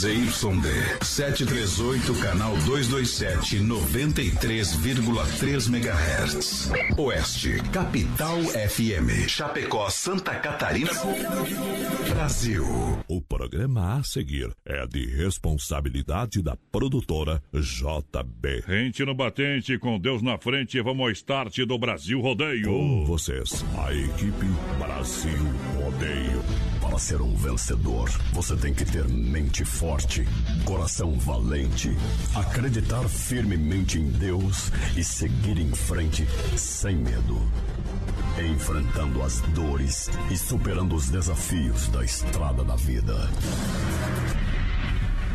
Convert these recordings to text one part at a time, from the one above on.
ZYD 738, canal 227, 93,3 MHz. Oeste, Capital FM. Chapecó, Santa Catarina. Brasil. O programa a seguir é de responsabilidade da produtora JB. Rente no batente, com Deus na frente, vamos ao start do Brasil Rodeio. Com vocês, a equipe Brasil Rodeio. Para ser um vencedor, você tem que ter mente forte, coração valente, acreditar firmemente em Deus e seguir em frente sem medo. Enfrentando as dores e superando os desafios da estrada da vida.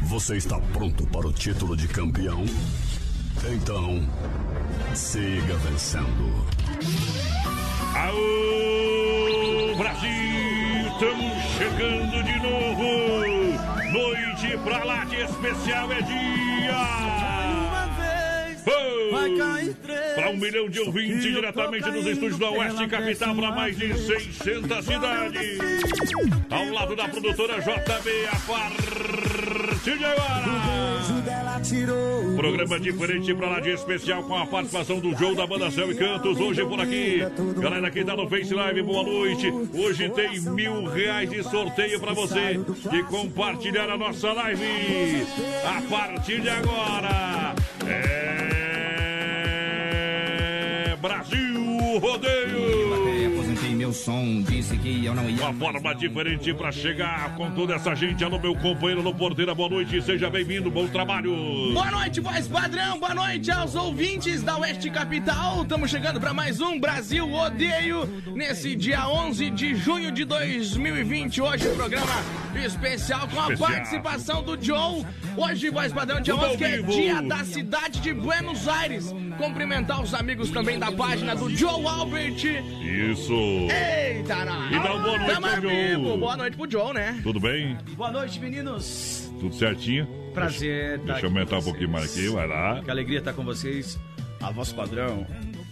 Você está pronto para o título de campeão? Então, siga vencendo. Aô, Brasil, estamos chegando de novo. Noite pra lá de especial é dia. Para um milhão de ouvintes diretamente dos estúdios da Oeste Capital para mais de 600 cidades. Ao lado da produtora JB, a partir de agora. Programa diferente para lá de especial com a participação do Joe da Banda Céu e Cantos. Hoje por aqui. Galera que tá no Face Live, boa noite. Hoje tem mil reais de sorteio para você que compartilhar a nossa live. A partir de agora. É. Brasil Rodeio! Meu som, disse que eu não ia. Uma forma diferente para chegar com toda essa gente. Alô, meu companheiro no Porteira, boa noite, seja bem-vindo, bom trabalho. Boa noite, voz padrão, boa noite aos ouvintes da Oeste Capital. Estamos chegando para mais um Brasil Odeio nesse dia 11 de junho de 2020. Hoje, o programa especial com a Especial. participação do Joe. Hoje, voz padrão, dia 11, que é dia da cidade de Buenos Aires. Cumprimentar os amigos também da página do Joe Albert. Isso. Eita, nós. E dá uma boa noite Tamo pro amigo. Boa noite pro Joe, né? Tudo bem? Boa noite, meninos. Tudo certinho? Prazer. tá Deixa eu aumentar com um pouquinho mais aqui, vai lá. Que alegria estar com vocês. A voz padrão.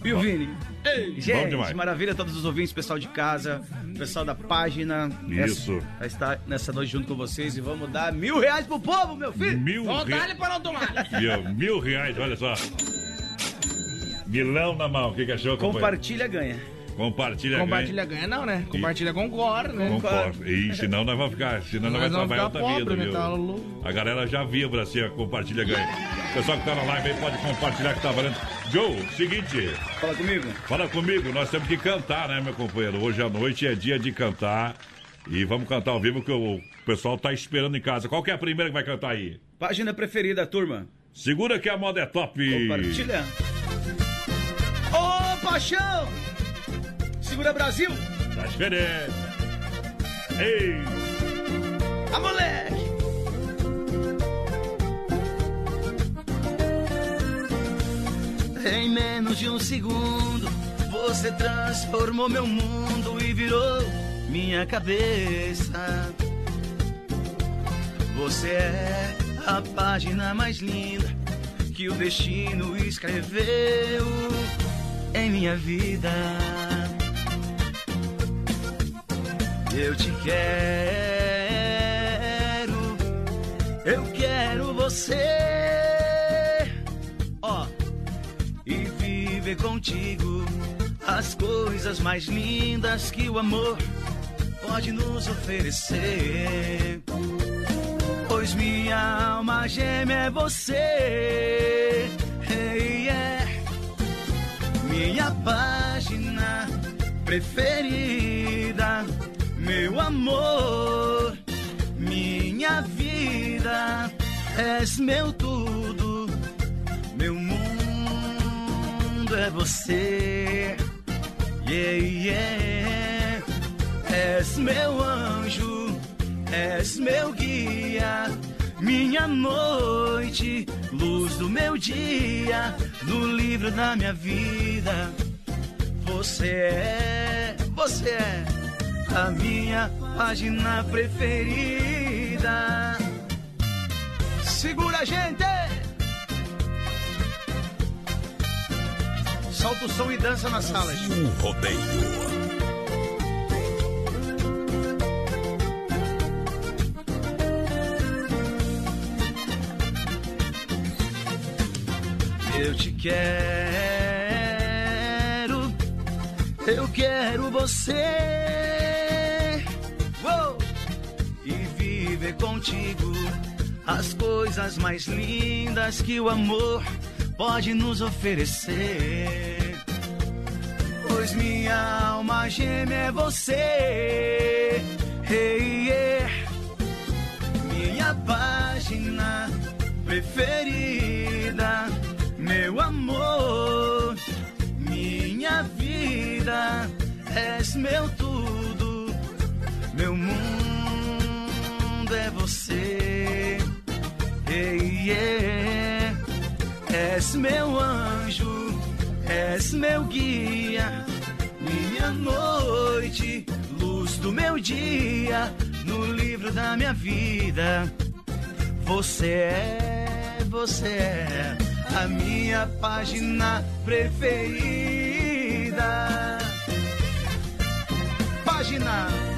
E o Vini? Bom Gente, demais. maravilha, todos os ouvintes, pessoal de casa, pessoal da página. Isso. Vai estar nessa noite junto com vocês e vamos dar mil reais pro povo, meu filho. Mil Vamos reais. dar-lhe para não tomar. Mil reais, olha só. Milão na mão, o que, que achou, companheiro? Compartilha, ganha. Compartilha, Compartilha ganha, não, né? Compartilha concorre, né? Concordo. E senão nós vamos ficar, senão nós, Nós vamos trabalhar ficar outra pobre, vida, né? viu? Tá. A galera já vibra assim, ó, compartilha ganha. O pessoal que tá na live aí pode compartilhar que tá valendo. Joe, seguinte, Fala comigo. fala comigo, nós temos que cantar, né, meu companheiro? Hoje à noite é dia de cantar. E vamos cantar ao vivo que o pessoal tá esperando em casa. Qual que é a primeira que vai cantar aí? Página preferida, turma. Segura que a moda é top. Compartilha. Ô, paixão! Segura Brasil! Tá diferente. Ei! A moleque! Em menos de um segundo, você transformou meu mundo e virou minha cabeça. Você é a página mais linda que o destino escreveu em minha vida. Eu te quero, eu quero você. Ó, e viver contigo as coisas mais lindas que o amor pode nos oferecer. Pois minha alma gêmea é você. Hey, yeah. Minha página preferida, amor, minha vida, és meu tudo, meu mundo é você. Yeah, yeah. És meu anjo, és meu guia, minha noite, luz do meu dia, no livro da minha vida. Você é, você é a minha página preferida. Segura a gente! Solta o som e dança na sala. Um rodeio. Eu te quero, eu quero você. Viver contigo as coisas mais lindas que o amor pode nos oferecer. Pois minha alma gêmea é você. Hey, yeah. Minha página preferida, meu amor, minha vida, és meu tudo, meu mundo você. Yeah. És meu anjo, és meu guia, minha noite, luz do meu dia, no livro da minha vida. Você é, você é a minha página preferida. Página.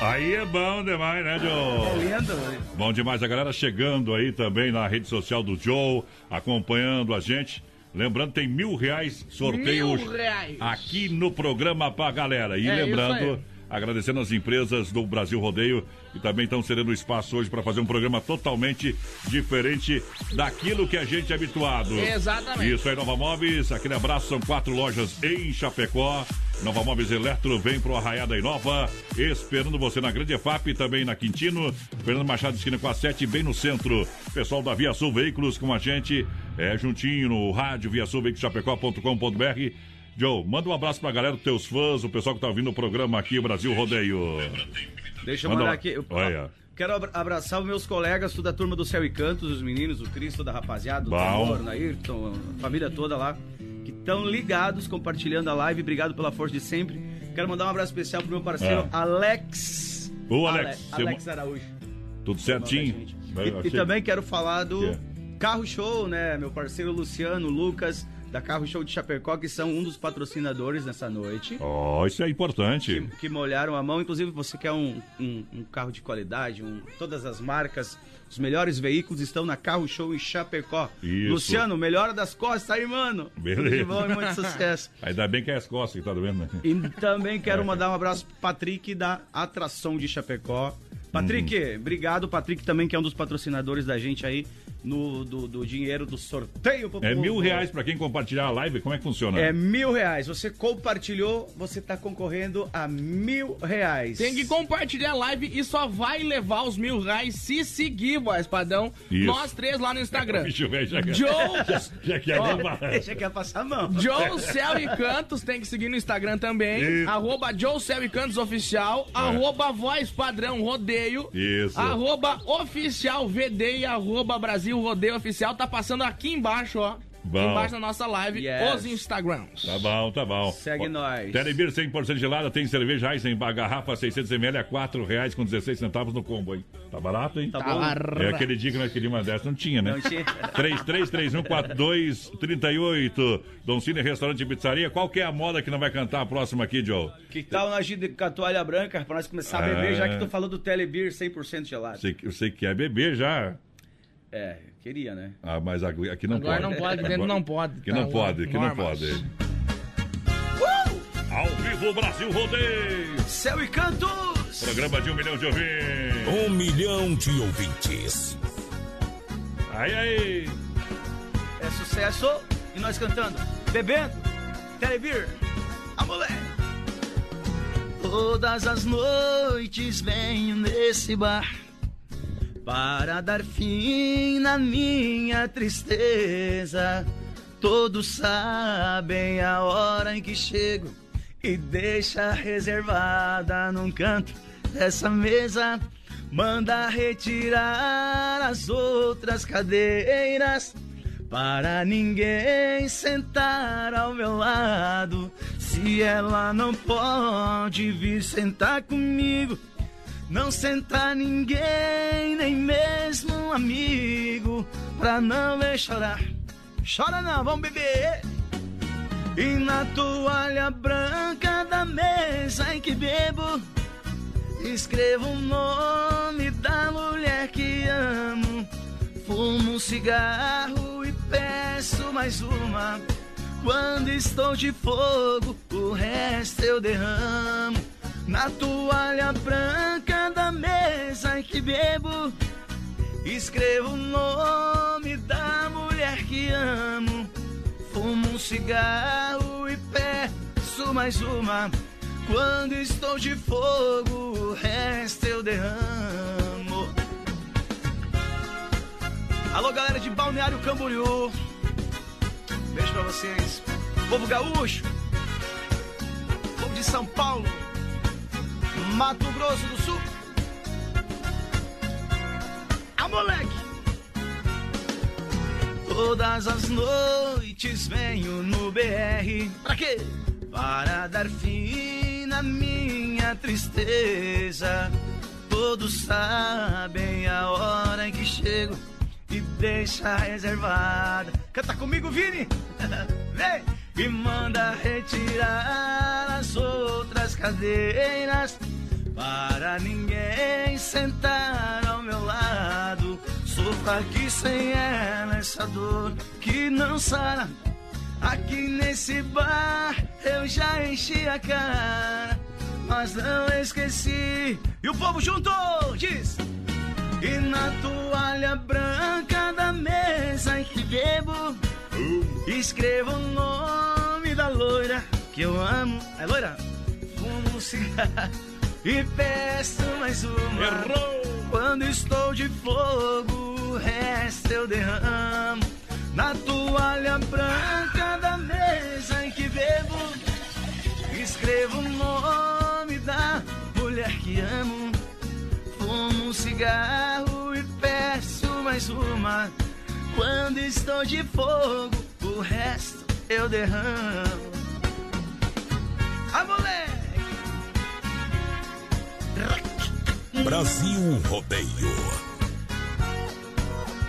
Aí é bom demais, né, Joe? É lindo. Bom demais, a galera chegando aí também na rede social do Joe, acompanhando a gente. Lembrando, tem mil reais sorteio Mil reais. aqui no programa pra galera. E É, lembrando, agradecendo as empresas do Brasil Rodeio que também estão cedendo espaço hoje para fazer um programa totalmente diferente daquilo que a gente é habituado. Exatamente. Isso aí, Nova Móveis, aquele abraço, são quatro lojas em Chapecó. Nova Móveis Eletro vem pro Arraiada e Nova, esperando você na Grande EFAP, também na Quintino, Fernando Machado, esquina com a 7, bem no centro. Pessoal da Via Sul Veículos com a gente, é juntinho no rádio, via sul Chapecó.com.br. Joe, manda um abraço pra galera, dos teus fãs, o pessoal que tá ouvindo o programa aqui, Brasil Rodeio. Deixa eu Manda mandar aqui. eu- Olha. Quero abra- abraçar os meus colegas, toda a turma do Céu e Cantos, os meninos, o Cristo, da rapaziada, o Bom. Tenor, o Ayrton, a família toda lá, que estão ligados, compartilhando a live. Obrigado pela força de sempre. Quero mandar um abraço especial pro meu parceiro Ah. Alex. Ô, Alex, Ale- Alex Araújo. Tudo certinho? E, e também quero falar do Que é? Carro Show, né? Meu parceiro Luciano, Lucas, da Carro Show de Chapecó, que são um dos patrocinadores nessa noite. Ó, isso é importante. Que, que molharam a mão. Inclusive, você quer um, um- um carro de qualidade, um- todas as marcas, os melhores veículos estão na Carro Show em Chapecó. Isso. Luciano, melhora das costas aí, mano. Beleza. De bom e muito sucesso. Ainda bem que é as costas que tá vendo, né? E também quero É. mandar um abraço pro Patrick da Atração de Chapecó. Patrick, Uhum. obrigado. Patrick também, que é um dos patrocinadores da gente aí no, do, do dinheiro do sorteio. pro É povo. mil reais pra quem compartilhar a live, como é que funciona? É mil reais. Você compartilhou, você tá concorrendo a mil reais. Tem que compartilhar a live e só vai levar os mil reais se seguir, voz padrão. Isso. Nós três lá no Instagram. Bicho velho já quer- Joe, Já quer Ó, levar. Deixa que ia passar a mão. Joe Céu e Cantos tem que seguir no Instagram também. Isso. Arroba Joe Céu e Cantos Oficial. Arroba Voz Padrão Rodeio. Isso. Arroba Oficial VD e arroba Brasil Rodeio Oficial. Tá passando aqui embaixo, ó. Bom. Embaixo da nossa live, Yes. os Instagrams. Tá bom, tá bom. Segue Ó, nós. Telebir 100% gelada, tem cerveja Eisenbach, garrafa 600ml a R$ 4,00 com 16 centavos no combo, hein? Tá barato, hein? Tá Tá bom? barato. É aquele dia que nós queríamos uma dessa, não tinha, né? Não tinha. 33314238. Dom Cine Restaurante e Pizzaria. Qual que é a moda que não vai cantar a próxima aqui, Joe? Que tal nós a toalha branca pra nós começar a beber, É. já que tu falou do Telebir 100% gelado? Sei, eu sei que é beber já. É, queria, né? Ah, mas aqui não Agora pode. não pode, dentro Agora- não pode. Aqui tá não pode, aqui não normas. pode. Ao vivo, Brasil Rodeio. Céu e Cantos! Programa de um milhão de ouvintes. Um milhão de ouvintes. Aí, aí. É sucesso e nós cantando, bebendo, Telebir, a moleque. Todas as noites venho nesse bar para dar fim na minha tristeza. Todos sabem a hora em que chego e deixa reservada num canto dessa mesa. Manda retirar as outras cadeiras para ninguém sentar ao meu lado. Se ela não pode vir sentar comigo, não sentar ninguém, nem mesmo um amigo, pra não ver chorar. Chora não, vamos beber. E na toalha branca da mesa em que bebo, escrevo o nome da mulher que amo. Fumo um cigarro e mais uma. Quando estou de fogo, o resto eu derramo. Na toalha branca da mesa que bebo, escrevo o nome da mulher que amo. Fumo um cigarro e peço mais uma. Quando estou de fogo, o resto eu derramo. Alô, galera de Balneário Camboriú. Beijo pra vocês. Povo gaúcho. Povo de São Paulo. Mato Grosso do Sul. Ah, moleque. Todas as noites venho no BR. Pra quê? Para dar fim na minha tristeza. Todos sabem a hora em que chego e deixa reservada. Canta comigo, Vini! Vem! E manda retirar as outras cadeiras para ninguém sentar ao meu lado. Sofro aqui sem ela essa dor que não sara. Aqui nesse bar eu já enchi a cara, mas não esqueci. E o povo junto diz. E na toalha branca da mesa em que bebo, escrevo o nome da loira que eu amo. É loira? Um cigarro e peço mais uma. Errou! Quando estou de fogo, o resto eu derramo. Na toalha branca da mesa em que bebo, escrevo o nome da mulher que amo. Fumo um cigarro e peço mais uma. Quando estou de fogo, o resto eu derramo. Ah, moleque! Brasil Rodeio.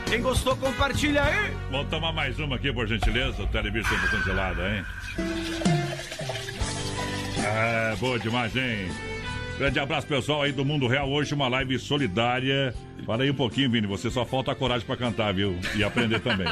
Quem gostou, compartilha aí. Vamos tomar mais uma aqui, por gentileza. O televisão tá congelado, hein? É, boa demais, hein? Grande abraço, pessoal, aí do Mundo Real. Hoje uma live solidária. Fala aí um pouquinho, Vini. Você só falta a coragem pra cantar, viu? E aprender também.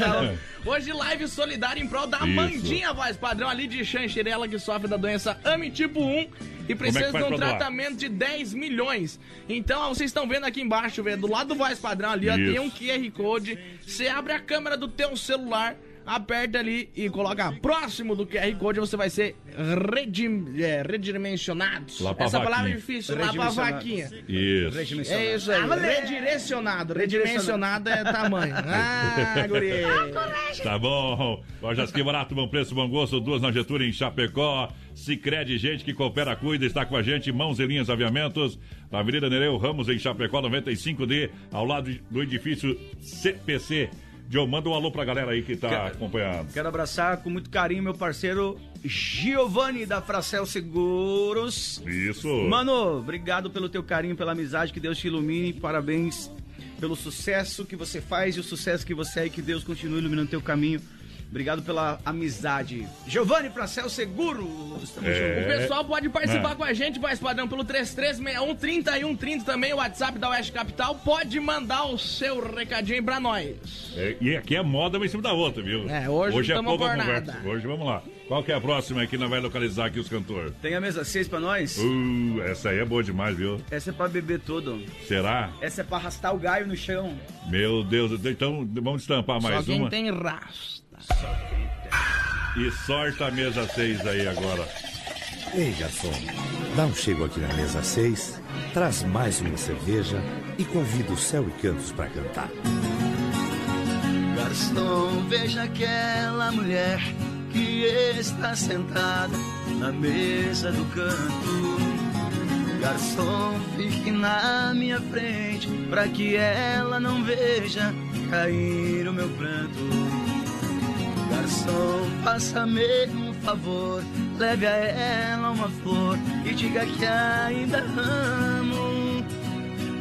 Hoje, live solidária em prol da Isso. Amandinha, voz padrão ali de Xanxerela, que sofre da doença AMI tipo 1 e precisa é de um tratamento de 10 milhões. Então, ó, vocês estão vendo aqui embaixo, velho, do lado do voz padrão ali, ó, tem um QR Code. Você abre a câmera do teu celular. Aperta ali e coloca próximo do QR Code, você vai ser redim, é, redimensionado. Lá pra Essa palavra é difícil, lá pra vaquinha. Isso. É isso aí, redirecionado. Redimensionado é tamanho. Ah, guri. Tá bom. Lojas que barato, bom preço, bom gosto. Duas na Getúlio em Chapecó. Sicredi gente que coopera, cuida, está com a gente. Mãos e linhas aviamentos. Na Avenida Nereu Ramos, em Chapecó, 95D, ao lado do edifício CPC. Joe, manda um alô pra galera aí que tá acompanhando. Quero abraçar com muito carinho meu parceiro Giovanni da Fracel Seguros. Isso. Mano, obrigado pelo teu carinho, pela amizade, que Deus te ilumine. Parabéns pelo sucesso que você faz e o sucesso que você é e que Deus continue iluminando teu caminho. Obrigado pela amizade. Giovanni Fracel Seguros. Tamo É. O pessoal pode participar É. com a gente, voz padrão, pelo 3361-3130 também, o WhatsApp da Oeste Capital. Pode mandar o seu recadinho pra nós. É, e aqui é moda uma em cima da outra, viu? É, hoje é tamo pouca conversa. nada. Hoje vamos lá. Qual que é a próxima que nós vai localizar aqui os cantores? Tem a mesa 6 pra nós? Uh, essa aí é boa demais, viu? Essa é pra beber todo. Será? Essa é pra arrastar o gaio no chão. Meu Deus, então vamos estampar mais Só quem uma. tem rasta. E sorta a mesa 6 aí agora. Ei, garçom, dá um chego aqui na mesa 6, traz mais uma cerveja e convida o Céu e Cantos para cantar. Garçom, veja aquela mulher que está sentada na mesa do canto. Garçom, fique na minha frente para que ela não veja cair o meu pranto. Garçom, faça-me um favor, leve a ela uma flor e diga que ainda amo.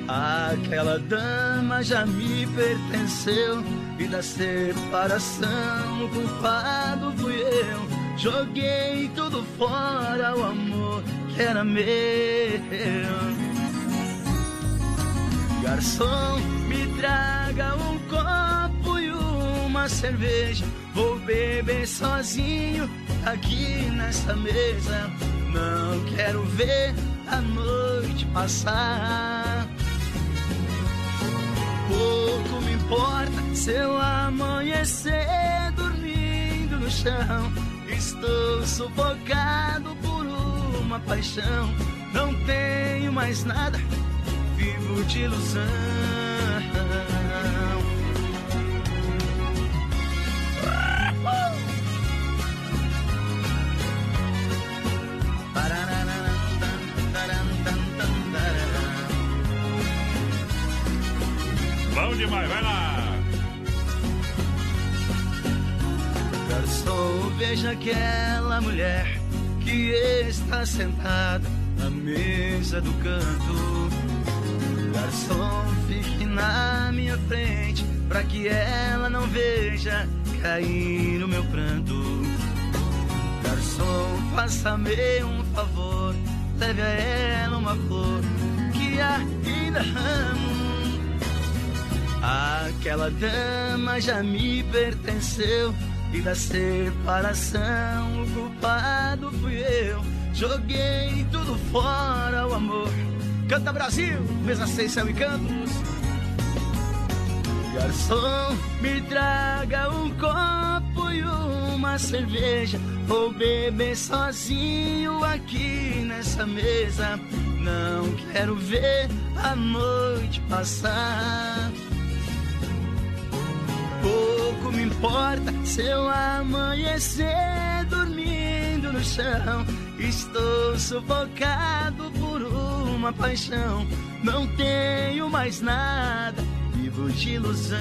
Aquela dama já me pertenceu e da separação o culpado fui eu. Joguei tudo fora, o amor que era meu. Garçom, me traga um copo e uma cerveja. Vou beber sozinho aqui nessa mesa. Não quero ver a noite passar. Pouco me importa se eu amanhecer dormindo no chão. Estou sufocado por uma paixão. Não tenho mais nada, vivo de ilusão. Demais, vai lá. Garçom, veja aquela mulher que está sentada na mesa do canto. Garçom, fique na minha frente pra que ela não veja cair no meu pranto. Garçom, faça-me um favor, leve a ela uma flor que ainda amo. Aquela dama já me pertenceu e da separação o culpado fui eu. Joguei tudo fora o amor. Canta Brasil, mesa seis, céu e cantos. Garçom, me traga um copo e uma cerveja. Vou beber sozinho aqui nessa mesa. Não quero ver a noite passar. Pouco me importa se eu amanhecer dormindo no chão. Estou sufocado por uma paixão. Não tenho mais nada, vivo de ilusão.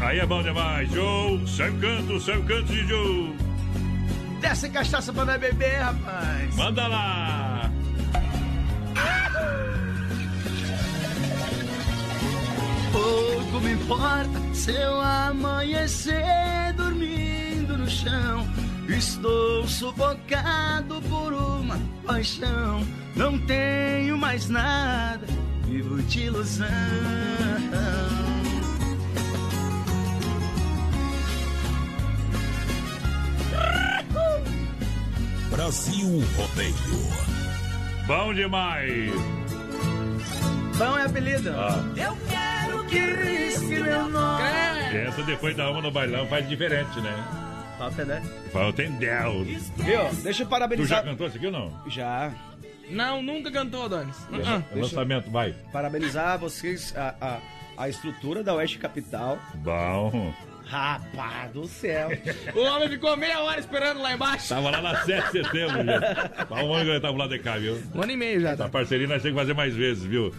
Aí é bom demais, Joe. Seu canto, seu canto de Joe. Desce cachaça pra nós beber, rapaz. Manda lá. Pouco me importa se eu amanhecer dormindo no chão. Estou sufocado por uma paixão. Não tenho mais nada, vivo de ilusão. Brasil Rodeio. Bom demais. Bom é apelido. Ah. Eu quero que risque meu nome. Essa depois da uma no bailão faz diferente, né? Falta, né? Falta em Deus. Viu? Deixa eu Tu parabenizar. já cantou isso aqui ou não? Já. Não, nunca cantou, Donis. Deixa- Uh-uh. é lançamento, vai. Parabenizar vocês, a, a, a estrutura da Oeste Capital. Bom. Rapaz do céu. O homem ficou meia hora esperando lá embaixo. Tava lá na 7 de setembro, gente. Há um ano que eu tava lá de cá, viu? Um ano e meio já. Essa Tá. parceria nós temos que fazer mais vezes, viu?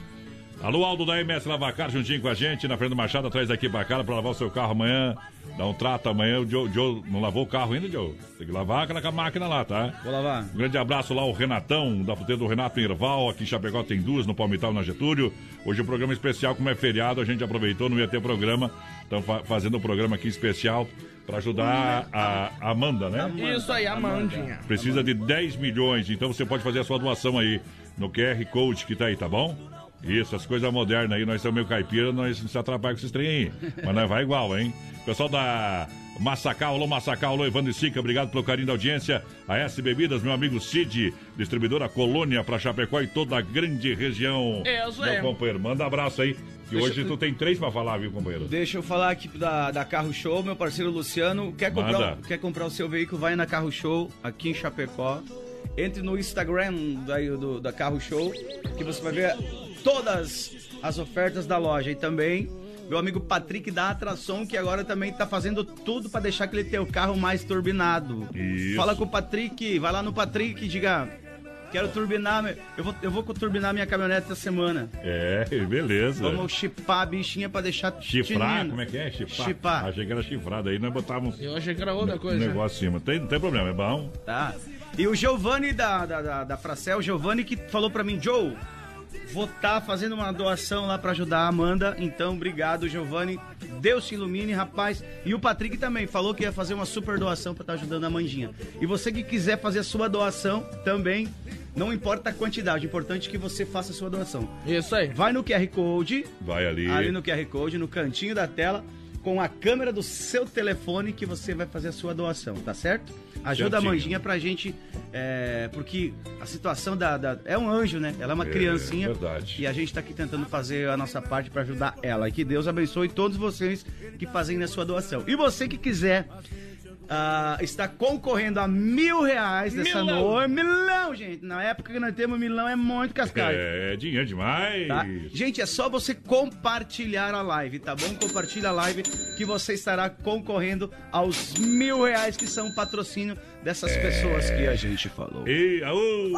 Alô, Aldo da MS Lavacar, juntinho com a gente, na frente do Machado, atrás daqui pra cá, pra lavar o seu carro amanhã. Dá um trato amanhã. O Joe, Joe não lavou o carro ainda, Joe? Tem que lavar aquela máquina lá, tá? Vou lavar. Um grande abraço lá ao Renatão, da fruteira do Renato em Erval. Aqui em Chapecó tem duas, no Palmital e na Getúlio. Hoje o programa especial, como é feriado, a gente aproveitou, não ia ter programa. Estamos fa fazendo um programa aqui especial para ajudar a Amanda, né? Isso aí, a Mandinha. Precisa de 10 milhões, então você pode fazer a sua doação aí no QR Code que tá aí, tá bom? Isso, as coisas modernas aí, nós somos meio caipira, nós não se atrapalhamos com esses trem aí. Mas nós vai igual, hein? Pessoal da Massacal, alô Massacal, alô Evandro e Sica, obrigado pelo carinho da audiência. A S Bebidas, meu amigo Cid, distribuidora Colônia para Chapecó e toda a grande região. Isso Meu companheiro, manda abraço aí. Deixa hoje eu- tu tem três pra falar, viu, companheiro? Deixa eu falar aqui da, da Carro Show, meu parceiro Luciano. Quer comprar, Manda. quer comprar o seu veículo? Vai na Carro Show, aqui em Chapecó. Entre no Instagram da, do, da Carro Show, que você vai ver todas as ofertas da loja. E também meu amigo Patrick da Atração, que agora também tá fazendo tudo para deixar aquele teu carro mais turbinado. Isso. Fala com o Patrick, vai lá no Patrick e diga. Quero turbinar, eu vou, eu vou turbinar minha caminhonete essa semana. É, beleza. Vamos chipar a bichinha pra deixar Chifrar? tinindo. Como é que é? Chifrar? Chipar. Achei que era chifrado. Aí nós botávamos Eu achei que era outra um coisa. negócio acima. Tem, não tem problema, é bom. Tá. E o Giovanni da, da, da, da Fracel, o Giovanni que falou pra mim, Joe, vou estar fazendo uma doação lá pra ajudar a Amanda. Então, obrigado, Giovanni. Deus te ilumine, rapaz. E o Patrick também falou que ia fazer uma super doação pra estar ajudando a Mandinha. E você que quiser fazer a sua doação também, Não importa a quantidade, o importante é que você faça a sua doação. Isso aí. Vai no QR Code, Vai ali. ali no QR Code, no cantinho da tela, com a câmera do seu telefone que você vai fazer a sua doação, tá certo? Ajuda Certinho. a Manjinha pra gente, é, porque a situação da, da- É um anjo, né? Ela é uma É, criancinha. verdade. E a gente tá aqui tentando fazer a nossa parte pra ajudar ela. E que Deus abençoe todos vocês que fazem a sua doação. E você que quiser. Ah, está concorrendo a mil reais dessa Milão. noite. Milão, gente. Na época que nós temos milão é muito cascalho. É, dinheiro demais. Tá? Gente, é só você compartilhar a live, tá bom? Compartilha a live que você estará concorrendo aos mil reais que são patrocínio dessas pessoas que a gente falou. E, aô,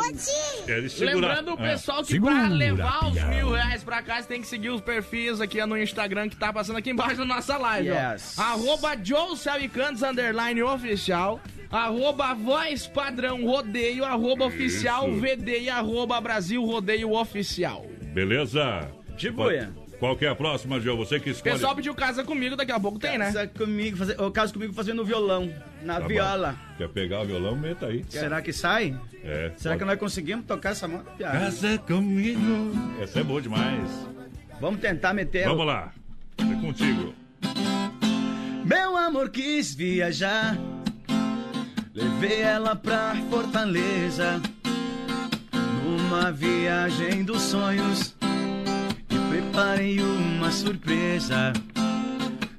é. Lembrando o Ah, pessoal que Segura, pra levar os mil reais pra casa tem que seguir os perfis aqui no Instagram que tá passando aqui embaixo da nossa live, Yes. ó. Arroba Joe Sabicantes, underline oficial. Arroba voz padrão rodeio, arroba oficial VD e arroba Brasil rodeio oficial. Beleza? De Qual- que é a próxima, João? Você que escolhe. pessoal pediu casa comigo, daqui a pouco tem, né? Casa comigo, fazer, ou caso comigo fazendo violão, na Tá bom. viola. Quer pegar o violão? Meta aí. Será que sai? É. Será que pode. nós conseguimos tocar essa moto? piada? Casa comigo. Essa é boa demais. Vamos tentar meter. Vamos lá. É contigo. Meu amor quis viajar, levei ela pra Fortaleza, numa viagem dos sonhos, preparei uma surpresa.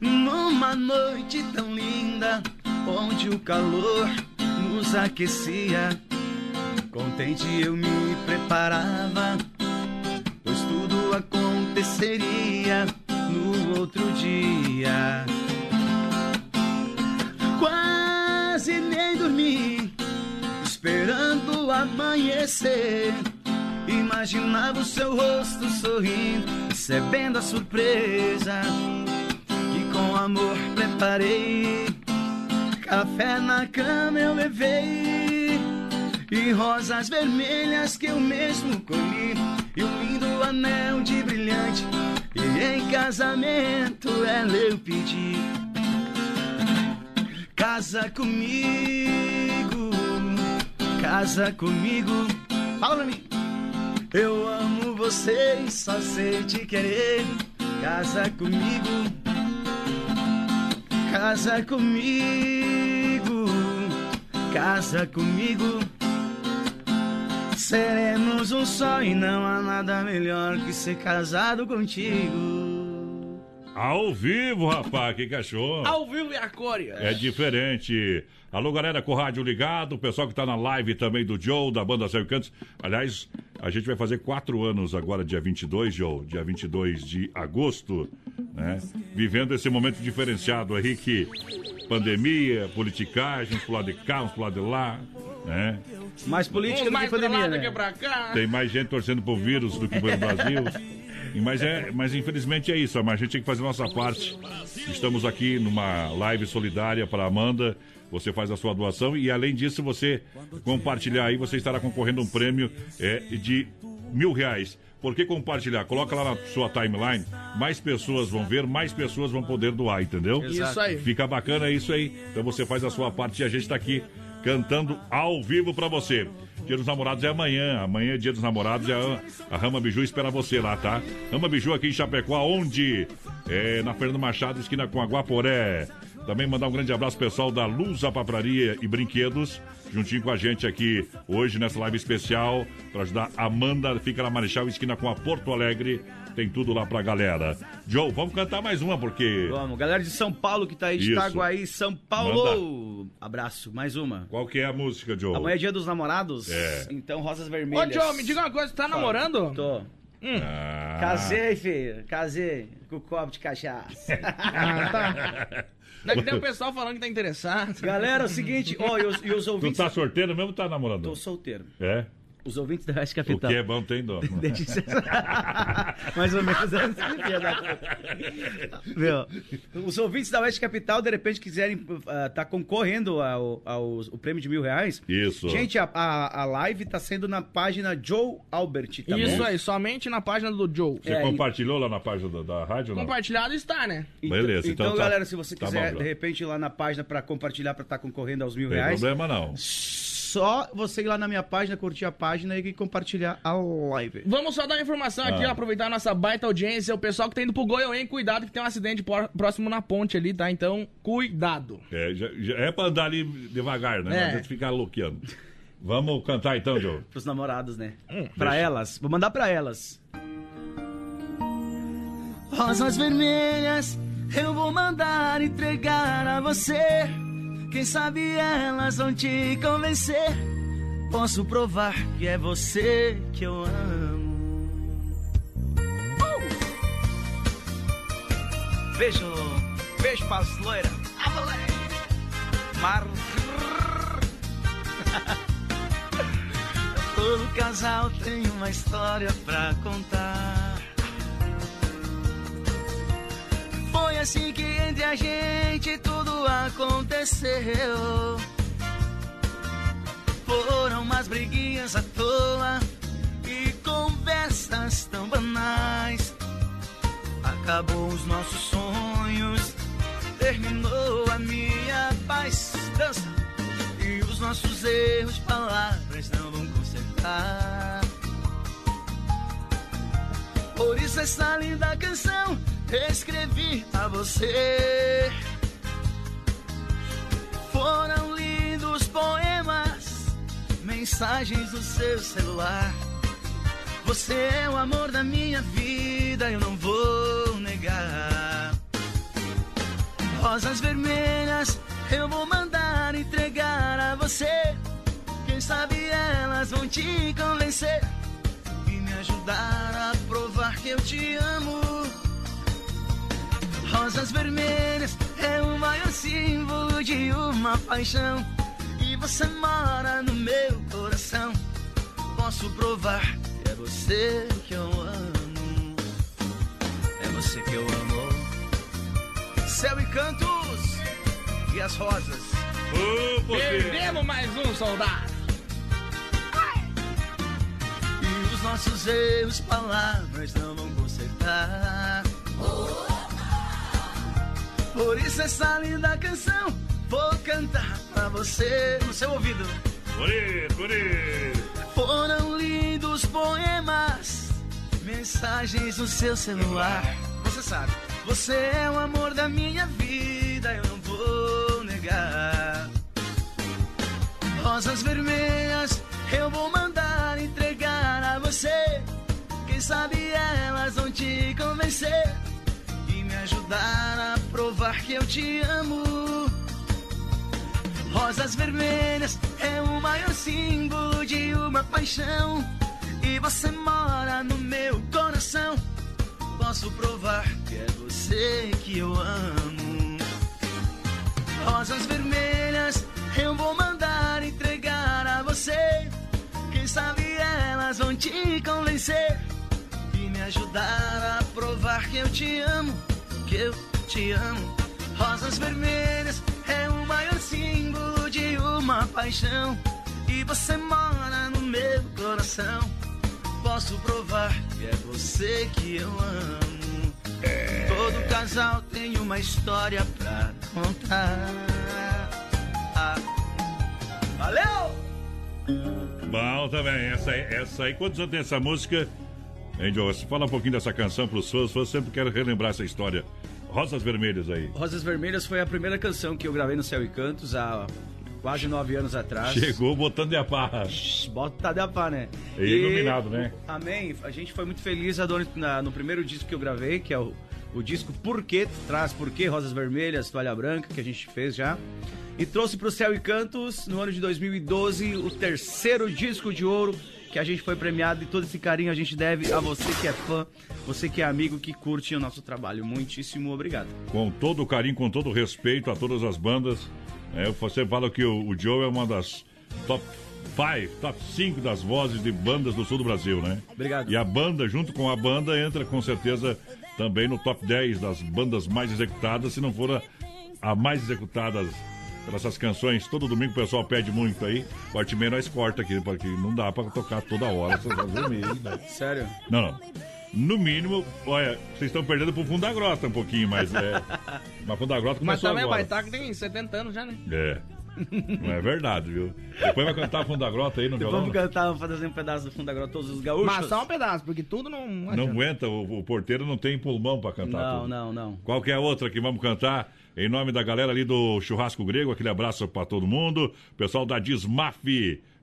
Numa noite tão linda, onde o calor nos aquecia, contente eu me preparava, pois tudo aconteceria no outro dia. Quase nem dormi, esperando amanhecer. Imaginava o seu rosto sorrindo, recebendo a surpresa que com amor preparei. Café na cama eu levei e rosas vermelhas que eu mesmo colhi e um lindo anel de brilhante e em casamento ela eu pedi. Casa comigo, casa comigo. Fala pra mim. Eu amo você e só sei te querer. Casa comigo, casa comigo, casa comigo. Seremos um só e não há nada melhor que ser casado contigo. Ao vivo, rapaz. Que cachorro. Ao vivo e a cores. É diferente. Alô, galera com o rádio ligado, o pessoal que tá na live também do Joe, da banda e Cantos. Aliás, a gente vai fazer quatro anos agora, dia 22, Joe, dia 22 de agosto, né? Vivendo esse momento diferenciado aí que pandemia, politicagem, uns pro lado de cá, uns pro lado de lá, né? Mais política do que mais pandemia, do né? que pra cá. Tem mais gente torcendo pro vírus do que pelo Brasil. Mas, é, mas infelizmente é isso, mas a gente tem que fazer a nossa parte. Estamos aqui numa live solidária para Amanda. Você faz a sua doação e além disso, você compartilhar aí, você estará concorrendo a um prêmio é, de mil reais. Por que compartilhar? Coloca lá na sua timeline, mais pessoas vão ver, mais pessoas vão poder doar, entendeu? Isso aí. Fica bacana isso aí. Então você faz a sua parte e a gente está aqui cantando ao vivo para você. Dia dos Namorados é amanhã. Amanhã é dia dos namorados e a, a Rama Biju espera você lá, tá? Rama Biju aqui em Chapecó, onde? É na Fernando Machado, esquina com Aguaporé. Também mandar um grande abraço pessoal da Luz Papraria e Brinquedos, juntinho com a gente aqui hoje nessa live especial para ajudar a Amanda, fica na Marechal, esquina com a Porto Alegre. Tem tudo lá pra galera. Joe, vamos cantar mais uma, porque. Vamos, galera de São Paulo que tá aí de. Itaguaí, São Paulo. Abraço, mais uma. Qual que é a música, Joe? Amanhã é dia dos namorados? É. Então, rosas Ô, vermelhas. Joe, me diga uma coisa, tu tá namorando? Tô. Ah. Casei, filho. Casei. Com copo de cachaça. Ah, tá. Daqui tem o pessoal falando que tá interessado. Galera, é o seguinte, ó, e os, e os Tu ouvintes. tá sorteiro mesmo ou tá namorando? Tô solteiro. É? Os ouvintes da Oeste O Capital. que é bom tem dó. Deixa isso- Mais ou menos é assim. Meu, os ouvintes da Oeste Capital, de repente, quiserem estar tá concorrendo ao, ao, ao prêmio de mil reais. Isso. Gente, a, a, a live tá sendo na página Joe Albert, tá Isso bom? aí, somente na página do Joe. Você É, compartilhou lá na página da, da rádio? Não? Compartilhado está, né? Então- Beleza, então, então tá- galera, se você tá quiser, bom, de repente, ir lá na página pra compartilhar, pra estar concorrendo aos mil Não tem reais. problema não. Só você ir lá na minha página, curtir a página e compartilhar a live. Vamos só dar uma informação aqui, Ah. ó, aproveitar a nossa baita audiência. O pessoal que tá indo pro Goiôen, cuidado que tem um acidente próximo na ponte ali, tá? Então, cuidado. É, já- já é pra andar ali devagar, né? É. Não adianta ficar louqueando. Vamos cantar então, Joe. Pros namorados, né? Hum, pra deixa. elas. Vou mandar pra elas. Rosas vermelhas eu vou mandar entregar a você. Quem sabe elas vão te convencer. Posso provar que é você que eu amo. Uh! Beijo, beijo pras loiras. Ah, moleque. Mar... Todo casal tem uma história pra contar. Foi assim que entre a gente tudo aconteceu. Foram umas briguinhas à toa e conversas tão banais. Acabou os nossos sonhos, terminou a minha paz. Dança! E os nossos erros, palavras não vão consertar. Por isso essa linda canção escrevi a você. Foram lindos poemas, mensagens do seu celular. Você é o amor da minha vida, eu não vou negar. Rosas vermelhas eu vou mandar entregar a você. Quem sabe elas vão te convencer e me ajudar a provar que eu te amo. Rosas vermelhas é o maior símbolo de uma paixão. E você mora no meu coração. Posso provar que é você que eu amo. É você que eu amo. Céu e cantos e as rosas. Perdemos mais um soldado. E os nossos erros, palavras não vão consertar. Por isso essa linda canção vou cantar pra você no seu ouvido. Bonito, bonito. Foram lindos poemas, mensagens no seu celular. Você sabe, você é o amor da minha vida, eu não vou negar. Rosas vermelhas eu vou mandar entregar a você. Quem sabe elas vão te convencer ajudar a provar que eu te amo. Rosas vermelhas é o maior símbolo de uma paixão. E você mora no meu coração. Posso provar que é você que eu amo. Rosas vermelhas eu vou mandar entregar a você. Quem sabe elas vão te convencer e me ajudar a provar que eu te amo, que eu te amo. Rosas vermelhas é o maior símbolo de uma paixão. E você mora no meu coração. Posso provar que é você que eu amo. Todo casal tem uma história pra contar. Ah. Valeu! Bom também, essa aí, essa aí. Quantos anos tem essa música? Hein, Joe? Fala um pouquinho dessa canção pros fãs. Os fãs sempre querem relembrar essa história. Rosas Vermelhas aí. Rosas Vermelhas foi a primeira canção que eu gravei no Céu e Cantos há quase nove anos atrás. Chegou botando de a parra. Bota de pá, né? E iluminado, né? Amém. A gente foi muito feliz no primeiro disco que eu gravei, que é o, o disco Porquê, traz Porquê, Rosas Vermelhas, Toalha Branca, que a gente fez já. E trouxe pro Céu e Cantos, no ano de 2012, o terceiro disco de ouro que a gente foi premiado e todo esse carinho a gente deve a você que é fã, você que é amigo, que curte o nosso trabalho. Muitíssimo obrigado. Com todo o carinho, com todo o respeito a todas as bandas. É, você fala que o, o Joe é uma das top 5, top 5 das vozes de bandas do sul do Brasil, né? Obrigado. E a banda, junto com a banda, entra com certeza também no top 10 das bandas mais executadas, se não for a, a mais executada pelas essas canções. Todo domingo o pessoal pede muito aí. Parte meia nós corta aqui, porque não dá pra tocar toda hora né? Sério? Não, não. No mínimo, olha, vocês estão perdendo pro Fundo da Grota um pouquinho, mas é. Mas Fundo da Grota Mas começou também o agora. Baitaca tem 70 anos já, né? É. Não é verdade, viu? Depois vai cantar Fundo da Grota aí no Depois violão. vamos cantar, vamos fazer um pedaço do fundo da grota, todos os gaúchos. Mas só um pedaço, porque tudo não. Não aguenta, o, o porteiro não tem pulmão pra cantar Não, tudo. não, não. Qual que é a outra que vamos cantar? Em nome da galera ali do Churrasco Grego, aquele abraço pra todo mundo. Pessoal da Dismaf,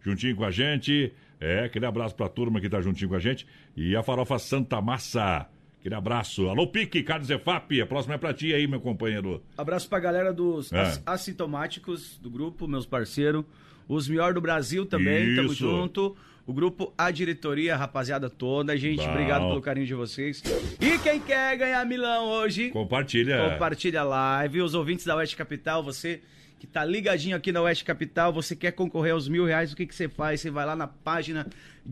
juntinho com a gente. É, aquele abraço pra turma que tá juntinho com a gente. E a Farofa Santa Massa. Aquele abraço. Alô, Pique, Carlos Efap. A próxima é pra ti aí, meu companheiro. Abraço pra galera dos É. ass- assintomáticos do grupo, meus parceiros. Os melhor do Brasil também, tamo Isso. junto. O grupo A Diretoria, a rapaziada toda. Gente, Bom. obrigado pelo carinho de vocês. E quem quer ganhar milão hoje, Compartilha. compartilha a live. Os ouvintes da Oeste Capital, você que tá ligadinho aqui na Oeste Capital, você quer concorrer aos mil reais, o que, que você faz? Você vai lá na página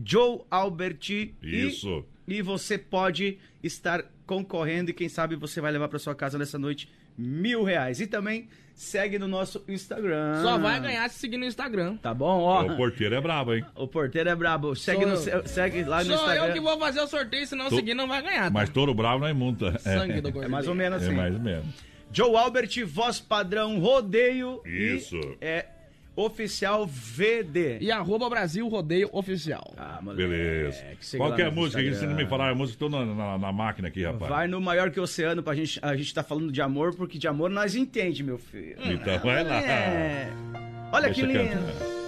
Joe Alberti e- Isso. e você pode estar concorrendo e quem sabe você vai levar para sua casa nessa noite mil reais. E também segue no nosso Instagram. Só vai ganhar se seguir no Instagram. Tá bom? Ó, O porteiro é brabo, hein? o porteiro é brabo. Segue, Sou no, segue lá no Sou Instagram. eu que vou fazer o sorteio, se não Tô- seguir não vai ganhar. tá? Mas touro bravo não é multa. Sangue do É gordo. mais ou menos É assim. mais ou menos. Joe Albert, voz padrão, rodeio. Isso. E é oficial VD. E arroba Brasil Rodeio Oficial. Ah, moleque, Beleza. segue Qual que é a música? Que Instagram. você não me falaram a música, tô na, na, na máquina aqui, rapaz. Vai no maior que o oceano pra gente. A gente tá falando de amor, porque de amor nós entende, meu filho. Então vai lá. É. Olha Deixa que lindo. cantar.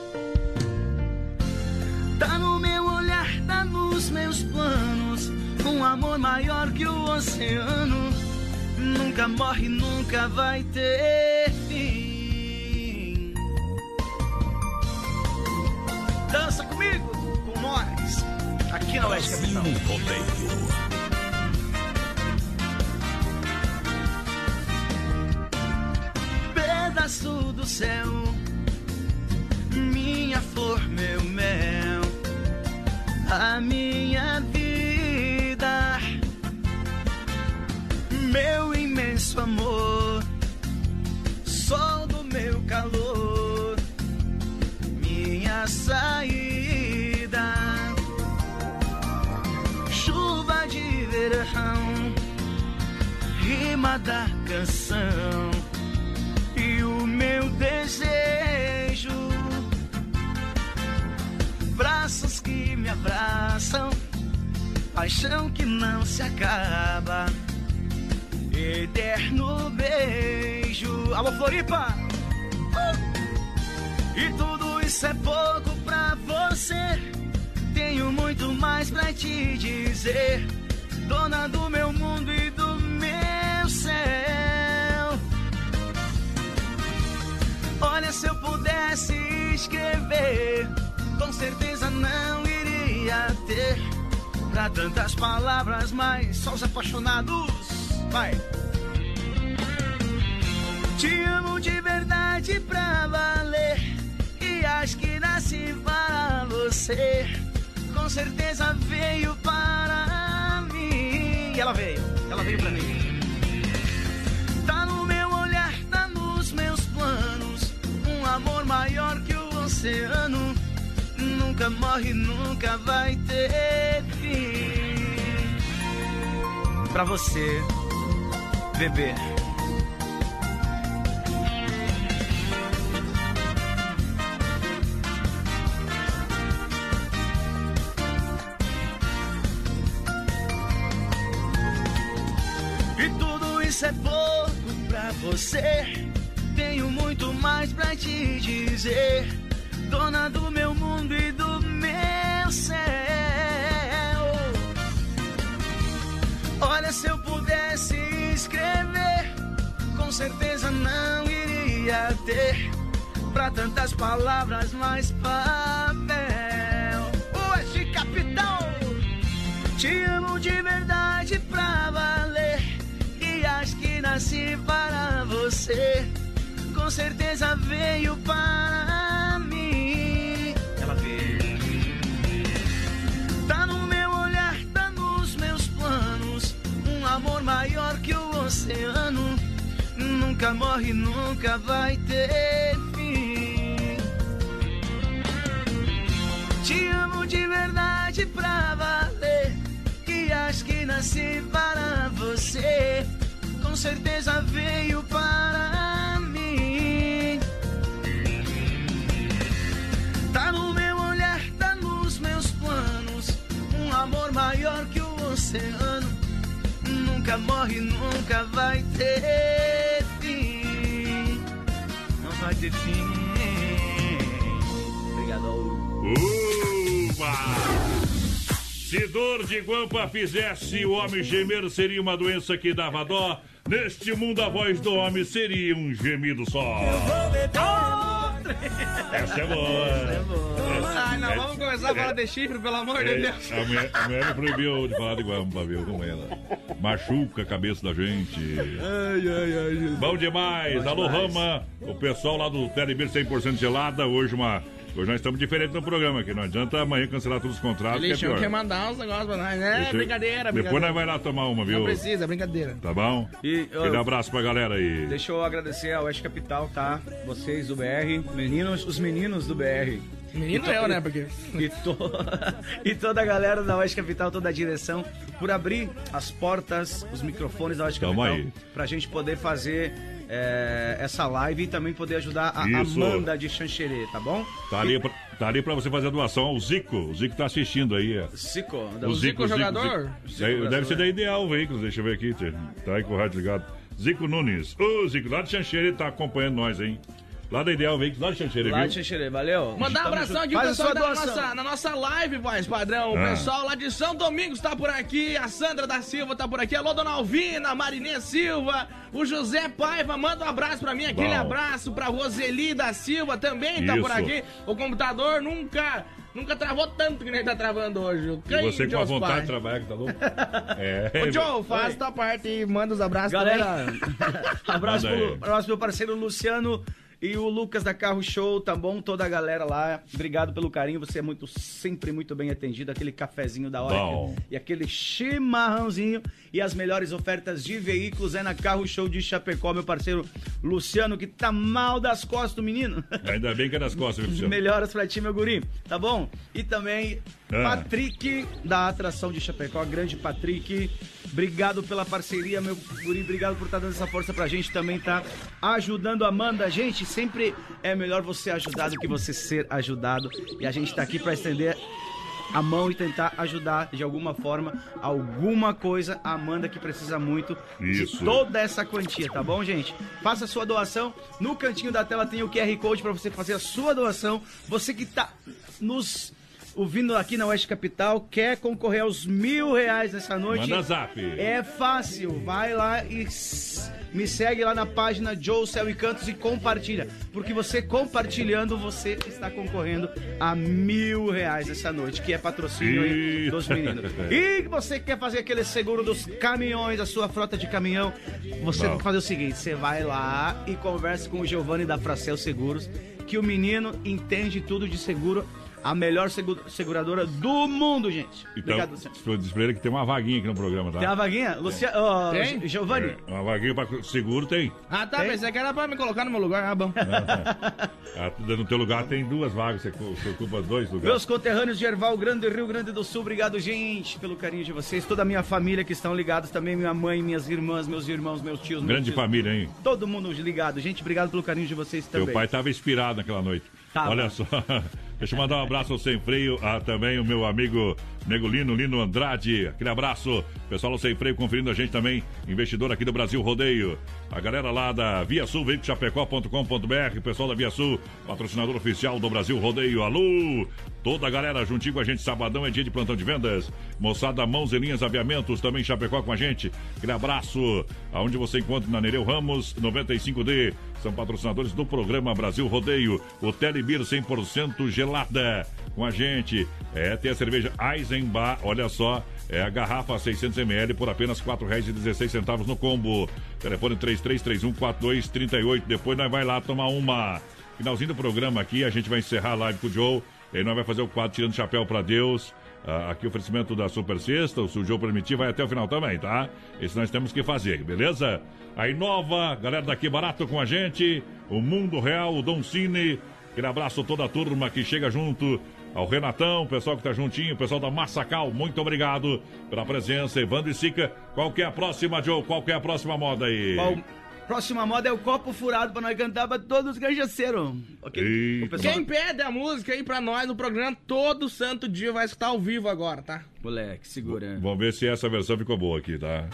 Tá no meu olhar, tá nos meus planos. Um amor maior que o oceano. Nunca morre, nunca vai ter fim. Dança comigo, com nós, aqui na Oeste Capital. Pedaço do céu minha flor, meu mel, a minha vida, meu imenso amor, sol do meu calor, minha saída, chuva de verão, rima da canção e o meu desejo. Braços que me abraçam, paixão que não se acaba, eterno beijo. Alô, Floripa! Uh! E tudo isso é pouco pra você. Tenho muito mais pra te dizer, dona do meu mundo e do meu céu. Olha, se eu pudesse escrever, com certeza não iria ter pra tantas palavras, mas só os apaixonados. Vai! Te amo de verdade pra valer, acho que nasci para você. Com certeza veio para mim. Ela veio, ela veio pra mim. Tá no meu olhar, tá nos meus planos. Um amor maior que o oceano. Nunca morre, nunca vai ter fim. Pra você, bebê. Isso é pouco pra você. Tenho muito mais pra te dizer. Dona do meu mundo e do meu céu. Olha, se eu pudesse escrever, com certeza não iria ter pra tantas palavras mais papel. Oeste capital. Te amo de verdade nasci para você. Com certeza veio para mim. Ela veio. Tá no meu olhar, tá nos meus planos. Um amor maior que o oceano. Nunca morre, nunca vai ter fim. Te amo de verdade pra valer. E acho que nasci para você certeza veio para mim. Tá no meu olhar, tá nos meus planos. Um amor maior que o oceano. Nunca morre, nunca vai ter fim. Não vai ter fim. Obrigado. Uma. Se dor de guampa fizesse o homem gemer, seria uma doença que dava dó. Neste mundo, a voz do homem seria um gemido só. Essa é boa. Essa é boa. Ai, não, vamos começar a falar de chifre, pelo amor de É, Deus. a, mulher, a mulher me proibiu de falar de guampa, viu? Com ela. Machuca a cabeça da gente. Ai, ai, ai. Bom demais. Alô, Rama. O pessoal lá do Telebir 100% gelada. Hoje uma... Hoje nós estamos diferentes no programa aqui. Não adianta amanhã cancelar todos os contratos, Eles que é pior. que mandar uns negócios pra nós, né? Deixa eu- brincadeira, Depois brincadeira. nós vai lá tomar uma, viu? Não precisa, é brincadeira. Tá bom? E, ô, Aquele abraço pra galera aí. Deixa eu agradecer ao Oeste Capital, tá? Vocês do BR, meninos, os meninos do BR. Menino to- eu, né? Porque. E, to- e toda a galera da Oeste Capital, toda a direção, por abrir as portas, os microfones da Oeste Tamo Capital, aí. pra gente poder fazer é, essa live e também poder ajudar a Isso. Amanda de Xanxerê, tá bom? Tá ali, pra, tá ali pra você fazer a doação ao Zico. O Zico tá assistindo aí. ó. Zico, O Zico, jogador? Zico. Deve- Deve ser da Ideal Veículos, deixa eu ver aqui. Tá aí com o rádio ligado. Zico Nunes. Ô, Zico, lá de Xanxerê tá acompanhando nós, hein? Lá da Ideal Veículos, lá de Xanxerê, Lá viu? de Xanxerê, valeu. Mandar um abração aqui pro pessoal tá doação. nossa, na nossa live, voz padrão. O Ah. pessoal lá de São Domingos tá por aqui. A Sandra da Silva tá por aqui. Alô, Dona Alvina, Marinê Silva. O José Paiva, manda um abraço pra mim. Aquele Bom. abraço pra Roseli da Silva também tá por Isso. aqui. O computador nunca, nunca travou tanto que nem tá travando hoje. O E você com a vontade Pai. de trabalhar, que tá louco? É. Ô, Joe, faz tua parte e manda os abraços Galera, abraço pro, abraço pro meu parceiro Luciano e o Lucas da Carro Show, tá bom? Toda a galera lá, obrigado pelo carinho, você é muito, sempre muito bem atendido, aquele cafezinho da hora Bom. e aquele chimarrãozinho e as melhores ofertas de veículos é na Carro Show de Chapecó, meu parceiro Luciano, que tá mal das costas do menino. Ainda bem que é das costas, viu, Luciano? Melhoras pra ti, meu guri, tá bom? E também Ah. Patrick, da atração de Chapecó, grande Patrick. Obrigado pela parceria, meu guri. Obrigado por estar dando essa força pra gente. Também tá ajudando a Amanda. Gente, sempre é melhor você ajudar do que você ser ajudado. E a gente tá aqui pra estender a mão e tentar ajudar de alguma forma, alguma coisa, a Amanda que precisa muito Isso. de toda essa quantia, tá bom, gente? Faça a sua doação. No cantinho da tela tem o QR Code para você fazer a sua doação. Você que tá nos ouvindo aqui na Oeste Capital, quer concorrer aos mil reais nessa noite. Manda zap. É fácil, vai lá e me segue lá na página Joe Céu e Cantos e compartilha. Porque você compartilhando, você está concorrendo a mil reais essa noite, que é patrocínio aí dos meninos. E você quer fazer aquele seguro dos caminhões, a sua frota de caminhão, você Bom. tem que fazer o seguinte: você vai lá e conversa com o Giovanni da Fracel Seguros, que o menino entende tudo de seguro. A melhor segu- seguradora do mundo, gente. Então, Obrigado, Luciano. diz pra ele que tem uma vaguinha aqui no programa, tá? Tem uma vaguinha? Luciano. ó, Tem? Gi- Giovanni? É, uma vaguinha pra seguro tem. Ah, tá, Tem? pensei que era pra me colocar no meu lugar. Ah, bom. Ah, no teu lugar tem duas vagas, você, ocupa dois lugares. Meus conterrâneos de Erval Grande, Rio Grande do Sul, obrigado, gente, pelo carinho de vocês. Toda a minha família que estão ligados também, minha mãe, minhas irmãs, meus irmãos, meus tios. meus Grande tios. família, hein? Todo mundo ligado. Gente, obrigado pelo carinho de vocês também. pai estava inspirado naquela noite. Tava. Olha só. Deixa eu mandar um abraço Sem Freio, a também o meu amigo Negolino, Lino Andrade. Aquele abraço. Pessoal do Sem Freio conferindo a gente também. Investidor aqui do Brasil Rodeio. A galera lá da Via Sul, veiculochapecó.com.br. Pessoal da Via Sul, patrocinador oficial do Brasil Rodeio. Alô! Toda a galera juntinho com a gente. Sabadão é dia de plantão de vendas. Moçada, mãos e linhas aviamentos. Também Chapecó com a gente. Aquele abraço. Aonde você encontra na Nereu Ramos, 95D. São patrocinadores do programa Brasil Rodeio. O Telebir 100% gelada com a gente. É, tem a cerveja Eisenbach, olha só. É a garrafa 600ml por apenas R$ 4,16 no combo. Telefone 33314238. Depois nós vai lá tomar uma. Finalzinho do programa aqui, a gente vai encerrar a live com o Joe. E aí nós vai fazer o quadro Tirando Chapéu para Deus. Ah, aqui o oferecimento da Super Sexta, se o Joe permitir, vai até o final também, tá? Esse nós temos que fazer, beleza? A Inova, galera daqui barato com a gente. O Mundo Real, o Dom Cine. Aquele abraço a toda a turma que chega junto. Ao Renatão, o pessoal que tá juntinho, o pessoal da Massacal, muito obrigado pela presença. Evandro e Sica, qual que é a próxima, Joe? Qual que é a próxima moda aí? Pal- Próxima moda é o copo furado pra nós cantar pra todos os cangaceiros. Ok? Pessoal... Quem pede a música aí pra nós no programa todo santo dia vai escutar ao vivo agora, tá? Moleque, segura. Vamos ver se essa versão ficou boa aqui, tá?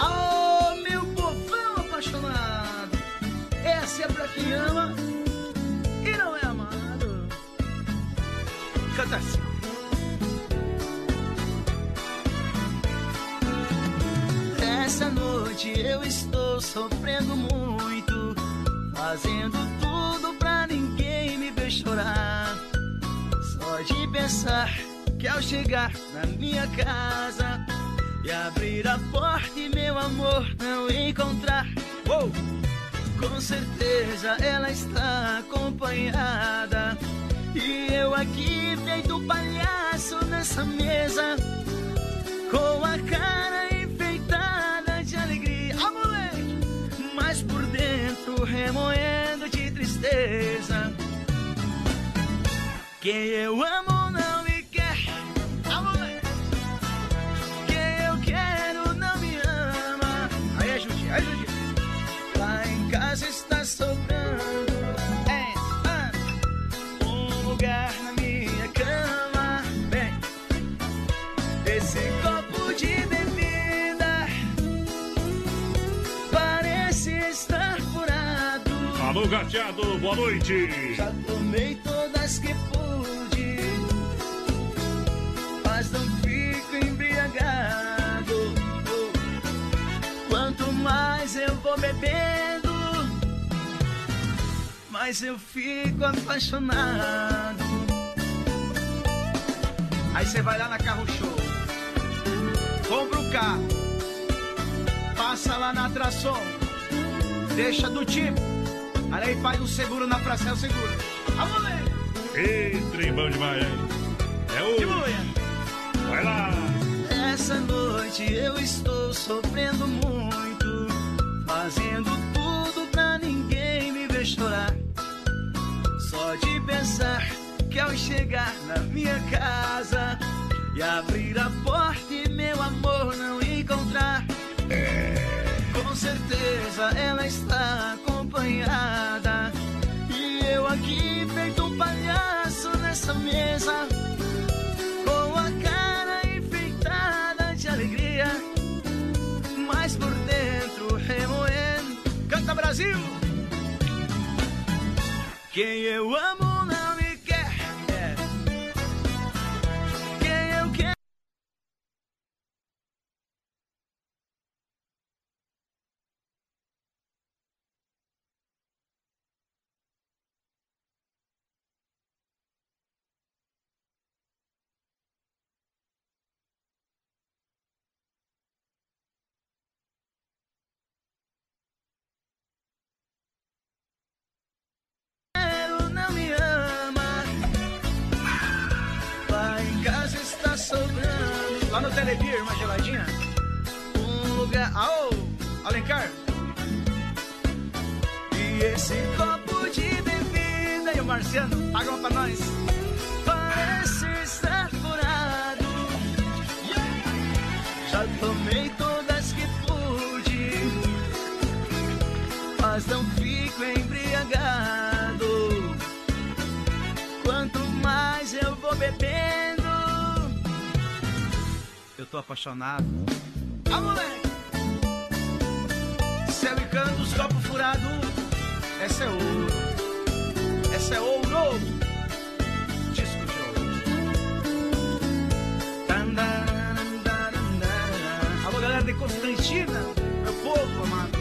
Oh, meu povão apaixonado, essa é pra quem ama Assim. Essa noite eu estou sofrendo muito, fazendo tudo pra ninguém me ver chorar. Só de pensar que ao chegar na minha casa e abrir a porta e meu amor não encontrar, oh, com certeza ela está acompanhada. E eu aqui feito palhaço nessa mesa, com a cara enfeitada de alegria. Ah, moleque! Mas por dentro remoendo de tristeza. Quem eu amo Alô, gateado, boa noite. Já tomei todas que pude, mas não fico embriagado. Quanto mais eu vou bebendo, mais eu fico apaixonado. Aí você vai lá na Carro Show, compra o carro, passa lá na atração, deixa do tipo, aí faz o seguro na praça, é o seguro. A moleque! Ei, trem bom demais, hein? É o. Vai lá! Essa noite eu estou sofrendo muito, fazendo tudo pra ninguém me ver chorar. Só de pensar que ao chegar na minha casa e abrir a porta e meu amor não encontrar, com certeza ela está acompanhada. E eu aqui feito um palhaço nessa mesa, com a cara enfeitada de alegria, mas por dentro remoendo. Canta Brasil! Quem eu amo Lugar. Aô, Alencar. E esse copo de bebida. E o Marciano, paga uma pra nós. Parece estar furado. Já tomei todas que pude. Mas não fico embriagado. Quanto mais eu vou bebendo. Eu tô apaixonado. Ah, moleque! Céu e cantos, copo furado. Essa é ouro. Essa é ouro. Disco de ouro. Alô, galera de Constantina. Meu povo amado.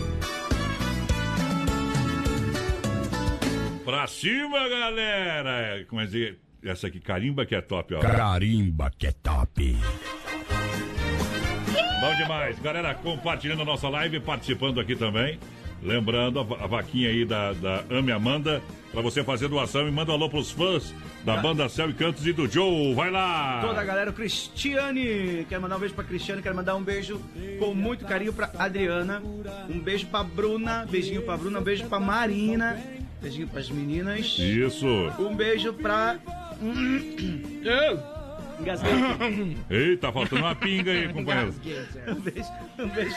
Pra cima, galera! Como é dizer? Essa aqui, carimba que é top, ó. Carimba que é top. Bom demais. Galera, compartilhando a nossa live, participando aqui também. Lembrando a, va- a vaquinha aí da, da Ame Amanda, pra você fazer doação e manda um alô pros fãs da banda Céu e Cantos e do Joe. Vai lá! Toda a galera, o Cristiane. Quero mandar um beijo pra Cristiane, quero mandar um beijo com muito carinho pra Adriana. Um beijo pra Bruna, beijinho pra Bruna, um beijo pra Marina, beijinho pras meninas. Isso. Um beijo pra. Engasguei. Eita, faltando uma pinga aí, companheiro. Um beijo, um beijo.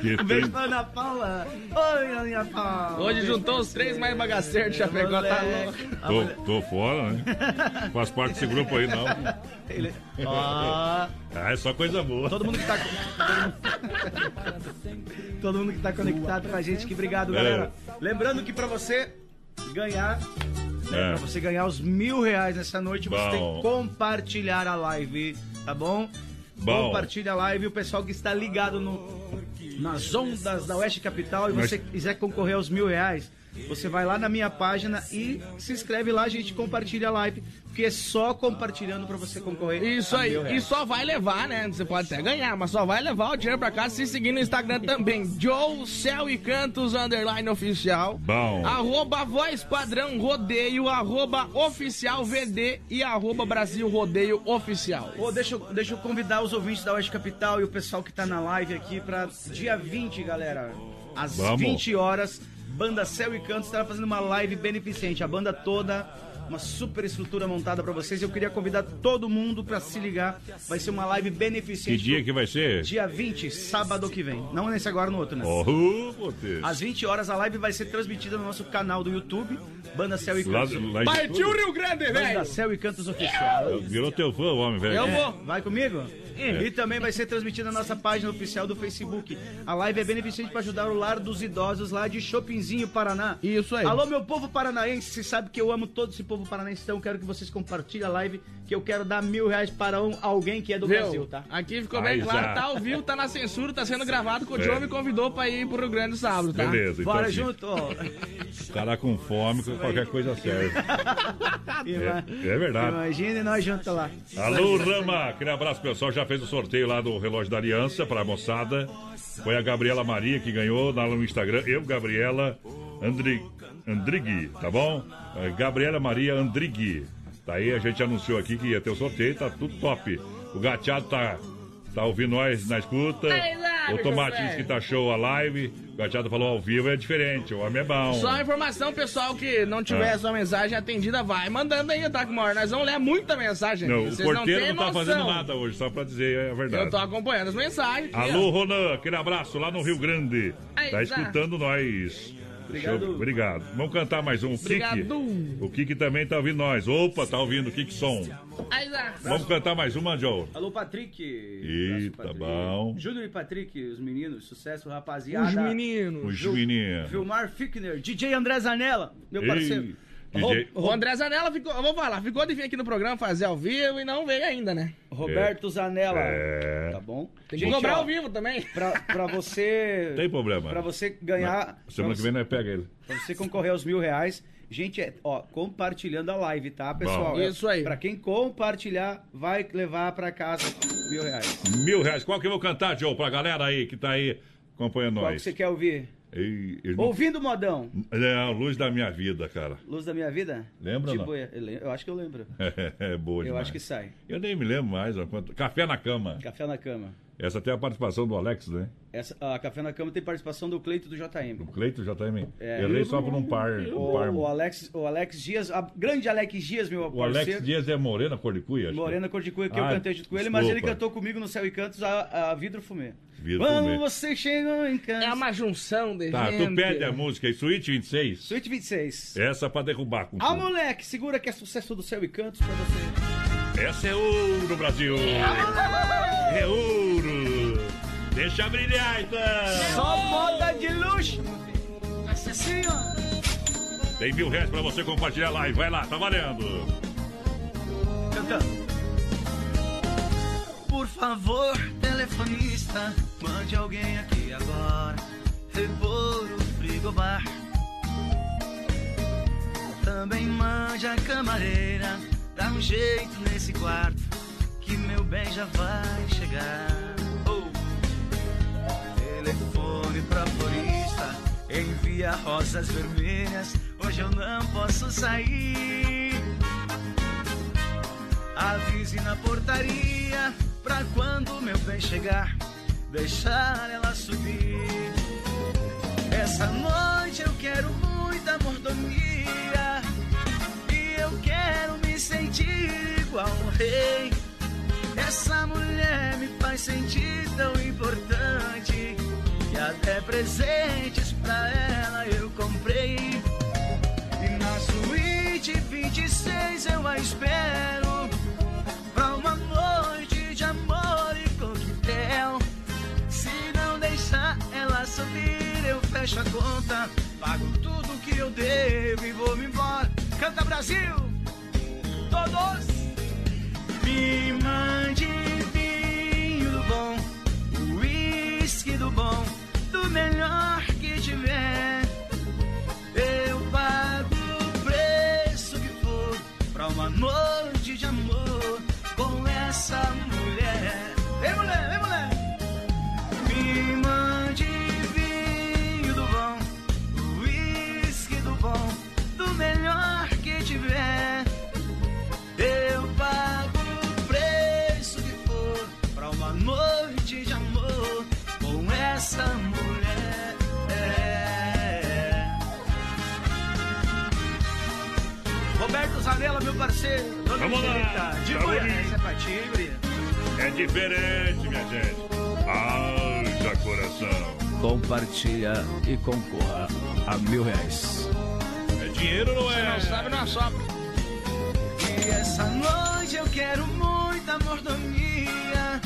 Que Um beijo pra Ana Paula. Oi, Ana Paula. Hoje juntou os três mais bagaceiros de Chapecó, tá louco. Tô, tô fora, né? Faz parte desse grupo aí, não. Ele... Ó, Ah, é só coisa boa. todo mundo que tá. Todo mundo que tá conectado com a gente, que obrigado, É. galera. Lembrando que pra você ganhar. Né, É. Pra você ganhar os mil reais nessa noite, você tem Bom. que compartilhar a live, tá bom? Bom. Compartilha a live, o pessoal que está ligado no, nas ondas da Oeste Capital e Mas- você quiser concorrer aos mil reais, você vai lá na minha página e se inscreve lá, a gente compartilha a live, porque é só compartilhando pra você concorrer. Isso aí, e só vai levar, né? Você pode até ganhar, mas só vai levar o dinheiro pra casa se seguir no Instagram também. Joe Céu e Cantos Underline Oficial. Bom. Arroba Voz Padrão Rodeio, arroba Oficial VD e arroba Brasil Rodeio Oficial. Ô, deixa, eu, deixa eu convidar os ouvintes da Oeste Capital e o pessoal que tá na live aqui pra dia 20, galera. Às Vamos. 20 horas, Banda Céu e Cantos estará fazendo uma live beneficente. A banda toda, uma super estrutura montada pra vocês. Eu queria convidar todo mundo pra se ligar. Vai ser uma live Que beneficente. dia que vai ser? Dia 20, sábado que vem. Não nesse agora, no outro, né? Oh. Às 20 horas a live vai ser transmitida no nosso canal do YouTube, Banda Céu e Cantos. lá Partiu Rio Grande, Banda velho! Céu e Cantos Oficial. Virou teu fã, o homem, velho. Eu É, vou. Vai comigo? E também vai ser transmitida na nossa página oficial do Facebook. A live é beneficente para ajudar o lar dos idosos lá de Chopinzinho, Paraná. Isso aí. Alô, meu povo paranaense, você sabe que eu amo todo esse povo paranaense, então eu quero que vocês compartilhem a live, que eu quero dar mil reais para um, alguém que é do Viu? Brasil, tá? Aqui ficou Aí bem claro, já. tá ao vivo, tá na censura, tá sendo gravado, que o É. Joe me convidou pra ir pro Rio Grande sábado, tá? Beleza, então Bora junto, ó. o cara com fome, qualquer coisa serve. É, é verdade. Imagine nós juntos lá. Alô, Rama, aquele abraço, pessoal. Já fez o sorteio lá do relógio da Aliança pra moçada. Foi a Gabriela Maria que ganhou lá no Instagram. Eu, Gabriela Andri... Tá bom? É, Gabriela Maria Andrigui. Tá aí, a gente anunciou aqui que ia ter o sorteio, tá tudo top. O gateado tá, tá ouvindo nós na escuta. O Tomate disse que tá show a live. O gateado falou ao vivo, é diferente. O homem é bom. Só a informação, pessoal, que não tiver Ah. sua mensagem atendida, vai mandando aí, tá, Maior? Nós vamos ler muita mensagem. Não, aqui, o vocês porteiro têm não, tá noção. fazendo nada hoje, só pra dizer a verdade. Eu tô acompanhando as mensagens. Alô. Ronan, aquele abraço lá no Rio Grande. Aí, tá tá. escutando nós. Obrigado. Show, Obrigado. Vamos cantar mais um. O Kiki. Obrigado. O Kiki também tá ouvindo nós. Opa, tá ouvindo o Kiki Som. Vamos cantar mais uma, Joe. Alô, Patrick. Eita, Abraço, Patrick. bom. Júnior e Patrick, os meninos, sucesso, rapaziada. Os meninos. Os meninos. Vilmar Fickner, DJ André Zanella, meu Ei, parceiro. DJ. O André Zanella ficou, eu vou falar, ficou de vir aqui no programa fazer ao vivo e não veio ainda, né? Roberto Zanella. É. Tá bom? Tem que Gente, cobrar ó, ao vivo também. Pra, pra você. Tem problema. Pra você ganhar. Semana pra que vem nós pega ele. Pra você concorrer aos mil reais. Gente, é, ó, compartilhando a live, tá, pessoal? Bom. Isso aí. Pra quem compartilhar, vai levar pra casa mil reais. Mil reais. Qual que eu vou cantar, Joe, pra galera aí que tá aí acompanhando Qual que nós? você quer ouvir? Não- Ouvindo modão. É a luz da minha vida, cara. Luz da minha vida? Lembra Tipo, não? eu, eu acho que eu lembro. É, boa Eu demais. acho que sai. Eu nem me lembro mais. Café na cama. Café na cama. Essa tem a participação do Alex, né? Essa, a Café na Cama tem participação do Cleito do JM. O Cleito já também. É. Errei só por um par. Um par. O, o Alex, o Alex Dias, a grande Alex Dias, meu O Alex parceiro. Dias é Morena Cor de Cuia? acho que é. Morena Cor de Cuia, que eu Ah, cantei junto com ele, mas ele cantou comigo no Céu e Cantos a, a Vidro Fumê. Vidro Quando Fumê. você chegou em casa. É uma junção de Tá, gente. tu pede a música aí, Suíte 26. Suíte 26. Essa pra derrubar com Ah, moleque, segura que é sucesso do Céu e Cantos pra você. Essa é ouro, Brasil. É ouro. Deixa brilhar, então. Só moda de luxo. Assim, Tem mil reais pra você compartilhar a live. Vai lá, tá valendo. Cantando. Por favor, telefonista, mande alguém aqui agora. Repor o frigobar. Também mande a camareira. Dá um jeito nesse quarto. Que meu bem já vai chegar. Telefone pra florista. Envia rosas vermelhas. Hoje eu não posso sair. Avise na portaria pra quando meu bem chegar, deixar ela subir. Essa noite eu quero muita mordomia e eu quero me sentir igual um rei. Essa mulher me faz sentir tão importante. Até presentes pra ela eu comprei. E na suíte 26 eu a espero. Pra uma noite de amor e coquetel. Se não deixar ela subir, eu fecho a conta. Pago tudo que eu devo e vou me embora. Canta Brasil! Todos! Me mande vinho do bom, uísque do bom, do melhor que tiver. Eu pago o preço que for pra uma noite de amor com essa mulher. Zanella, meu parceiro. Dona Vamos lá. De Goiás, essa é pra ti. É diferente, minha gente. Haja coração. Compartilha e concorra a mil reais. É dinheiro ou não é? Não sabe, não sopra. E essa noite eu quero muita mordomia.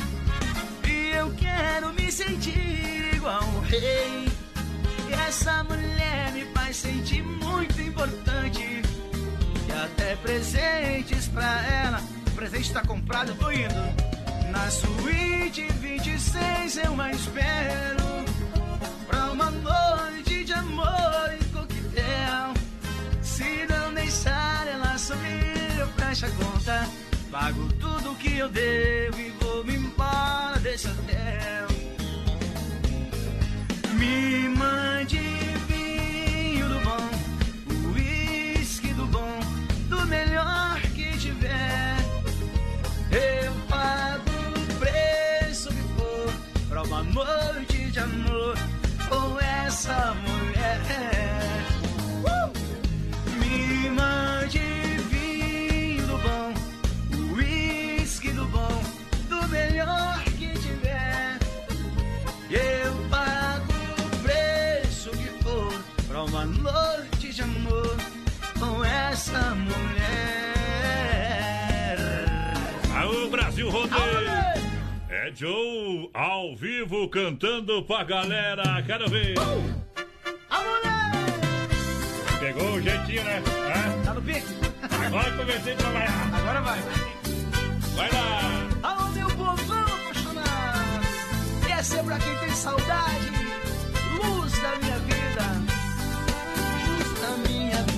E eu quero me sentir igual um rei. E essa mulher me faz sentir muito importante. Até presentes pra ela. O presente tá comprado, eu tô indo. Na suíte 26 eu a espero. Pra uma noite de amor e coquetel. Se não deixar ela subir, eu fecho a conta. Pago tudo que eu devo e vou me embora desse hotel. Me mande vinho do bom, uísque do bom, do melhor que tiver. Eu pago o preço que for pra uma noite de amor com essa mulher. Me mande vinho do bom, uísque do bom, Joe ao vivo cantando pra galera. Quero ver. A mulher! Pegou o jeitinho, né? Hã? Tá no pique? Agora comecei a trabalhar. Agora vai. Vai lá. Alô, meu povão apaixonado! Essa é pra quem tem saudade, luz da minha vida, luz da minha vida,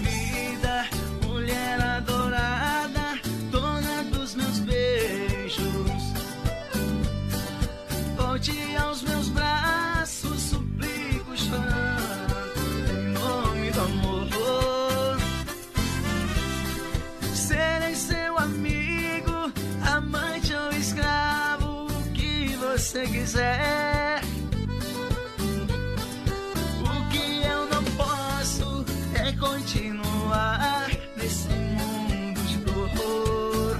quiser. O que eu não posso é continuar nesse mundo de dor.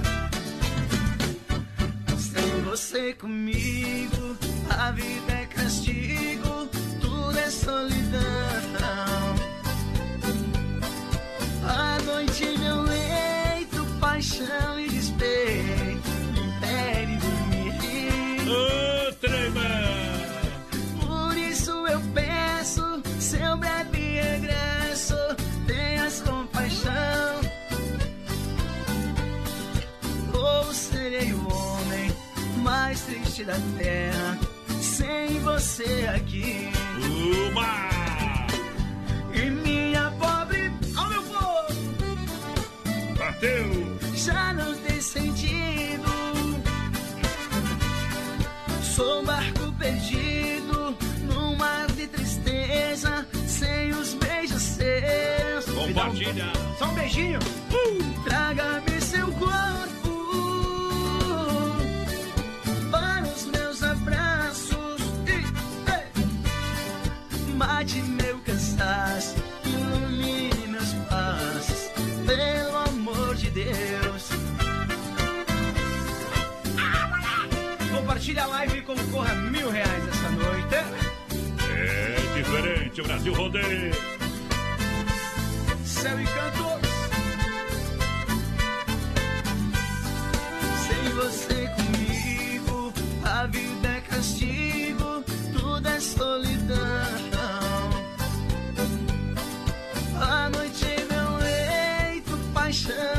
Sem você comigo, a vida é castigo, tudo é solidão. Triste da terra, sem você aqui. Uma! E minha pobre, ao meu povo, Bateu! já não tem sentido. Sou um barco perdido num mar de tristeza, sem os beijos seus. Compartilha! Só um beijinho. Traga-me Live e concorra a mil reais essa noite. É diferente, o Brasil rodeio. Céu e cantos. Sem você comigo, a vida é castigo, tudo é solidão. A noite é meu leito, paixão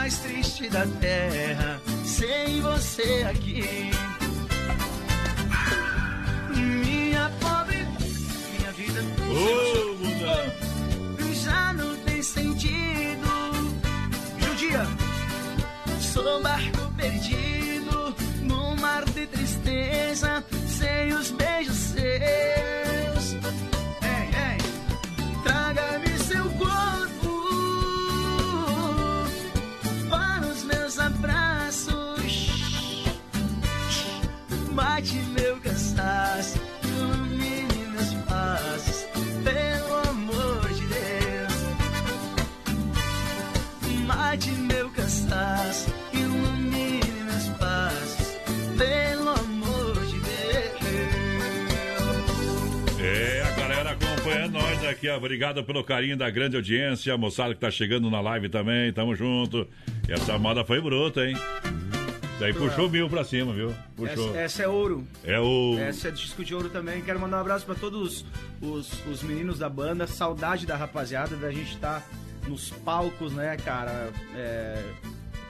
mais triste da terra, sem você aqui. Minha pobre, minha vida muda. já não tem sentido. E um dia sou um barco perdido Obrigado pelo carinho da grande audiência. Moçada que tá chegando na live também, tamo junto. Essa moda foi bruta, hein? Isso aí puxou mil pra cima, viu? Puxou. Essa, essa é ouro. É o. Essa é disco de ouro também. Quero mandar um abraço pra todos os, os meninos da banda. Saudade da rapaziada, da gente estar nos palcos, né, cara? É,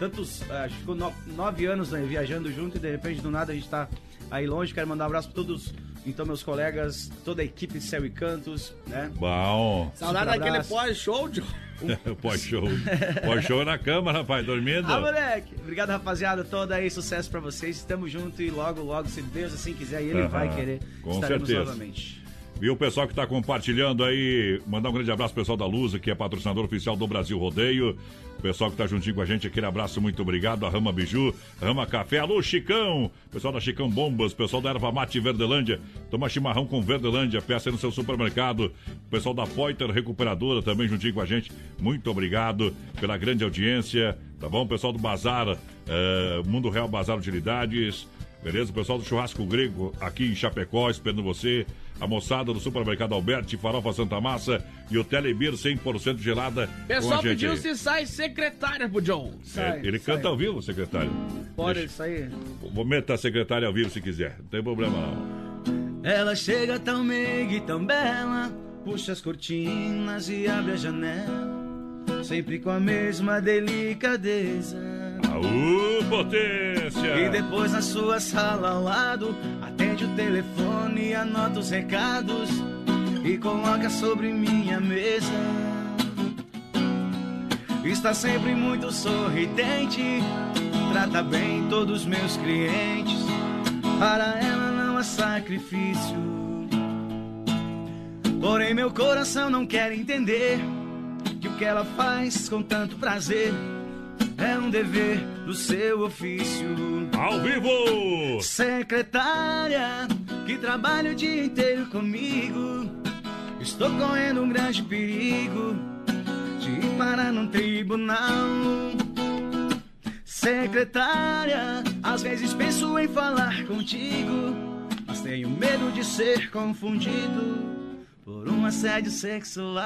tantos. A gente ficou no- nove anos né, viajando junto e de repente do nada a gente tá aí longe. Quero mandar um abraço pra todos, então, meus colegas, toda a equipe de Céu e Cantos, né? Bom. Saudade daquele pós-show, John. Pós-show. Pós-show na cama, rapaz, dormindo. Ah, moleque! Obrigado, rapaziada, toda aí, sucesso pra vocês. Estamos juntos e logo, logo, se Deus assim quiser, e ele Aham, vai querer, com estaremos certeza. novamente. Viu o pessoal que está compartilhando aí? Mandar um grande abraço pro pessoal da Lusa, que é patrocinador oficial do Brasil Rodeio. O pessoal que está juntinho com a gente, aquele abraço muito obrigado. A Rama Biju, Rama Café, alô Chicão, pessoal da Chicão Bombas, pessoal da Erva Mate Verdelândia, toma chimarrão com Verdelândia, peça no seu supermercado. O pessoal da Poiter Recuperadora também juntinho com a gente, muito obrigado pela grande audiência, tá bom? Pessoal do Bazar, eh, Mundo Real Bazar Utilidades, Beleza? O pessoal do Churrasco Grego aqui em Chapecó, esperando você. A moçada do Supermercado Alberti, Farofa Santa Massa e o Telebir 100% gelada. com a Pessoal gente pediu aí. se sai secretária pro John. É, ele canta ao vivo, secretário. Pode Deixa- aí. Vou meter a secretária ao vivo se quiser. Não tem problema não. Ela chega tão meiga e tão bela, puxa as cortinas e abre a janela, sempre com a mesma delicadeza. Aú, potência! E depois na sua sala ao lado, atende o telefone, anota os recados e coloca sobre minha mesa. Está sempre muito sorridente, trata bem todos meus clientes. Para ela não há sacrifício. Porém, meu coração não quer entender que o que ela faz com tanto prazer é um dever do seu ofício. Ao vivo! Secretária, que trabalha o dia inteiro comigo. Estou correndo um grande perigo de ir parar num tribunal. Secretária, às vezes penso em falar contigo, mas tenho medo de ser confundido por um assédio sexual.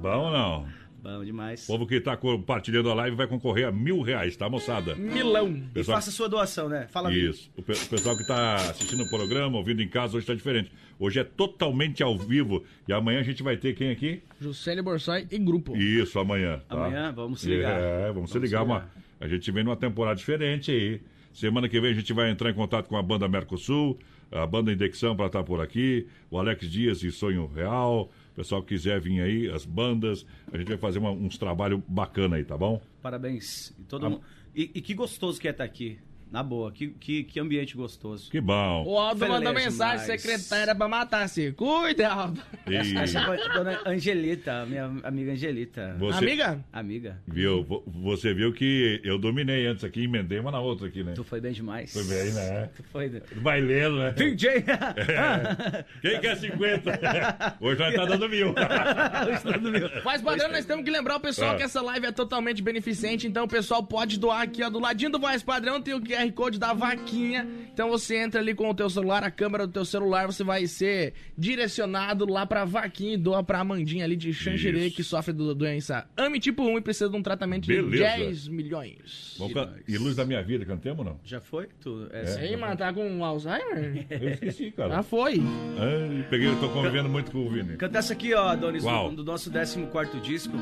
Bom não? Bom demais. O povo que está compartilhando a live vai concorrer a mil reais, tá, moçada? Milão. E Pessoal- faça sua doação, né? Fala. Isso. O, pe- o pessoal que está assistindo o programa, ouvindo em casa, hoje está diferente. Hoje é totalmente ao vivo. E amanhã a gente vai ter quem aqui? Juscelio Borsai e grupo. Isso, amanhã. tá? Amanhã, vamos se ligar. É, vamos, se Vamos ligar. se Uma, ligar. a gente vem numa temporada diferente aí. Semana que vem a gente vai entrar em contato com a banda Mercosul, a banda Indexão para estar por aqui, o Alex Dias e Sonho Real. O pessoal que quiser vir aí, as bandas, a gente vai fazer uma- uns trabalhos bacana aí, tá bom? Parabéns. E, todo Ah. mundo- e, e que gostoso que é estar aqui. Na boa, que, que, que ambiente gostoso. Que bom. O Aldo Feliz mandou mensagem, demais. secretária pra matar, se cuida, Aldo. E, Essa foi a dona Angelita, minha amiga Angelita. você, Amiga? Amiga, Viu, vo- você viu que eu dominei antes aqui, emendei uma na outra aqui, né? tu foi bem demais. Foi bem, né? Tu foi. Vai lendo, né? DJ! Quem quer 50? Hoje nós tá dando mil. Mas, padrão, nós temos que lembrar o pessoal Ah. que essa live é totalmente beneficente, então o pessoal pode doar aqui, ó, do ladinho do voz padrão tem o QR Code da vaquinha, então você entra ali com o teu celular, a câmera do teu celular, você vai ser direcionado lá pra vaquinha e doa pra Amandinha ali de Xanxerê, que sofre da doença AMI tipo 1 e precisa de um tratamento de Beleza. 10 milhões. Can- E Luz da Minha Vida, cantemos ou não? Já foi? Tu, é, Ei, mano, tá com Alzheimer? Eu esqueci, cara. Já foi. Ai, peguei, eu tô convivendo muito com o Vini. Canta essa aqui, ó, Donis, do, do nosso 14 disco.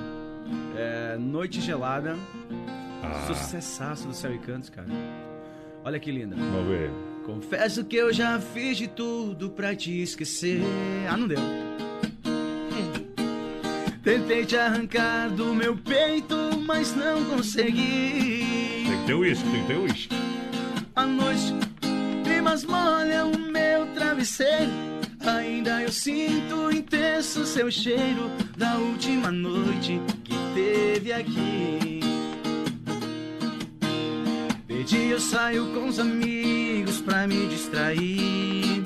É, Noite Gelada. Ah. Sucessaço do Céu e Cantos, cara. Olha que linda. Vamos ver. Confesso que eu já fiz de tudo pra te esquecer. Ah, não deu. Tentei te arrancar do meu peito, mas não consegui. Tem que ter uísque, tem que ter uísque. A noite, climas molham o meu travesseiro. Ainda eu sinto intenso seu cheiro da última noite que teve aqui. De dia eu saio com os amigos pra me distrair.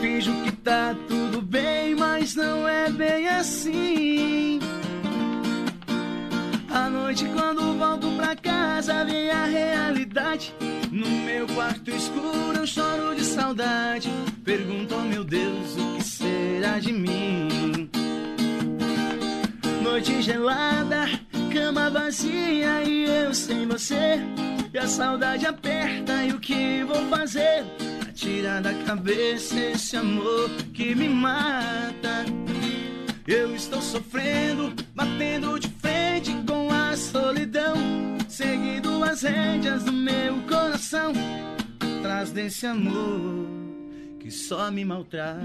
Finjo que tá tudo bem, mas não é bem assim. À noite, quando volto pra casa, vem a realidade. No meu quarto escuro, eu choro de saudade. Pergunto, oh meu Deus, o que será de mim? Noite gelada, cama vazia e eu sem você. E a saudade aperta, e o que vou fazer? Tirar da cabeça esse amor que me mata. Eu estou sofrendo, batendo de frente com a solidão, seguindo as rédeas do meu coração, atrás desse amor que só me maltrata.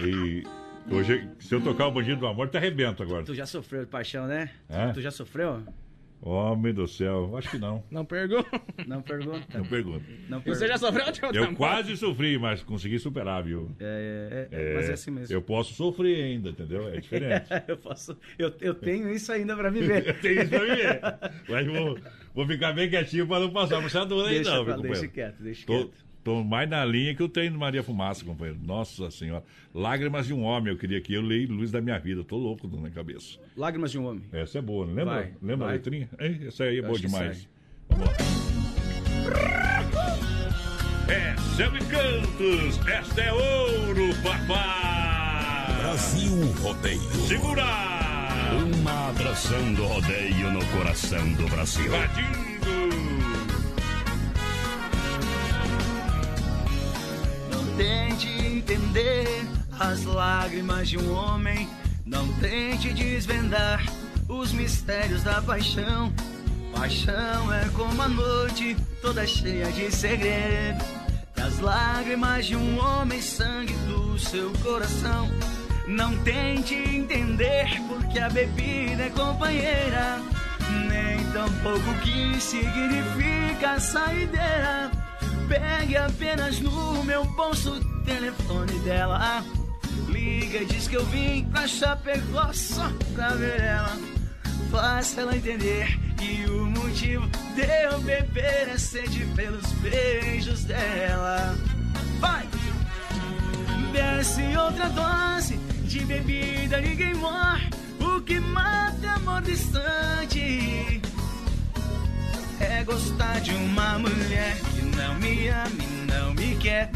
E hoje, se eu tocar o Bandido do Amor, te arrebento agora. Tu já sofreu de paixão, né? É? Tu já sofreu? Homem do céu, acho que não. Não pergunta. Não pergunta. Não pergunto. Não Você já sofreu de Eu quase sofri, mas consegui superar, viu? É, é, é, mas é assim mesmo. Eu posso sofrer ainda, entendeu? É diferente. eu posso. Eu, eu tenho isso ainda pra viver. Tem isso pra viver. Mas vou, vou ficar bem quietinho pra não passar puxadura aí, Deixa, não, pra- meu deixa quieto, deixa Tô, quieto. Tô mais na linha que eu tenho no Maria Fumaça, companheiro. Nossa senhora. Lágrimas de um homem, eu queria que eu leia Luz da Minha Vida. Tô louco na cabeça. Lágrimas de um homem. Essa é boa, né? Lembra? Vai, Lembra a vai. letrinha? Hein? Essa aí é Eu boa demais. sai. Vamos lá. É Céu e Cantos, esta é ouro, papá! Brasil Rodeio. Segura! Uma atração do rodeio no coração do Brasil. Invadindo! Tente entender as lágrimas de um homem. Não tente desvendar os mistérios da paixão. Paixão é como a noite, toda cheia de segredo. Das lágrimas de um homem, sangue do seu coração. Não tente entender porque a bebida é companheira. Nem tampouco o que significa a saideira. Pegue apenas no meu bolso o telefone dela. Liga e diz que eu vim pra Chapecó só pra ver ela. Faça ela entender que o motivo de eu beber é sede pelos beijos dela. Vai! Desce outra dose de bebida, ninguém morre. O que mata é amor distante. É gostar de uma mulher não me ama e não me quer.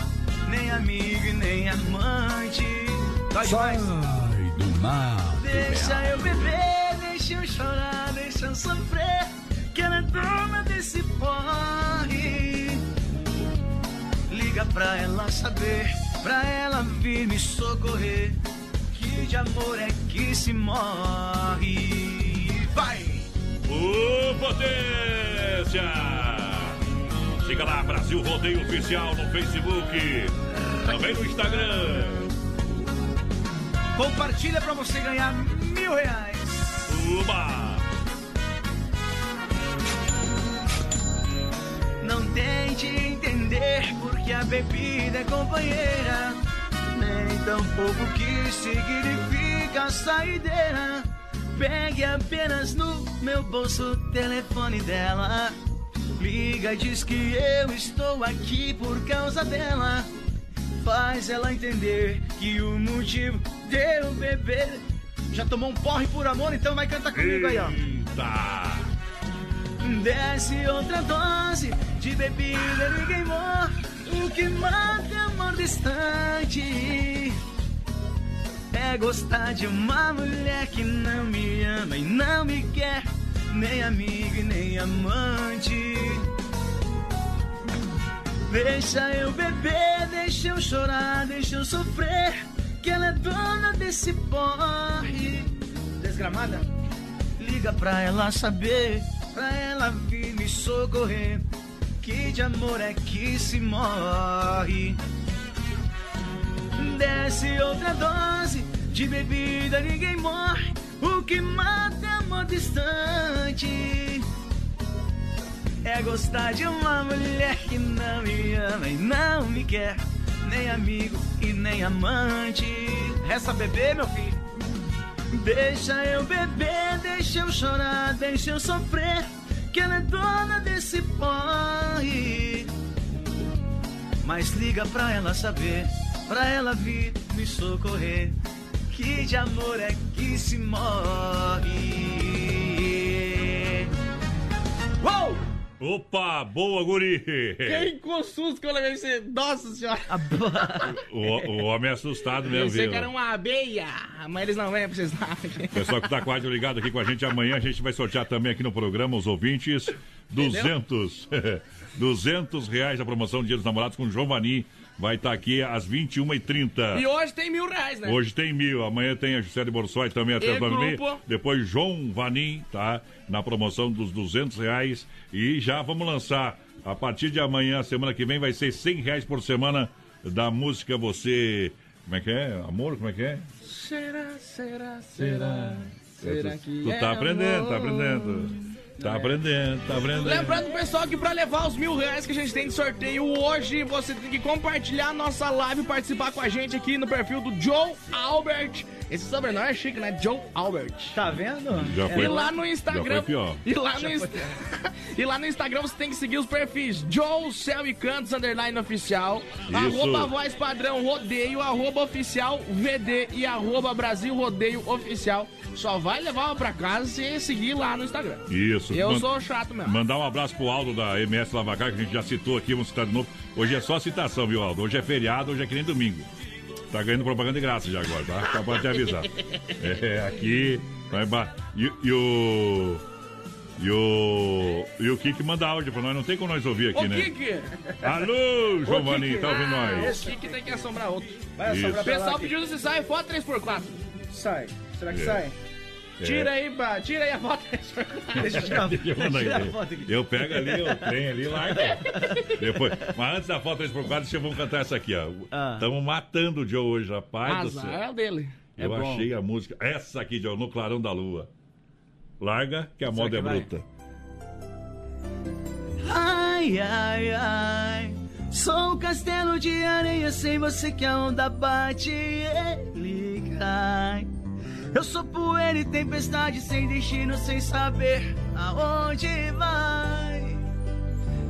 Nem amigo e nem amante. Vai demais. do mar. Deixa eu beber, deixa eu chorar, deixa eu sofrer. Que ela é dona desse porre. Liga pra ela saber, pra ela vir me socorrer. Que de amor é que se morre. Vai! Ô, potência! Siga lá, Brasil Rodeio Oficial no Facebook. Também no Instagram. Compartilha para você ganhar mil reais. Uba! Não tente entender porque a bebida é companheira. Nem tampouco que significa saideira. Pegue apenas no meu bolso o telefone dela Liga, diz que eu estou aqui por causa dela. Faz ela entender que o motivo deu beber. Já tomou um porre por amor, então vai cantar comigo aí, ó. Eita! Desce outra dose de bebida, ninguém morre. O que mata é amor distante. É gostar de uma mulher que não me ama e não me quer, nem amigo e nem amante. Deixa eu beber, deixa eu chorar, deixa eu sofrer, que ela é dona desse porre. Desgramada? Liga pra ela saber, pra ela vir me socorrer, que de amor é que se morre. Desce outra dose de bebida, ninguém morre. O que mata é amor distante. É gostar de uma mulher que não me ama e não me quer, nem amigo e nem amante. Resta beber, meu filho. Deixa eu beber, deixa eu chorar, deixa eu sofrer, que ela é dona desse porre. Mas liga pra ela saber, pra ela vir me socorrer, que de amor é que se morre. Uou! Opa, boa, guri! Quem com susto que eu levei você. Nossa senhora! O, o homem é assustado mesmo, Pensei viu? que era uma abeia, mas eles não vêm pra vocês lá. Pessoal que tá quase ligado aqui com a gente amanhã, a gente vai sortear também aqui no programa os ouvintes 200 200 reais da promoção Dia dos Namorados com o João Vani. Vai estar aqui às 21h30. E hoje tem mil reais, né? Hoje tem mil, amanhã tem a Gisele Borsoi também até as nove. Depois João Vanim, tá? Na promoção dos 200 reais. E já vamos lançar, a partir de amanhã, semana que vem, vai ser 100 reais por semana da música Você... Como é que é? Amor, como é que é? Será, será, será? Será tu, que tu é tá aprendendo, tá aprendendo. Tá aprendendo, tá aprendendo. Lembrando, pessoal, que pra levar os mil reais que a gente tem de sorteio hoje, você tem que compartilhar a nossa live e participar com a gente aqui no perfil do Joe Albert. Esse sobrenome é chique, né? Joe Albert. Tá vendo? Já foi, E lá no já Instagram. foi pior. E lá, no, Inst- e lá no Instagram você tem que seguir os perfis Joe Céu e Cantos Underline Oficial, arroba voz padrão rodeio, arroba oficial VD e arroba Brasil Rodeio Oficial. Só vai levar uma pra casa se seguir lá no Instagram. Isso. Eu Man- sou chato mesmo. Mandar um abraço pro Aldo da MS Lavacar, que a gente já citou aqui, vamos citar de novo. Hoje é só citação, viu, Aldo? Hoje é feriado, hoje é que nem domingo. Tá ganhando propaganda de graça já agora, tá? Só pra te avisar. É, aqui. Vai ba... e, e o. E o. E o Kiki manda áudio pra nós, não tem como nós ouvir aqui, Ô, né? Kiki! Alô, Giovanni, tá ouvindo Ah, nós? O Kiki tem que assombrar outro. Vai assombrar O pessoal pediu se sai foto 3x4. Sai. Será que É. sai? É. Tira aí, pra, tira aí a foto 3x4. Deixa eu tirar, a foto aqui. Eu pego ali, o trem ali e largo. Depois, mas antes da foto 3x4, deixa eu vamos cantar essa aqui, ó. Ah. Estamos matando o Joe hoje, rapaz do Azar céu. é o dele. Eu bom. achei a música. Essa aqui, Joe, no Clarão da Lua. Larga, que a moda é que vai? bruta. Ai, ai, ai. Sou um castelo de areia sem você que a onda bate e ele cai. Eu sou poeira e tempestade sem destino, sem saber aonde vai.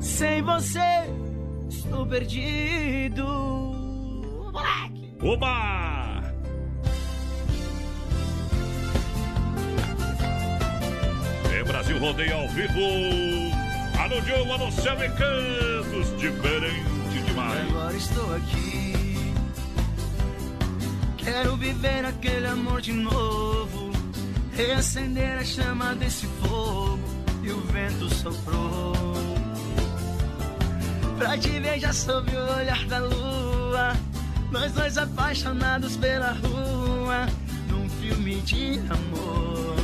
Sem você, estou perdido. Moleque! Oba! É Brasil Rodeio ao vivo. Alô, Joe, alô, Céu e Cantos. Diferente demais. Agora estou aqui. Quero viver aquele amor de novo. Reacender a chama desse fogo. E o vento soprou. Pra te ver já sob o olhar da lua. Nós dois apaixonados pela rua. Num filme de amor.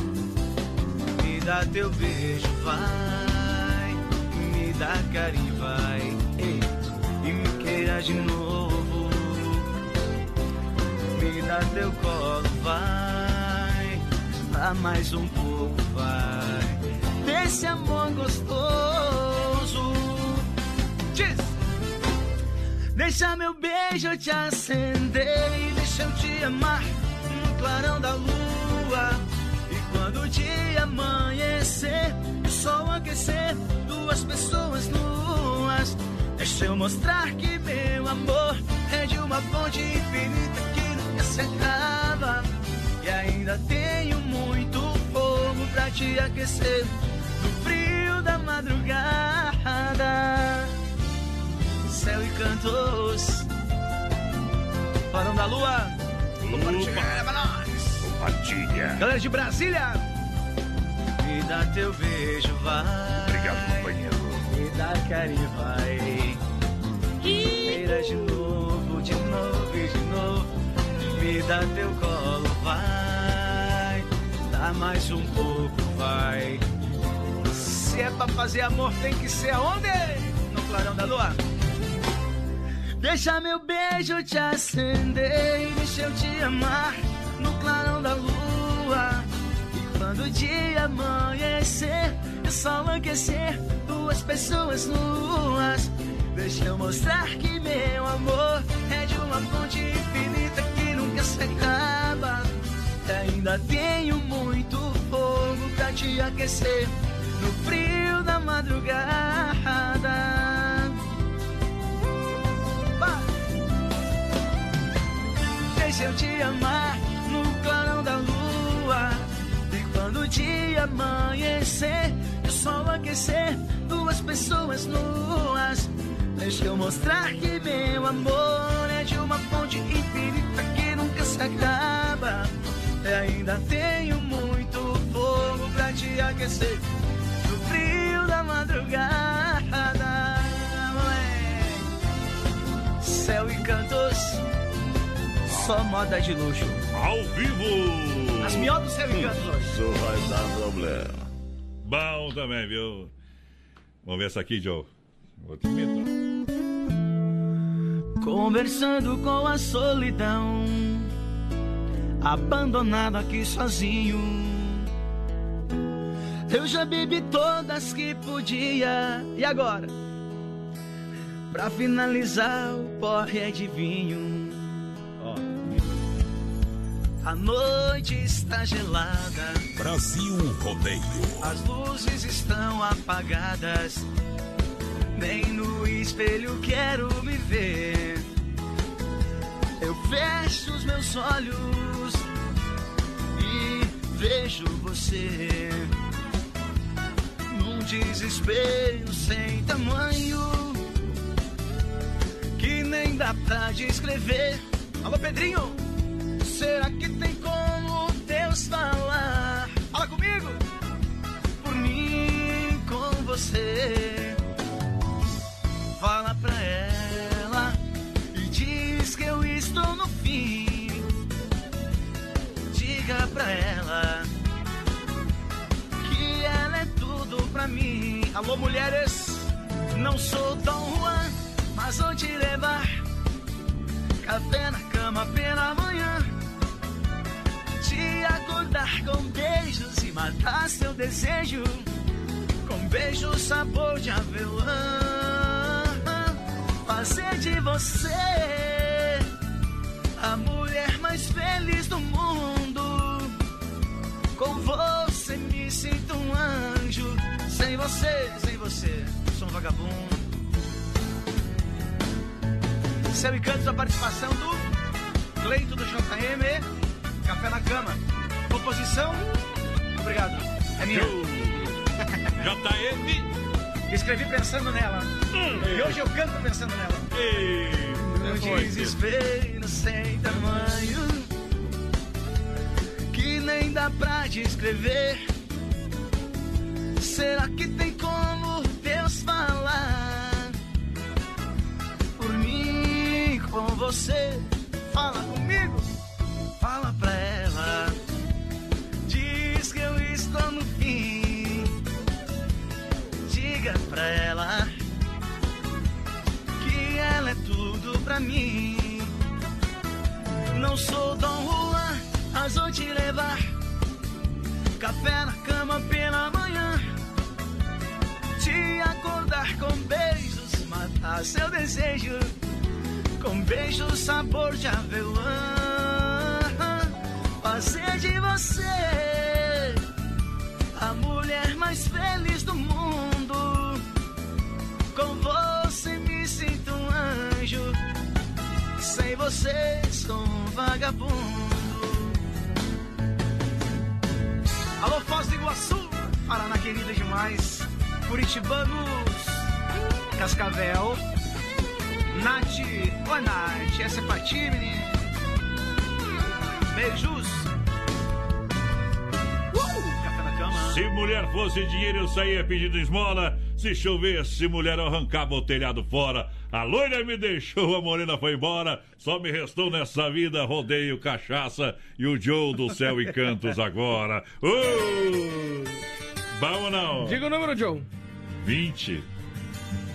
Me dá teu beijo, vai. Me dá carinho, vai. E me queira de novo. Dá teu colo, vai. Dá mais um pouco, vai. Desse amor gostoso. Diz! Deixa meu beijo te acender, deixa eu te amar no clarão da lua. E quando o dia amanhecer, o sol aquecer, duas pessoas nuas. Deixa eu mostrar que meu amor é de uma fonte infinita que nunca se acaba. E ainda tenho muito fogo pra te aquecer no frio da madrugada. Céu e cantos, Barão da Lua. Compartilha pra nós. Compartilha. Galera de Brasília, me dá teu beijo, vai. Obrigado, companheiro. Me dá carinho, vai. Beira de novo, de novo e de novo. Dá teu colo, vai. Dá mais um pouco, vai. Se é pra fazer amor, tem que ser aonde? No clarão da lua. Deixa meu beijo te acender, deixa eu te amar no clarão da lua. E quando o dia amanhecer, o sol aquecer, duas pessoas nuas. Deixa eu mostrar que meu amor é de uma fonte infinita se acaba. Ainda tenho muito fogo pra te aquecer no frio da madrugada. Deixa eu te amar no clarão da lua. E quando o dia amanhecer, o sol aquecer, duas pessoas nuas. Deixa eu mostrar que meu amor é de uma acaba. E ainda tenho muito fogo pra te aquecer no frio da madrugada. moleque. Céu e cantos, só moda de luxo. Ao vivo. As miotas do céu e cantos hoje. Isso vai dar problema. Bom também, viu? Vamos ver essa aqui, Joe. Vou te. Conversando com a solidão, abandonado aqui sozinho. Eu já bebi todas que podia, e agora? Pra finalizar, o porre é de vinho. A noite está gelada, Brasil Rodeio. as luzes estão apagadas. Nem no espelho quero me ver. Eu fecho os meus olhos e vejo você num desespero sem tamanho que nem dá pra descrever. Alô, Pedrinho! Será que tem como Deus falar? Fala comigo! Por mim, com você. Estou no fim. Diga pra ela que ela é tudo pra mim. Alô, mulheres, não sou Dom Juan, mas vou te levar café na cama pela manhã. Te acordar com beijos e matar seu desejo com beijo sabor de avelã. Fazer de você a mulher mais feliz do mundo. Com você me sinto um anjo. Sem você, sem você, sou um vagabundo. Céu e Cantos, a participação do Cleito do JM, Café na Cama. Composição, obrigado. É minha. JM. Escrevi pensando nela. E hoje eu canto pensando nela. Um desespero sem tamanho que nem dá pra descrever. Será que tem como Deus falar por mim com você? Fala comigo, fala pra ela. Diz que eu estou no fim. Diga pra ela que ela é pra mim. Não sou Dom Juan, mas vou te levar café na cama pela manhã. Te acordar com beijos, matar seu desejo com beijo sabor de avelã. Fazer de você a mulher mais feliz do mundo. Sem você sou um vagabundo. Alô, Foz do Iguaçu, Paraná querida demais. Curitibanos, Cascavel, Nath, oi Nath, essa é pra ti. Beijos. Uh, café cama. Se mulher fosse dinheiro, eu saía pedindo esmola. Se chovesse, mulher, eu arrancava o telhado fora. A loira me deixou, a morena foi embora. Só me restou nessa vida rodeio, cachaça e o Joe do céu e cantos agora. Uh! Bom ou não? Diga o número, Joe. 20.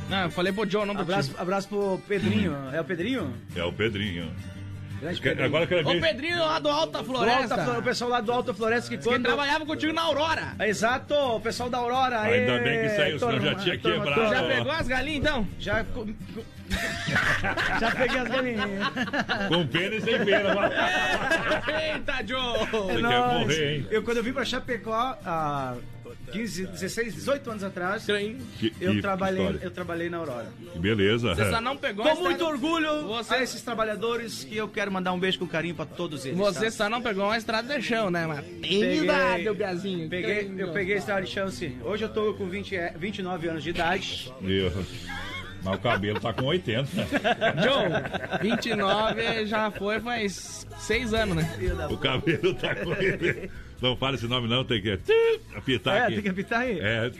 Não, eu falei pro Joe, não pro Abraço, abraço pro Pedrinho. É o Pedrinho? É o Pedrinho. Grande Que- Pedrinho. Agora eu quero Ô, ver. Pedrinho lá do Alta Do Floresta. Alta Flo- o pessoal lá do Alta Floresta que Que quando... trabalhava contigo na Aurora. Exato, o pessoal da Aurora. Ainda Aê, bem que saiu, senão já tinha quebrado. turma. Já pegou as galinhas, então? Já, já peguei as galinhas. Com pena e sem pena. Eita, Joe! Você quer Nós- morrer, hein? Eu, quando eu vim pra Chapecó, há 15, 16, 18 anos atrás. Que- eu, que trabalhei, história. eu trabalhei na Aurora. Que Beleza. Você só não pegou Com muito orgulho Você- a esses trabalhadores que eu quero mandar um beijo com carinho pra todos eles. Você tá? só não pegou uma estrada de chão, né, mano? Peguei- Peguei, Piazinho. Peguei, eu peguei a estrada de chance. Hoje eu tô com 20, é, 29 anos de idade. Meu. Mas o cabelo tá com 80. Joe, 29 já foi faz 6 anos, né? O cabelo tá com 80. Não fala esse nome não, tem que apitar É, aqui. tem que apitar aí. É,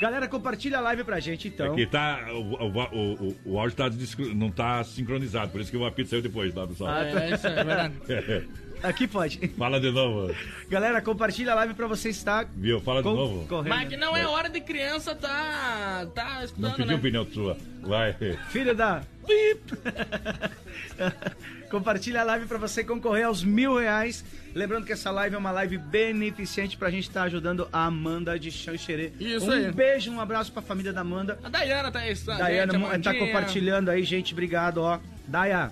Galera, compartilha a live pra gente então. aqui tá. O, o, o, o, o áudio tá não tá sincronizado, por isso que o apito saiu depois, tá, pessoal? É, isso é verdade. Aqui pode. Fala de novo. Galera, compartilha a live pra você estar Viu? Fala de novo. correndo. Mas que não é hora de criança tá, tá Não escutando, pediu né? opinião sua. Vai. Filho da. Pip. Compartilha a live pra você concorrer aos mil reais. Lembrando que essa live é uma live beneficente pra gente estar ajudando a Amanda de Xanxerê. Isso um aí. beijo, um abraço pra família da Amanda. A Dayana tá aí. Dayana gente, a tá compartilhando aí, gente. Obrigado, ó. Daya,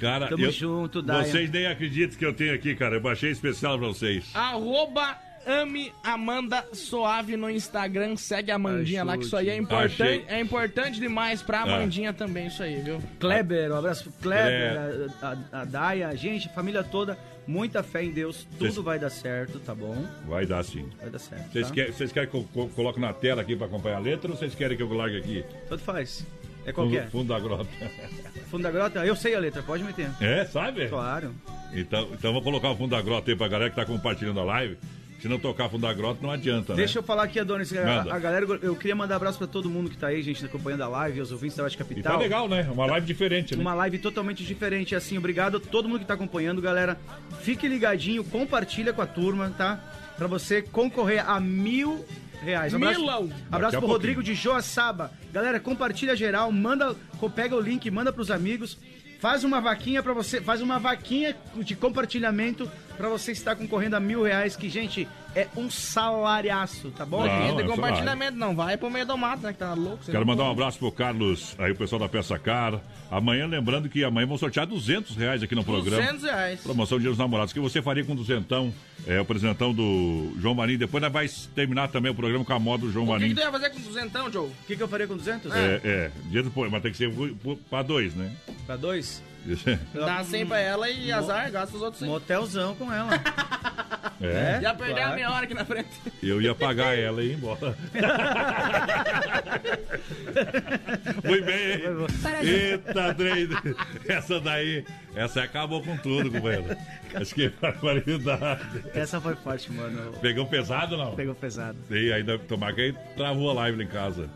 Cara, tamo eu- junto, Daya. vocês nem acreditam que eu tenho aqui, cara. Eu baixei especial pra vocês. Arroba Ame Amanda Suave no Instagram. Segue a Amandinha lá, que isso aí é importante. É importante demais pra Amandinha também, isso aí, viu? Kleber, um abraço pro Kleber, É. a, a, a Daya, gente, família toda, muita fé em Deus, tudo Vocês- vai dar certo, tá bom? Vai dar sim. Vai dar certo. Vocês tá? querem, vocês querem que eu co- coloque na tela aqui pra acompanhar a letra ou vocês querem que eu largue aqui? Tanto faz. É qual que é? Fundo, fundo da grota. Fundo da grota? Eu sei a letra, pode meter. É, sabe? Claro. Então, então vou colocar o fundo da grota aí pra galera que tá compartilhando a live. Se não tocar fundo da grota, não adianta, né? Deixa eu falar aqui, Adonis. Manda. A, a galera, eu queria mandar abraço pra todo mundo que tá aí, gente, acompanhando a live, os ouvintes da Rádio E tá Capital. legal, né? Uma live diferente, né? Uma live totalmente diferente, assim, obrigado a todo mundo que tá acompanhando, galera. Fique ligadinho, compartilha com a turma, tá? Pra você concorrer a mil reais. Um abraço, Milão. abraço pro pouquinho. Rodrigo de Joaçaba. Galera, compartilha geral, manda, pega o link, manda pros amigos. Faz uma vaquinha para você, faz uma vaquinha de compartilhamento pra você estar concorrendo a mil reais, que, gente, é um salariaço, tá bom? Não, Não, é tem compartilhamento, não. Vai pro meio do mato, né? Que tá louco. você Quero mandar um pode. abraço pro Carlos, aí o pessoal da Peça Car. Amanhã, lembrando que amanhã vão sortear 200 reais aqui no programa. 200 reais. Promoção Dia dos Namorados. O que você faria com o duzentão? É o presentão do João Marinho. Depois nós vai terminar também o programa com a moda do João O que, que Marinho. tu ia fazer com 200, Joe? O que, que eu faria com 200? É, é. Dia depois, mas tem que ser pra dois, né? Pra dois? É. Dá 100 pra ela e azar, gasta os outros 100. Motelzão com ela. É. Já perdeu claro. a meia hora aqui na frente. Eu ia pagar ela e ir embora. Foi bem, hein? Eita, Drey. Essa daí, essa acabou com tudo, companheiro. Acho que é qualidade. Essa foi forte, mano. Pegou pesado não? Pegou pesado. E ainda tomar que aí travou a live lá em casa.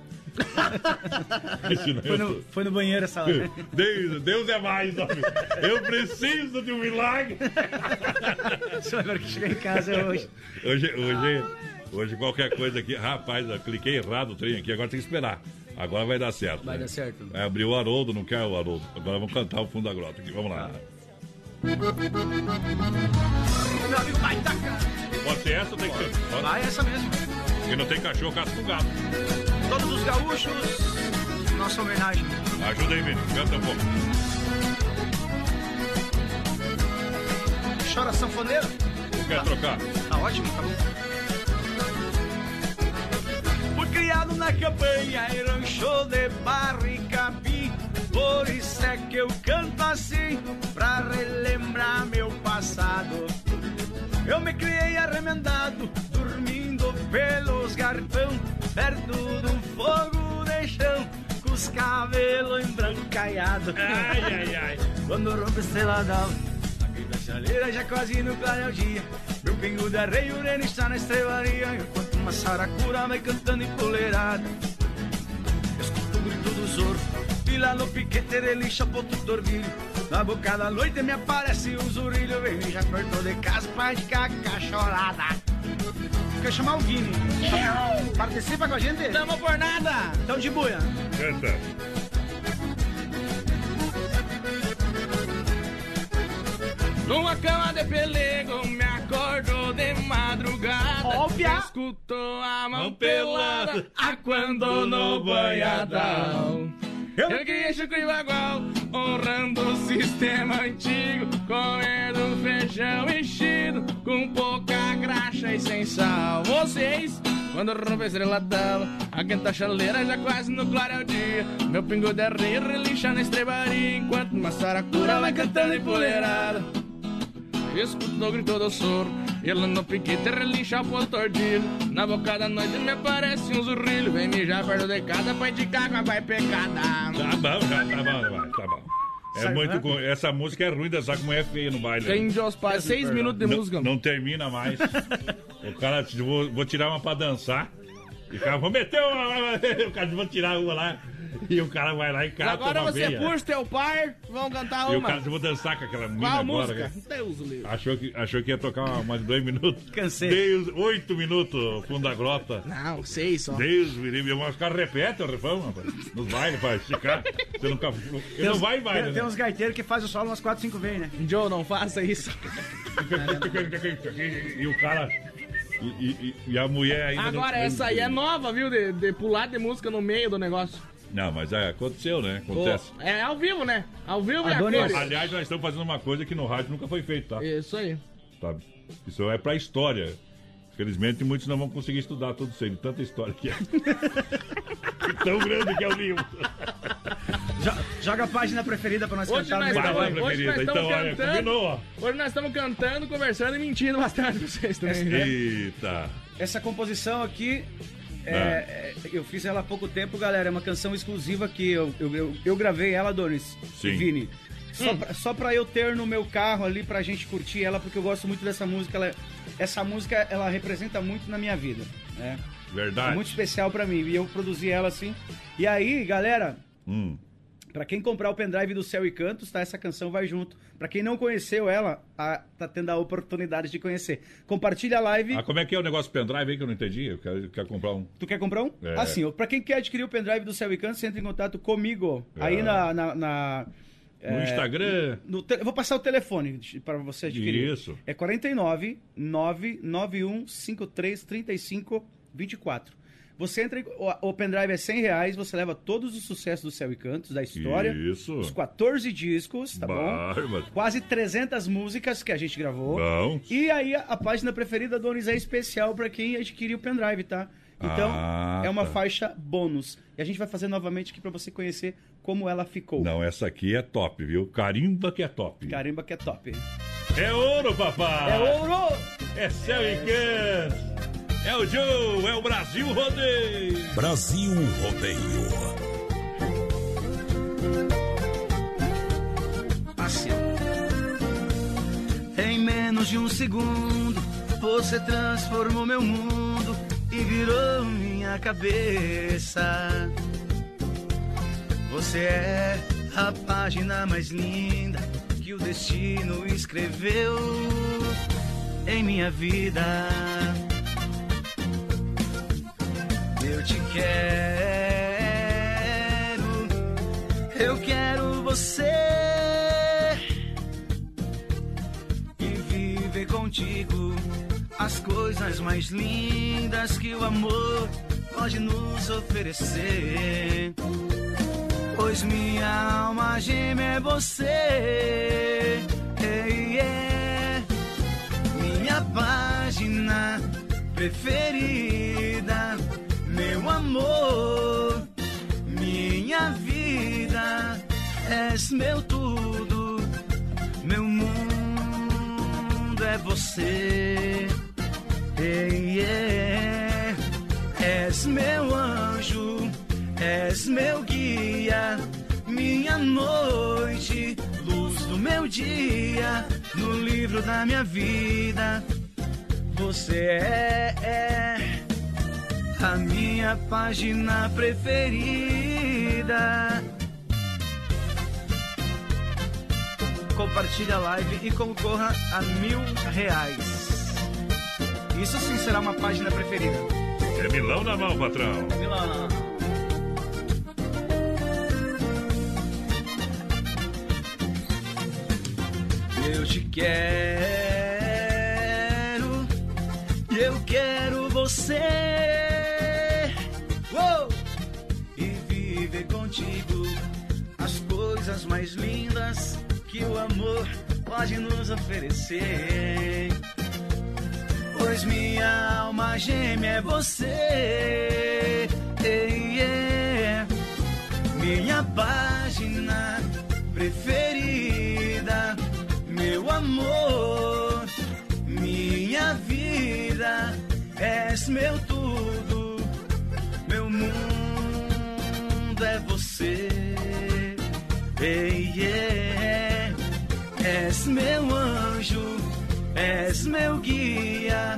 Foi no, foi no banheiro essa hora. Deus, Deus é mais, homem. Eu preciso de um milagre. Só agora que chegar em casa é hoje. Hoje, hoje, hoje qualquer coisa aqui. Rapaz, eu cliquei errado o trem aqui, agora tem que esperar. Agora vai dar certo. Vai né? dar certo. É, abriu o Haroldo, não quer o Haroldo. Agora vamos cantar o fundo da grota aqui, vamos lá. Meu amigo Baitaca. Pode ser essa ou tem que ser? Pode. Vai essa mesmo. Porque não tem cachorro, caça com gato todos os gaúchos, nossa homenagem. Ajuda aí, canta um pouco. Chora sanfoneiro? Ou quer tá. trocar? Tá ótimo, tá bom. Fui criado na campanha e de barro e capim, por isso é que eu canto assim, pra relembrar meu passado. Eu me criei arremendado, dormindo pelos garfão perto do fogo de chão, com os cabelos embrancaiados. Ai, ai, ai. Quando rompe a estrela d'alva, aqui da chaleira já quase no claro o dia. Meu pingo da rei, o reno está na estrebaria, enquanto uma saracura vai cantando empoleirada. Escuto o grito do zorro, e lá no piquete ele chapou tudo orvilho. Na boca da noite me aparece um zurilho, vem já perto de casa pra indicar cachorrada. Quer chamar o Guine? Participa com a gente? Tamo por nada! Então de buia. Canta. Numa cama de pelego, me acordo de madrugada. Óbvia. Escuto a mão pelada, a quando no banhadão. Eu queria chucrir bagual, honrando o sistema antigo, comendo feijão enchido, com pouca graxa e sem sal. Vocês, quando rompe a estrela d'alva, a quenta chaleira já quase no claro é o dia. Meu pingo de rir relincha na estrebaria, enquanto uma saracura vai cantando empoleirada. Escuto o grito do soro Ele no piquete relincha o tordilho Na boca da noite me aparece um zurrilho Vem mijar perto de casa pra indicar com a vai pecada Tá bom, já, tá bom, vai, tá bom. É Sabe, muito né? com... Essa música é ruim dançar como é feio no baile. Tem de os pais, seis minutos de não, música não termina mais. o cara, vou, vou tirar uma pra dançar. E o cara, vou meter uma. O cara, vou tirar uma lá. E o cara vai lá e cata Agora uma você veia. puxa teu par Vamos cantar E o uma cara, eu vou dançar com aquela menina Qual a agora. música? cara. Deus livre Achou que, achou que ia tocar uma, uma de dois minutos. Cansei. Dei os oito minutos, fundo da grota. Não, seis só Deus me livre. Mas os caras repetem o refrão, rapaz. Nos bailes, pra esticar. Você nunca. Ele não vai em baile, Tem, tem né? uns gaiteiros que fazem o solo umas 4, 5 vezes, né? Joe, não faça isso E o cara. E, e- e a mulher ainda. Agora, não- essa aí é nova, viu? De, de pular de música no meio do negócio Não, mas é, aconteceu, né? Acontece. Pô, É ao vivo, né? Ao vivo e a cores Aliás, nós estamos fazendo uma coisa que no rádio nunca foi feito, tá? Isso aí Tá? Isso é pra história. Felizmente, muitos não vão conseguir estudar tudo isso aí, tanta história que é. Tão grande que é o livro. Jo- Joga a página preferida pra nós Hoje cantar nós estamos- Página live. hoje nós estamos Então, olha, cantando. combinou, ó. Hoje nós estamos cantando, conversando e mentindo bastante pra vocês também Eita. Essa composição aqui, é, é, eu fiz ela há pouco tempo, galera. É uma canção exclusiva que eu, eu, eu, eu gravei ela, Donis Sim. e Vini. Só, pra, só pra eu ter no meu carro ali pra gente curtir ela, porque eu gosto muito dessa música. Ela, essa música, ela representa muito na minha vida, né? É Verdade. muito especial pra mim. E eu produzi ela assim. E aí, galera, Hum. Pra quem comprar o pendrive do Céu e Cantos, tá? Essa canção vai junto. Pra quem não conheceu ela, a- tá tendo a oportunidade de conhecer. Compartilha a live. Ah, como é que é o negócio pendrive aí que eu não entendi? Eu quero, quero comprar um. Tu quer comprar um? É. Assim, ó, pra quem quer adquirir o pendrive do Céu e Cantos, entra em contato comigo. É. Aí na. na- na- No é, Instagram. no te- vou passar o telefone para você adquirir. Isso. É 49 991 53 35 24. Você entra em, o, o pendrive é 100 reais, você leva todos os sucessos do Céu e Cantos, da história. Isso. Os 14 discos, tá bom? Bárbaro. Quase 300 músicas que a gente gravou. Bom. E aí a, a página preferida do Onis é especial pra quem adquirir o pendrive, tá? Então, Ah, é uma tá. faixa bônus. E a gente vai fazer novamente aqui pra você conhecer como ela ficou. Não, essa aqui é top, viu? Carimba que é top. Carimba que é top. É ouro, papai! É ouro! É céu e canto! É o Joe, é o Brasil Rodeio! Brasil Rodeio. Assim. Em menos de um segundo, você transformou meu mundo e virou minha cabeça. Você é a página mais linda que o destino escreveu em minha vida. Eu te quero, eu quero você e viver contigo as coisas mais lindas que o amor pode nos oferecer. Pois minha alma gêmea é você. Hey, yeah. É. Minha página preferida amor, minha vida, és meu tudo, meu mundo é você. Ei, yeah. És meu anjo, és meu guia, minha noite, luz do meu dia, no livro da minha vida. Você é, é a minha página preferida. Compartilhe a live e concorra a mil reais. Isso sim será uma página preferida. É milão na mão, patrão. Milão. Eu te quero, eu quero você. Coisas mais lindas que o amor pode nos oferecer. Pois minha alma gêmea é você. Ei, yeah. Minha página preferida, meu amor, minha vida, és meu tudo, meu mundo é você. Ei, yeah. És meu anjo, és meu guia,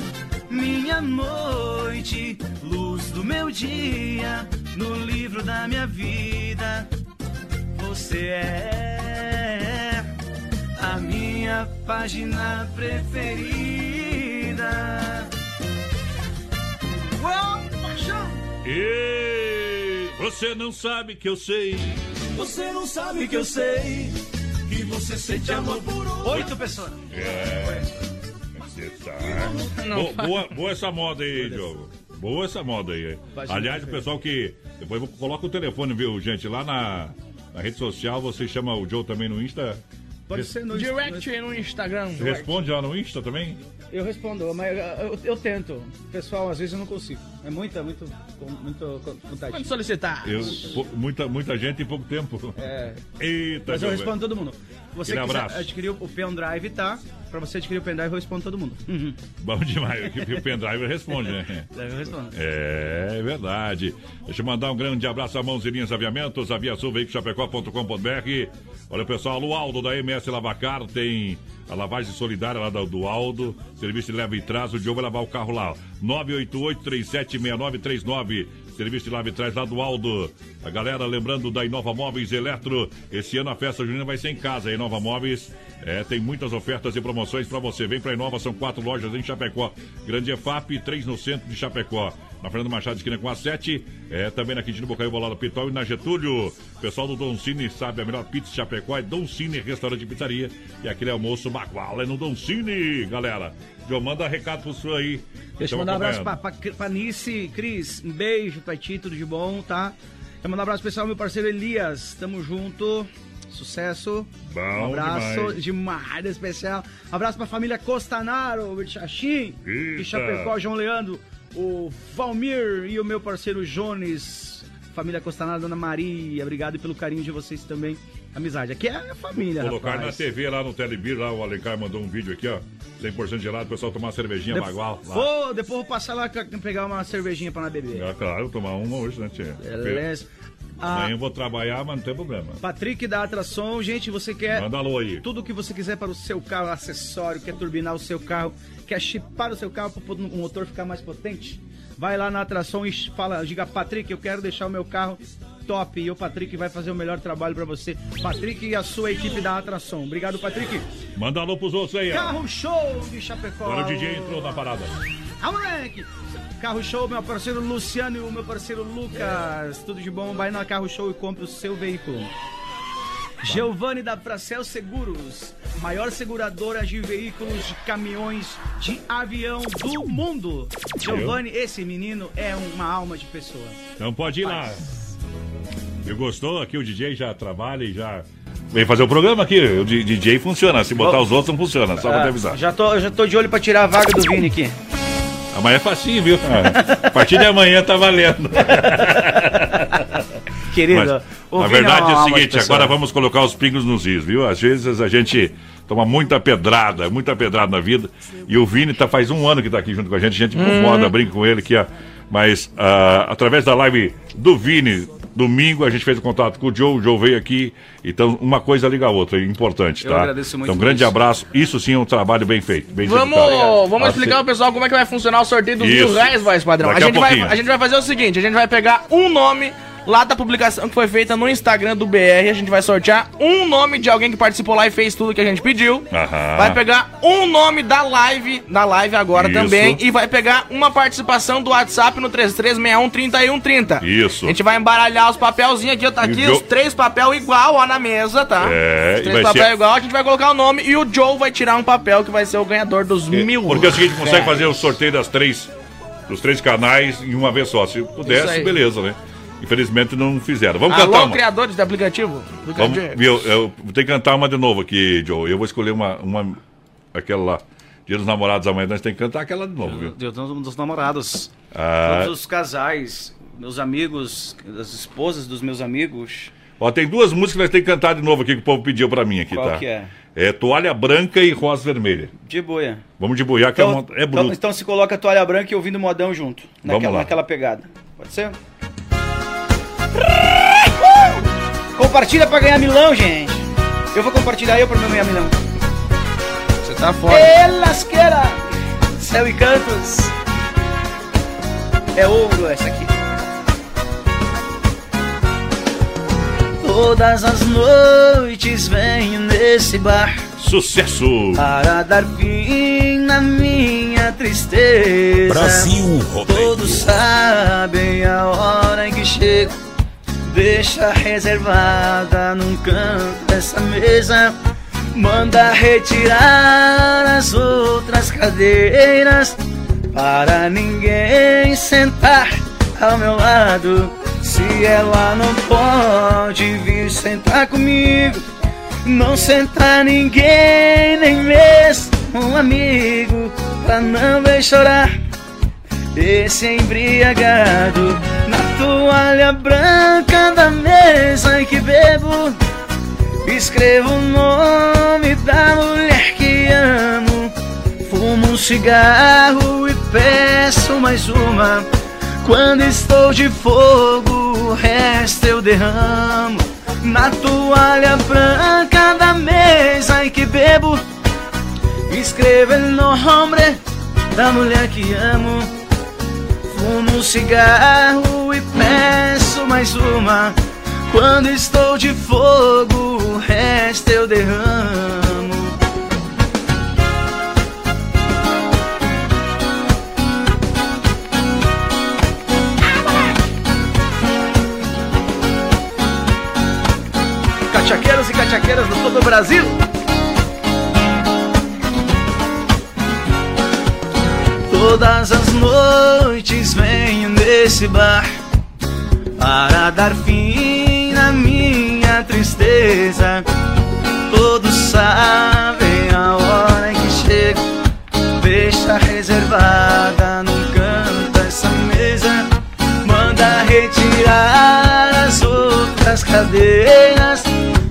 minha noite, luz do meu dia, no livro da minha vida. Você é a minha página preferida. Uou! E você não sabe que eu sei. Você não sabe que eu sei que você sente amor por oito pessoas. É. Você tá. Bo- boa, boa essa moda aí, Diogo. Boa essa moda aí. Aliás, o pessoal que. Depois coloca o telefone, viu, gente? Lá na, na rede social, você chama o Joe também no Insta. Pode ser no Direct no Instagram. Responde lá no Insta também? Eu respondo, mas eu, eu- eu tento. Pessoal, às vezes eu não consigo. É muita, muito, muito vontade. Quando solicitar. Eu, muita, muita gente em pouco tempo. É. Eita, Mas eu respondo todo mundo. Você quiser abraço. adquirir o pendrive, tá? Pra você adquirir o pendrive, eu respondo todo mundo. Uhum. Bom demais. O pendrive responde, né? Eu respondo. É, é verdade. Deixa eu mandar um grande abraço a Mãozinhas Aviamentos, Aviação Chapecó.com.br. Olha, pessoal, o Aldo da MS Lavacar tem a lavagem solidária lá do, do Aldo. Serviço de leva e traz. O Diogo vai lavar o carro lá. 988-376939. Serviço de lava e trás lá do Aldo. A galera lembrando da Inova Móveis Eletro. Esse ano a festa junina vai ser em casa. A Inova Móveis é, tem muitas ofertas e promoções para você. Vem para Inova, são quatro lojas em Chapecó. Grande EFAP, três no centro de Chapecó. Na Fernando Machado, esquina com a 7. É, também na Quintino Bocaiúva, lá no Pitol e na Getúlio. Pessoal do Don Cine sabe a melhor pizza de Chapecó é Don Cine, restaurante e pizzaria. E aquele almoço bagual é no Don Cine, galera. João, manda recado pro senhor aí. Deixa eu mandar um abraço pra, pra, pra Nice, Cris, um beijo pra ti, tudo de bom, tá? Quero mandar um abraço ao meu parceiro Elias, tamo junto, sucesso. Bom um abraço demais. demais, especial. Um abraço pra família Costanaro, Chachim, Eita. e Chapecó, João Leandro, o Valmir e o meu parceiro Jones. Família Costanaro, Dona Maria, obrigado pelo carinho de vocês também. Amizade, aqui é a família, Colocar na rapaz. TV lá no Telebir, lá o Alencar mandou um vídeo aqui, ó. 100% gelado, o pessoal tomar uma cervejinha Dep- bagual. Vou, depois vou passar lá pegar uma cervejinha pra nós beber. É, claro, tomar uma hoje, né, tia? Beleza. Ah, Amanhã eu vou trabalhar, mas não tem problema. Patrick da Atração, gente, você quer Manda alô aí. tudo que você quiser para o seu carro, acessório, quer turbinar o seu carro, quer chipar o seu carro para o motor ficar mais potente? Vai lá na Atração e fala, diga, Patrick, eu quero deixar o meu carro top e o Patrick vai fazer o melhor trabalho para você. Patrick e a sua equipe da Atração. Obrigado, Patrick. Manda alô pros outros aí, ó. Carro Show de Chapecó. Agora o DJ entrou na parada. Ah, moleque! Carro Show, meu parceiro Luciano e o meu parceiro Lucas. Tudo de bom? Vai na Carro Show e compre o seu veículo. Giovanni da Pracel Seguros, maior seguradora de veículos, de caminhões, de avião do mundo. Giovanni, esse menino é uma alma de pessoa. Então pode ir lá. E gostou? Aqui o DJ já trabalha e já. Vem fazer o programa aqui. O DJ funciona. Se botar os outros, não funciona. Só pra te avisar. Ah, já, tô, já tô de olho pra tirar a vaga do Vini aqui. Amanhã é facinho, viu? A partir de amanhã tá valendo. Querido, Mas, na verdade é o seguinte, agora vamos colocar os pingos nos is, viu? Às vezes a gente toma muita pedrada, muita pedrada na vida. E o Vini tá, faz um ano que tá aqui junto com a gente, a gente incomoda, brinca com ele que Mas ah, através da live do Vini, domingo, a gente fez o contato com o Joe, o Joe veio aqui. Então, uma coisa liga a outra, é importante, Eu tá? agradeço muito então, um grande isso. abraço. Isso sim é um trabalho bem feito. Bem Vamos, executado. vamos Ah, explicar pro pessoal como é que vai funcionar o sorteio dos Isso. mil reais, voz padrão. A Daqui a gente, vai, a gente vai fazer o seguinte: a gente vai pegar um nome lá da publicação que foi feita no Instagram do BR. A gente vai sortear um nome de alguém que participou lá e fez tudo que a gente pediu. Aham. Vai pegar um nome da live, da live agora Isso. também. E vai pegar uma participação do WhatsApp no 33613130. Isso. A gente vai embaralhar os papelzinhos aqui, ó. Tá aqui Joe- os três papel igual, ó, na mesa, tá? É, Os três papel ser- igual, a gente vai colocar o nome e o Joe vai tirar um papel que vai ser o ganhador dos mil Porque é o seguinte, consegue fazer o sorteio das três, dos três canais em uma vez só. Se pudesse, beleza, né? Infelizmente não fizeram. Vamos Alô, cantar uma. criadores de aplicativo? do Vamos, viu, eu vou ter que cantar uma de novo aqui, Joe. Eu vou escolher uma, uma aquela lá. Dia dos namorados amanhã, nós temos que cantar aquela de novo, viu? Deus dos namorados. Ah, Todos os casais, meus amigos, as esposas dos meus amigos. ó, tem duas músicas que nós temos que cantar de novo aqui que o povo pediu pra mim aqui, Qual tá? que é? É Toalha Branca e Rosa Vermelha. De boia. Vamos de boiar, que é, uma, é então, bruto. então se coloca a toalha branca e ouvindo modão junto. Vamos Naquela, lá. naquela pegada. Pode ser? Compartilha pra ganhar milão, gente. Eu vou compartilhar eu pra meu ganhar milão. Você tá fora. Elasqueira, céu e cantos. É ouro essa aqui. Todas as noites venho nesse bar Sucesso! para dar fim na minha tristeza. Brasil Rodeio. Todos sabem a hora em que chego. Deixa reservada num canto dessa mesa. Manda retirar as outras cadeiras para ninguém sentar ao meu lado. Se ela não pode vir sentar comigo, não sentar ninguém, nem mesmo um amigo, pra não ver chorar esse embriagado toalha branca da mesa em que bebo. Escrevo o nome da mulher que amo. Fumo um cigarro e peço mais uma. Quando estou de fogo, o resto eu derramo. Na toalha branca da mesa em que bebo. Escrevo o nome da mulher que amo. Fumo um cigarro e peço mais uma. Quando estou de fogo, o resto eu derramo. Cachaqueiros e cachaqueiras do todo o Brasil. Todas as noites venho nesse bar para dar fim na minha tristeza. Todos sabem a hora que chego. Deixa reservada num canto essa mesa. Manda retirar as outras cadeiras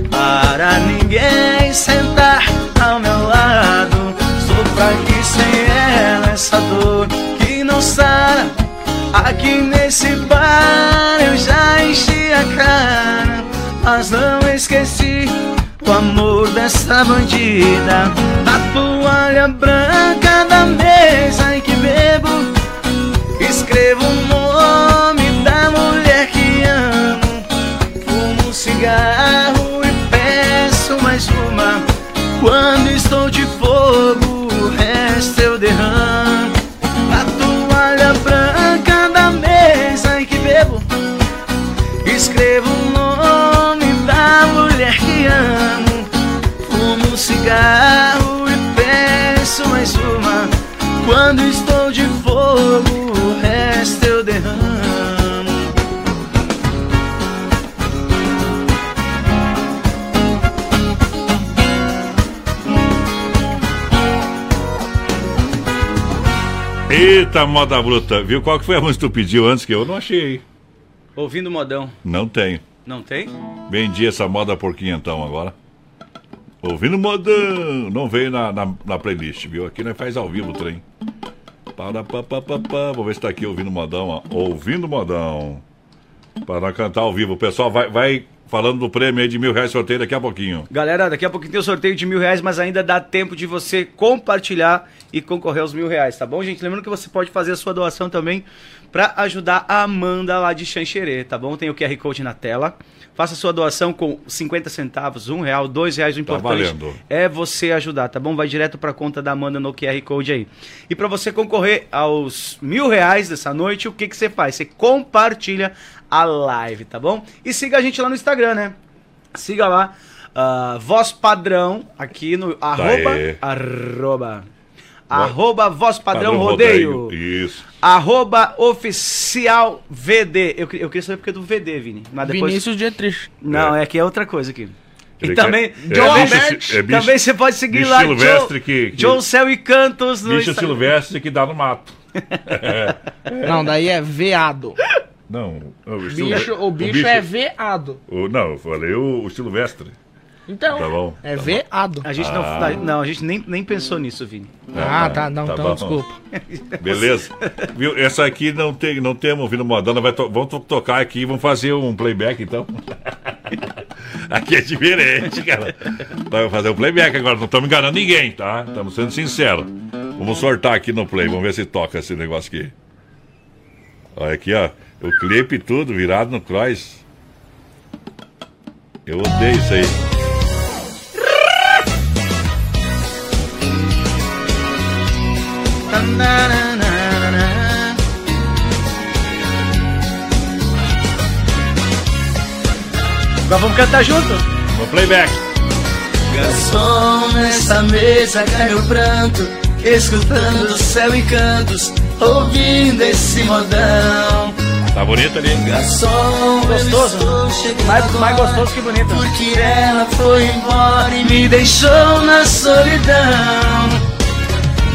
para ninguém sentar dor que não sara. Aqui nesse bar eu já enchi a cara, mas não esqueci o amor dessa bandida. Na toalha branca da mesa em que Quando estou de fogo, o resto eu derramo. Eita, moda bruta. Viu qual que foi a música que tu pediu antes que eu não achei? Ouvindo modão. Não tenho. Não tem? Vendi essa moda por quinhentão agora. Ouvindo modão. Não veio na, na, na playlist, viu? Aqui nós faz ao vivo o trem. Para, pa, pa, pa, pa. Vou ver se tá aqui ouvindo modão, ó. Ouvindo modão. Para cantar ao vivo. O pessoal vai, vai falando do prêmio aí de mil reais sorteio daqui a pouquinho. Galera, daqui a pouquinho tem o sorteio de mil reais, mas ainda dá tempo de você compartilhar e concorrer aos mil reais, tá bom, gente? Lembrando que você pode fazer a sua doação também para ajudar a Amanda lá de Xanxerê, tá bom? Tem o QR Code na tela. Faça sua doação com 50 centavos, um real, dois reais. O importante valendo. é você ajudar, tá bom? Vai direto pra conta da Amanda no QR Code aí. E para você concorrer aos mil reais dessa noite, o que, que você faz? Você compartilha a live, tá bom? E siga a gente lá no Instagram, né? Siga lá, ah, voz padrão, aqui no arroba, aí. arroba, arroba voz padrão, Padrão rodeio. Isso. Arroba oficial VD. Eu, eu queria saber porque é do VD, Vini. Mas depois... Vinícius Dietrich. Não, é que é outra coisa aqui. E também, quer- Joe é bicho é bicho- também você pode seguir bicho lá, silvestre Joe, que- que- Joe Céu e Cantos no Bicho Instagram. silvestre que dá no mato. Não, daí é veado. Não, o, Bicho, o bicho é veado. o- não, eu falei o, o silvestre. Então, Tá bom. é veado. A gente Ah. não, não, a gente nem, nem pensou nisso, Vini. Ah, tá, não, Tá então bom. desculpa. Beleza? Viu? Essa aqui não tem, não temos ouvindo modana, vai to- vamos to- tocar aqui, vamos fazer um playback então. aqui é diferente, cara. Vamos fazer um playback agora, não estamos enganando ninguém, tá? Estamos sendo sinceros. Vamos sortar aqui no play, vamos ver se toca esse negócio aqui. Olha aqui, ó. O clipe tudo virado no cross. Eu odeio isso aí. Agora vamos cantar junto? No playback. Garçom, nessa mesa cai o pranto, escutando o céu e cantos, ouvindo esse modão. Tá bonito ali? Garçom, Gostoso, Mais, mais gostoso que bonito. Porque ela foi embora e me deixou na solidão.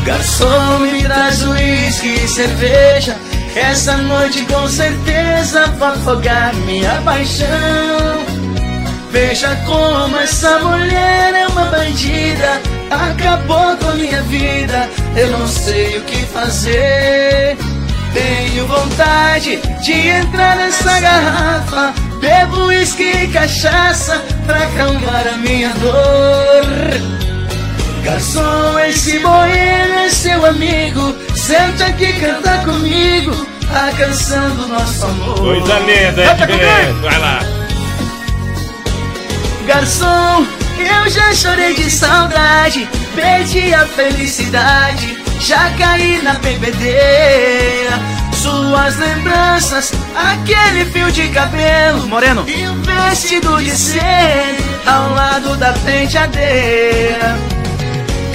Garçom, me traz uísque e cerveja. Essa noite com certeza vai afogar minha paixão. Veja como essa mulher é uma bandida. Acabou com minha vida. Eu não sei o que fazer. Tenho vontade de entrar nessa garrafa. Bebo uísque e cachaça pra acalmar a minha dor. Garçom, esse boêmio é seu amigo. Senta aqui e canta comigo a canção do nosso amor. Coisa linda, hein? Canta. Vai lá. Garçom, eu já chorei de saudade, perdi a felicidade, já caí na bebedeira. Suas lembranças, aquele fio de cabelo Moreno. e um vestido de seda ao lado da penteadeira.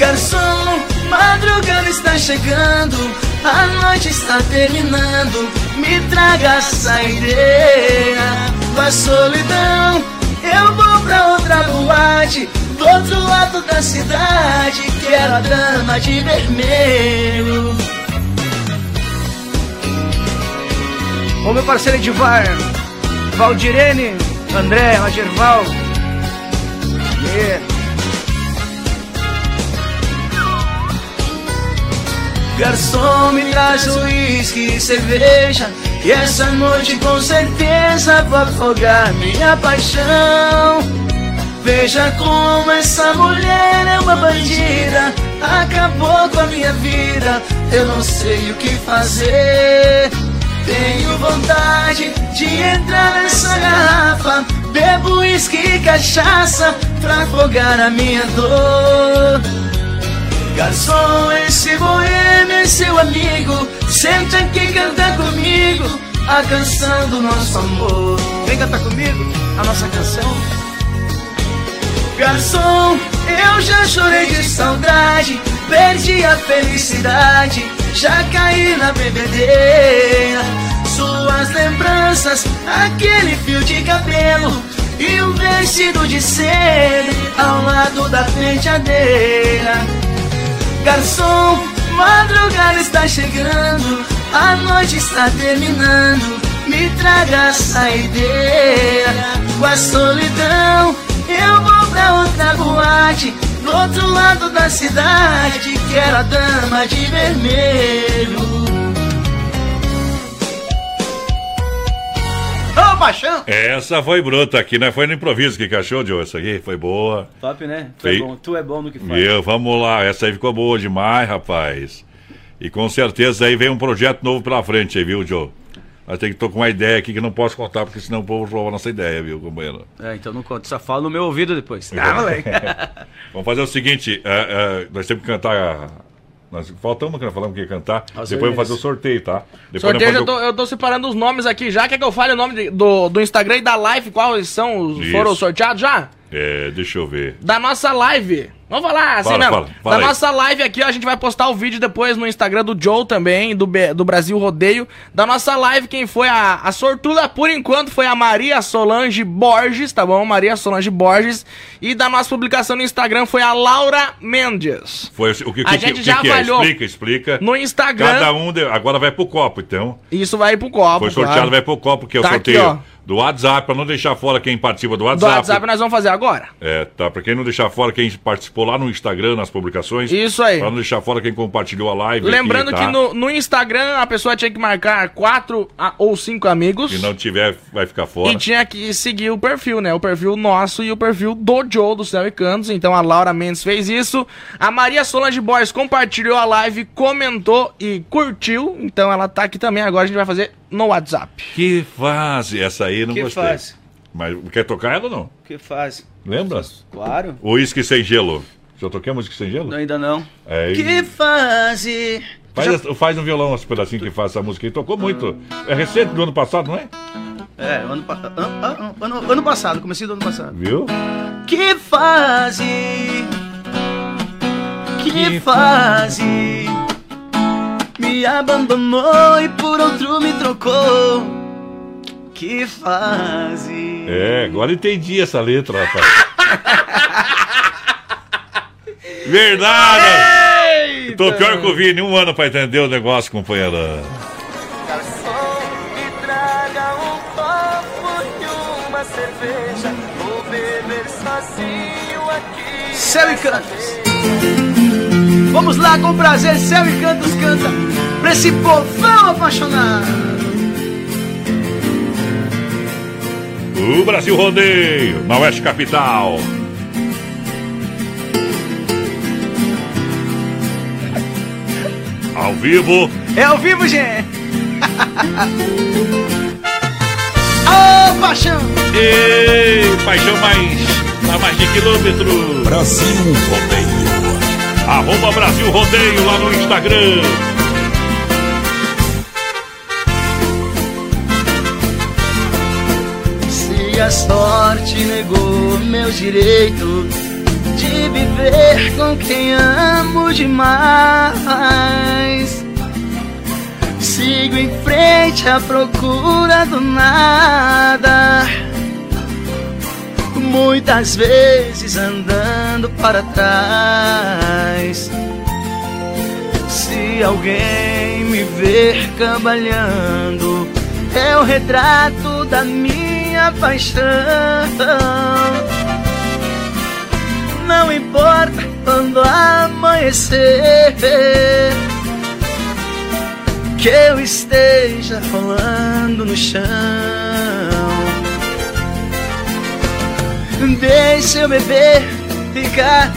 Garçom, madrugada está chegando, a noite está terminando. Me traga a saideira da solidão. Eu vou pra outra boate, do outro lado da cidade. Quero a dama de vermelho. Ô meu parceiro Edivar, Valdirene, André, Rogerval. Yeah. Garçom, me traz uísque e cerveja. E essa noite com certeza vou afogar minha paixão. Veja como essa mulher é uma bandida. Acabou com a minha vida. Eu não sei o que fazer. Tenho vontade de entrar nessa garrafa. Bebo uísque e cachaça pra afogar a minha dor. Garçom, esse boêmio é seu amigo. Senta aqui e canta comigo a canção do nosso amor. Vem cantar comigo a nossa canção. Garçom, eu já chorei de saudade, perdi a felicidade, já caí na bebedeira. Suas lembranças, aquele fio de cabelo e um vestido de seda ao lado da penteadeira. Garçom, Madrugada está chegando, a noite está terminando. Me traga a saideira com a solidão. Eu vou pra outra boate, do outro lado da cidade. Quero a dama de vermelho. Paixão! Essa foi bruta aqui, né? Foi no improviso que cachou, Joe. Essa aqui foi boa. Top, né? Tu é, bom, tu é bom no que faz. Meu, vamos lá. Essa aí ficou boa demais, rapaz. E com certeza aí vem um projeto novo pela frente aí, viu, Joe? Nós temos que tô com uma ideia aqui que não posso contar, porque senão o povo rouba a nossa ideia, viu, companheiro? É, então não conta, só fala no meu ouvido depois. Ah, moleque. Vamos fazer o seguinte, é, é, nós temos que cantar. Nós, falta uma que nós falamos que ia cantar. Aos Depois eu vou fazer o sorteio, tá? Depois Sorteio, eu tô, eu tô separando os nomes aqui já. Quer que eu fale o nome de- do, do Instagram e da live? Quais são os foram sorteados já? É, deixa eu ver. Da nossa live. Vamos falar assim Fala, mesmo. fala, fala da aí. nossa live aqui, ó, a gente vai postar o vídeo depois no Instagram do Joe também, do, B- do Brasil Rodeio. Da nossa live, quem foi a, a sortuda por enquanto foi a Maria Solange Borges, tá bom? Maria Solange Borges. E da nossa publicação no Instagram foi a Laura Mendes. Foi o que, A que, gente que já que é? avaliou Explica, explica. No Instagram. Cada um, de- agora vai pro copo, então. Isso vai pro copo. Foi sorteado, claro. vai pro copo, que é o Tá aqui, sorteio ó. Do WhatsApp, pra não deixar fora quem participa do Do WhatsApp. WhatsApp nós vamos fazer agora. É, tá. Pra quem não deixar fora quem participou lá no Instagram, nas publicações. Isso aí. Pra não deixar fora quem compartilhou a live. Lembrando aqui, tá? que no, no Instagram a pessoa tinha que marcar quatro a- ou cinco amigos. Se não tiver, vai ficar fora. E tinha que seguir o perfil, né? O perfil nosso e o perfil do Joe do Céu e Cantos. Então a Laura Mendes fez isso. A Maria Solange Boys compartilhou a live, comentou e curtiu. Então ela tá aqui também. Agora a gente vai fazer no WhatsApp. Que fase? Essa aí eu não Que gostei. fase? Mas quer tocar ela ou não? que faz? Lembra? Claro. O uísque sem gelo. Já toquei a música sem gelo? Não, ainda não. É, Que e- fase? faz, faz no violão esse pedacinho que faz essa música aí. Tocou muito. É recente do ano passado, não é? É, ano, pa- an- an- ano, ano passado, comecei do ano passado. Viu? Que fase? Que fase? Me abandonou e por outro me trocou. Que fase? É, agora entendi essa letra, rapaz. Verdade! Tô pior que eu vi nenhum ano pra entender o negócio, companheira. Um. Céu e Cantos. Vamos lá, com prazer, Céu e Cantos canta pra esse povão apaixonado. O Brasil Rodeio, na Oeste Capital. Ao vivo, É ao vivo, gente. Ô, paixão. Ei, paixão mais, a mais de quilômetro. Brasil Rodeio. Arroba Brasil Rodeio lá no Instagram. A sorte negou meu direito de viver com quem amo demais, sigo em frente à procura do nada. Muitas vezes andando para trás. Se alguém me ver cambalhando, é o retrato da minha paixão. Não importa quando amanhecer, que eu esteja rolando no chão. Deixa eu beber, ficar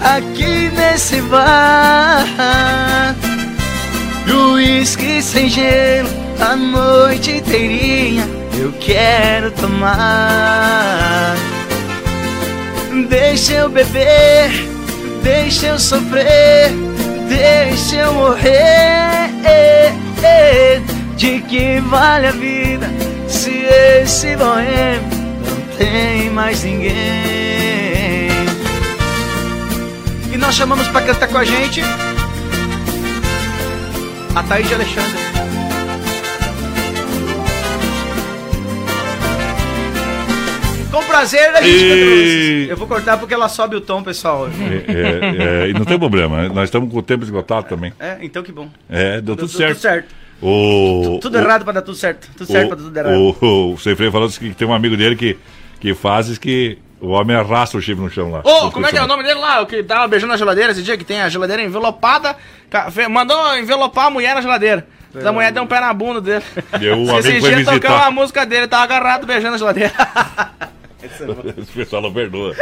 aqui nesse bar. Uísque sem gelo, a noite inteirinha eu quero tomar. Deixa eu beber, deixa eu sofrer, deixa eu morrer. De que vale a vida se esse boêmio não tem mais ninguém? E nós chamamos pra cantar com a gente a Thaís de Alexandre. Prazer. a gente e... Eu vou cortar porque ela sobe o tom, pessoal. É, é, é, e não tem problema, nós estamos com o tempo esgotado também. É, então que bom. É, deu, tudo, certo. Tudo certo. O, tudo, tudo o, errado para dar tudo certo. Tudo certo para dar tudo errado. O, o Sem Freio falou que tem um amigo dele que, que faz que o homem arrasta o chifre no chão lá. Ô, oh, como é que é o nome dele lá? O que tava beijando a geladeira esse dia, que tem a geladeira envelopada. Mandou envelopar a mulher na geladeira. A mulher deu um pé na bunda dele. Eu, um esse dia tocando a música dele, tava agarrado beijando a geladeira. Esse pessoal não perdoa.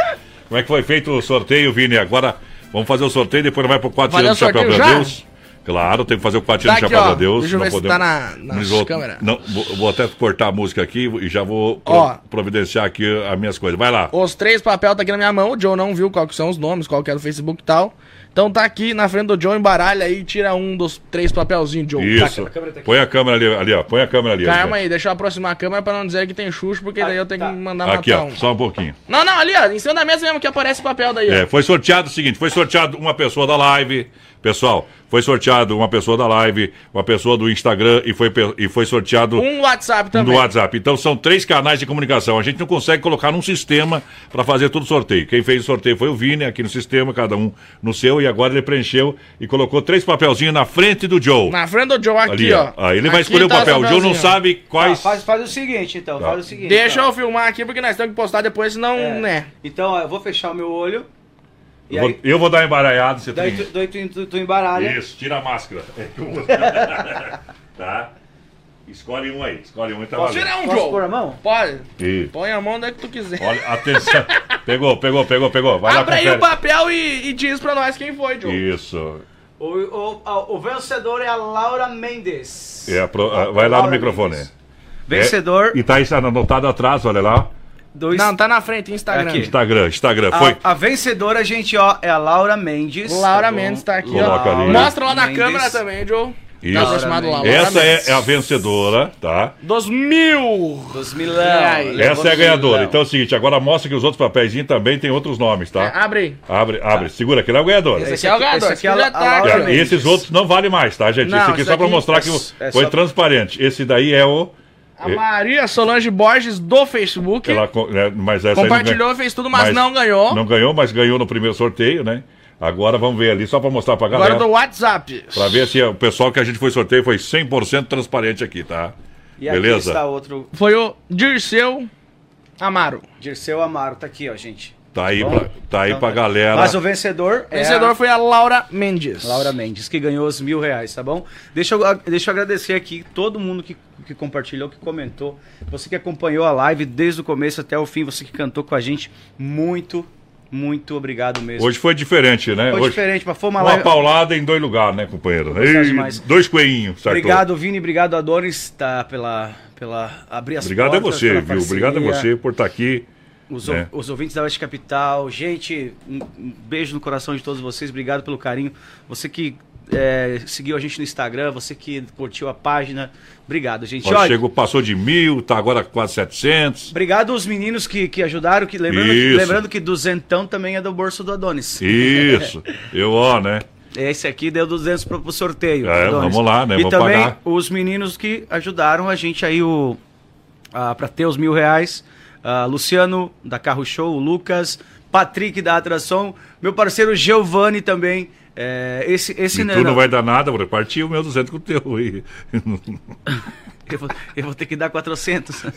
Como é que foi feito o sorteio, Vini? Agora vamos fazer o sorteio, depois vai pro 4 anos do Chapéu pra Deus. Claro, tem que fazer o 4 anos do Chapéu pra Deus. Deixa eu ver podemos... se tá na, nas vou... câmeras. Não, vou, vou, até cortar a música aqui e já vou Ó, providenciar aqui as minhas coisas. Vai lá. Os três papéis tá aqui na minha mão. O Joe não viu quais são os nomes, qual que é do Facebook e tal. Então tá aqui na frente do Joe, embaralha aí tira um dos três papelzinhos, Joe. Isso. Tá, a Põe a câmera ali, ali, ó. Põe a câmera ali. Calma aí, deixa eu aproximar a câmera pra não dizer que tem xuxo, porque tá, daí eu tenho tá. que mandar aqui, matar ó, um. Só um pouquinho. Não, não, ali, ó. Em cima da mesa mesmo que aparece o papel daí. É, ó. foi sorteado o seguinte: foi sorteado uma pessoa da live. Pessoal, foi sorteado uma pessoa da live, uma pessoa do Instagram e foi, e foi sorteado. Um WhatsApp também. Um do WhatsApp. Então são três canais de comunicação. A gente não consegue colocar num sistema para fazer todo o sorteio. Quem fez o sorteio foi o Vini aqui no sistema, cada um no seu, e agora ele preencheu e colocou três papelzinhos na frente do Joe. Na frente do Joe, aqui, Ali, ó. Aí ele vai escolher tá o papel. O Joe não sabe quais. faz, faz o seguinte, então. Tá. Faz o seguinte. Deixa tá. eu filmar aqui, porque nós temos que postar depois, senão, é. né? Então, ó, eu vou fechar o meu olho. Eu, aí, vou, eu vou dar uma embaralhada, você daí tem... tu, tu, tu, tu embaralha. Isso, tira a máscara. tá? Escolhe um aí, escolhe um e tá Posso tirar um, Joe? pôr a mão? Pode. Isso. Põe a mão onde é que tu quiser. Olha, atenção. pegou, pegou, pegou, pegou. Vai Abre lá, aí o papel e, e, diz pra nós quem foi, Joe. Isso. O, o, o vencedor é a Laura Mendes. É a pro, a, vai lá Laura no microfone. Mendes. Vencedor. É, e tá aí anotado atrás, olha lá. Dois... Não, tá na frente, Instagram. Aqui. Instagram, Instagram. Foi. A, a, vencedora, gente, ó, é a Laura Mendes. Laura tá Mendes tá aqui, Coloca ó. Ali. Mostra lá na Mendes. câmera também, Joe. Isso. Lá, Essa é, é, a vencedora, tá? Dos mil! Dos milão. Essa é a ganhadora. Então é o seguinte, agora mostra que os outros papéis também tem outros nomes, tá? É, abre. Abre, abre. Tá. Segura, aqui é o ganhador. Esse aqui é o ganhador. Esse aqui é a, tá a, Esses outros não valem mais, tá, gente? Não, esse aqui é só pra mostrar que é foi transparente. Esse daí é o... A Maria Solange Borges do Facebook. Ela, né, mas essa compartilhou, fez tudo, mas, mas, não ganhou. Não ganhou, mas ganhou no primeiro sorteio, né? Agora vamos ver ali, só para mostrar pra galera. Agora do WhatsApp. Pra ver se o pessoal que a gente foi sorteio foi 100% transparente aqui, tá? E Beleza? aqui está outro... Foi o Dirceu Amaro. Dirceu Amaro, tá aqui, ó, gente. Tá aí, pra, tá aí então, pra galera. Mas o vencedor. O vencedor a... foi a Laura Mendes. Laura Mendes, que ganhou os mil reais, tá bom? Deixa eu, deixa eu agradecer aqui todo mundo que, que compartilhou, que comentou. Você que acompanhou a live desde o começo até o fim, você que cantou com a gente. Muito, muito obrigado mesmo. Hoje foi diferente, né? Foi Hoje, diferente, mas foi uma, uma live... paulada em dois lugares, né, companheiro? E, dois coelhinhos, certo? Obrigado, Vini, obrigado, Adonis, tá, pela, pela abrir as obrigado portas. Obrigado a você, viu? Obrigado a você por estar tá aqui os, é. os, ouvintes da Oeste Capital. Gente, um, um, beijo no coração de todos vocês. Obrigado pelo carinho. Você que é, seguiu a gente no Instagram, você que curtiu a página. Obrigado, gente. Olha, chegou, passou de mil, tá agora quase 700. Obrigado aos meninos que, que ajudaram. Que, lembrando, que, lembrando que duzentão também é do bolso do Adonis. Isso. Eu, ó, né? Esse aqui deu 200 pro, pro sorteio. É, vamos lá, né? E também pagar. os meninos que ajudaram a gente aí o, para ter os mil reais uh, Luciano, da Carro Show, o Lucas, Patrick, da Atração, meu parceiro Giovanni também. É, esse, esse e não, tu não, vai dar nada, vou repartir o meu 200 com o teu. eu, vou, eu vou ter que dar 400.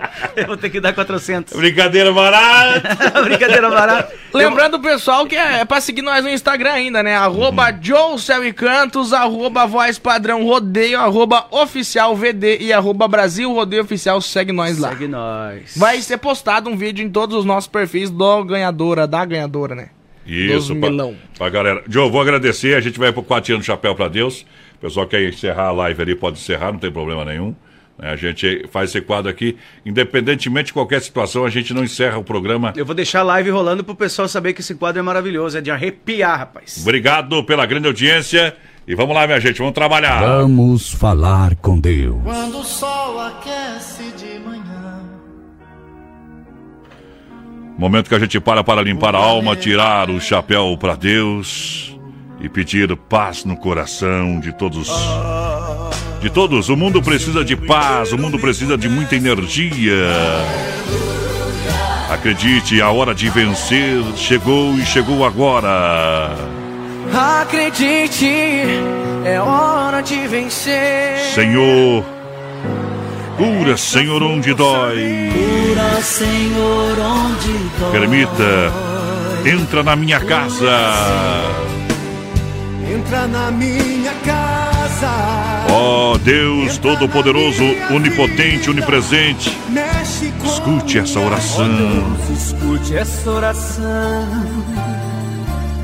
Eu vou ter que dar 400. Brincadeira barata. Brincadeira barata. Lembrando, pessoal, que é, é pra seguir nós no Instagram ainda, né? Arroba uhum. Joe Céu e Cantos, arroba Voz Padrão Rodeio, arroba Oficial VD e arroba Brasil Rodeio Oficial. Segue nós lá. Segue nós. Vai ser postado um vídeo em todos os nossos perfis do ganhadora, da ganhadora, né? Isso, pra, pra galera. Joe, vou agradecer. A gente vai pro 4 anos chapéu pra Deus. O pessoal quer encerrar a live ali, pode encerrar, não tem problema nenhum. A gente faz esse quadro aqui, independentemente de qualquer situação, a gente não encerra o programa. Eu vou deixar a live rolando pro pessoal saber que esse quadro é maravilhoso, é de arrepiar, rapaz. Obrigado pela grande audiência e vamos lá, minha gente, vamos trabalhar. Vamos falar com Deus. Quando o sol aquece de manhã. Momento que a gente para para limpar a alma, tirar o chapéu para Deus e pedir paz no coração de todos. De todos, o mundo precisa de paz, o mundo precisa de muita energia. Acredite, a hora de vencer chegou e chegou agora. Acredite, é hora de vencer. Senhor, cura, Senhor, onde dói. Cura, Senhor, onde dói. Permita, entra na minha casa. Entra na minha casa. Ó oh, Deus Todo-Poderoso, Onipotente, Onipresente, escute essa oração. escute essa oração.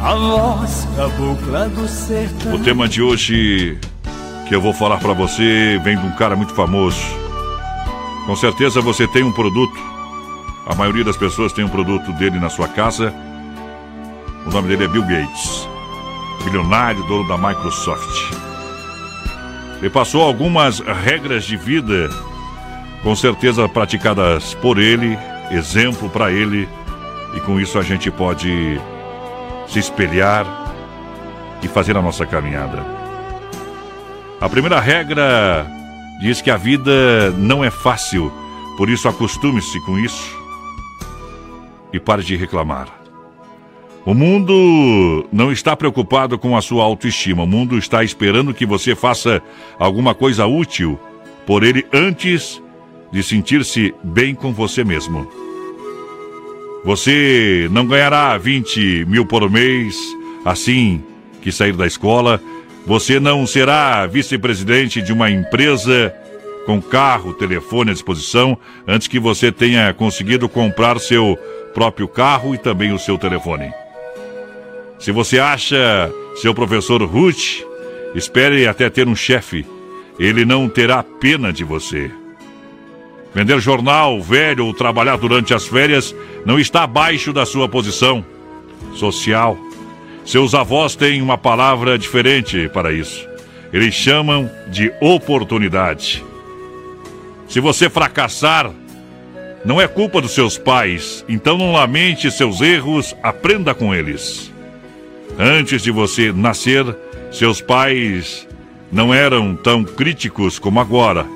A voz cabocla do sertão. O tema de hoje que eu vou falar para você vem de um cara muito famoso. Com certeza você tem um produto. A maioria das pessoas tem um produto dele na sua casa. O nome dele é Bill Gates, bilionário, dono da Microsoft. Ele passou algumas regras de vida, com certeza praticadas por ele, exemplo para ele, e com isso a gente pode se espelhar e fazer a nossa caminhada. A primeira regra diz que a vida não é fácil, por isso acostume-se com isso e pare de reclamar. O mundo não está preocupado com a sua autoestima, o mundo está esperando que você faça alguma coisa útil por ele antes de sentir-se bem com você mesmo. Você não ganhará 20 mil por mês assim que sair da escola. Você não será vice-presidente de uma empresa com carro, telefone à disposição antes que você tenha conseguido comprar seu próprio carro e também o seu telefone. Se você acha seu professor Ruth, espere até ter um chefe. Ele não terá pena de você. Vender jornal velho ou trabalhar durante as férias não está abaixo da sua posição social. Seus avós têm uma palavra diferente para isso. Eles chamam de oportunidade. Se você fracassar, não é culpa dos seus pais, então não lamente seus erros, aprenda com eles. Antes de você nascer, seus pais não eram tão críticos como agora.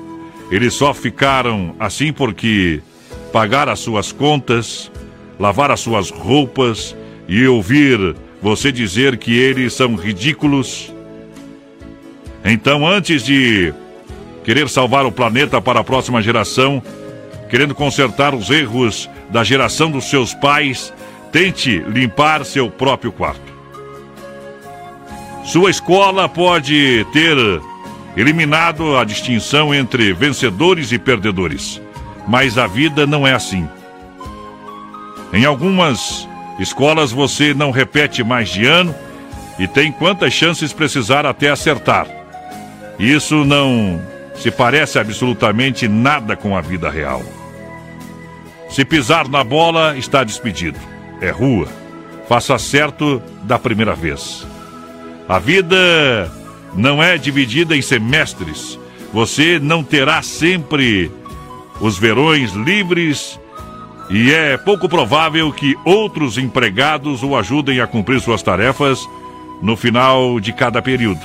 Eles só ficaram assim porque pagar as suas contas, lavar as suas roupas e ouvir você dizer que eles são ridículos. Então, antes de querer salvar o planeta para a próxima geração, querendo consertar os erros da geração dos seus pais, tente limpar seu próprio quarto. Sua escola pode ter eliminado a distinção entre vencedores e perdedores. Mas a vida não é assim. Em algumas escolas você não repete mais de ano e tem quantas chances precisar até acertar. Isso não se parece absolutamente nada com a vida real. Se pisar na bola, está despedido. É rua. Faça certo da primeira vez. A vida não é dividida em semestres. Você não terá sempre os verões livres e é pouco provável que outros empregados o ajudem a cumprir suas tarefas no final de cada período.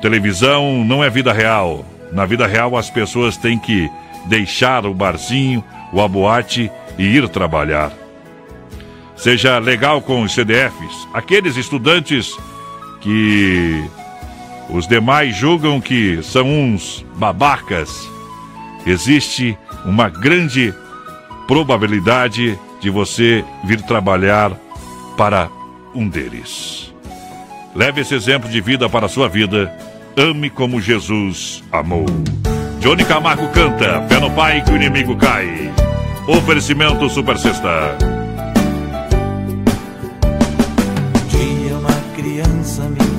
Televisão não é vida real. Na vida real, as pessoas têm que deixar o barzinho, o aboate e ir trabalhar. Seja legal com os CDFs, aqueles estudantes que os demais julgam que são uns babacas, existe uma grande probabilidade de você vir trabalhar para um deles. Leve esse exemplo de vida para a sua vida. Ame como Jesus amou. Johnny Camargo canta, Fé no Pai que o inimigo cai. Oferecimento Super Sexta.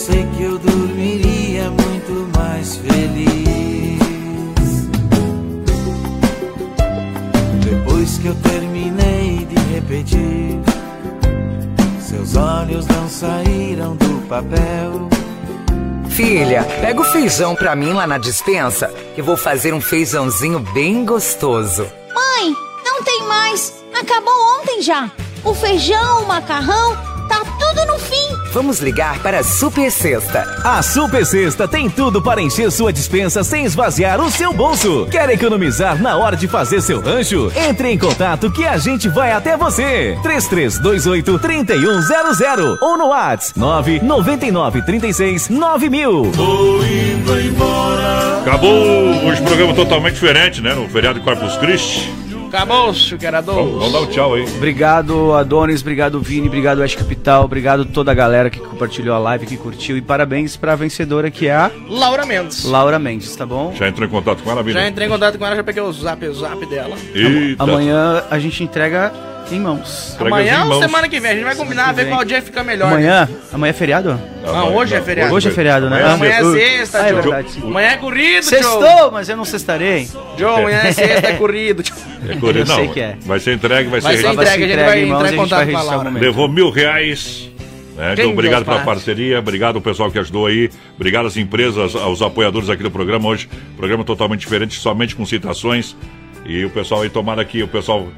sei que eu dormiria muito mais feliz. Depois que eu terminei de repetir, seus olhos não saíram do papel. Filha, pega o feijão pra mim lá na dispensa, que eu vou fazer um feijãozinho bem gostoso. Mãe, não tem mais. Acabou ontem já. O feijão, o macarrão, tá tudo. Vamos ligar para a Super Sexta. A Super Sexta tem tudo para encher sua dispensa sem esvaziar o seu bolso. Quer economizar na hora de fazer seu rancho? Entre em contato que a gente vai até você. 3328 3100 ou no WhatsApp 999 36 9000. Tô indo embora. Acabou os programas totalmente diferentes, né? No feriado de Corpus Christi. Acabou, chuquerador. Vamos, vamos dar um tchau aí. Obrigado, Adonis, obrigado, Vini, obrigado, Oeste Capital, obrigado toda a galera que compartilhou a live, que curtiu e parabéns pra vencedora que é a Laura Mendes. Laura Mendes, tá bom? Já entrou em contato com ela, Vini? Já entrei em contato com ela, já peguei o zap, o zap dela. Eita. Amanhã a gente entrega em mãos. Amanhã em ou semana que vem? A gente vai combinar, ver qual dia fica melhor. Amanhã? Amanhã é feriado? Não, hoje é feriado. Hoje é feriado, né? Amanhã é Uh, sexta, ah, é verdade. Amanhã é corrido, Joe. Sextou, mas eu não sextarei. Joe, amanhã é sexta, é corrido. É corrido, não. sei que é. Vai ser entregue, vai, Vai ser ser registrado. entregue, a gente vai entrar em contato com a Laura. Levou mil reais. Né? Então, obrigado pela parte? parceria, obrigado ao pessoal que ajudou aí, obrigado às empresas, aos apoiadores aqui do programa hoje. Programa totalmente diferente, somente com citações. E o pessoal aí, tomara aqui, o pessoal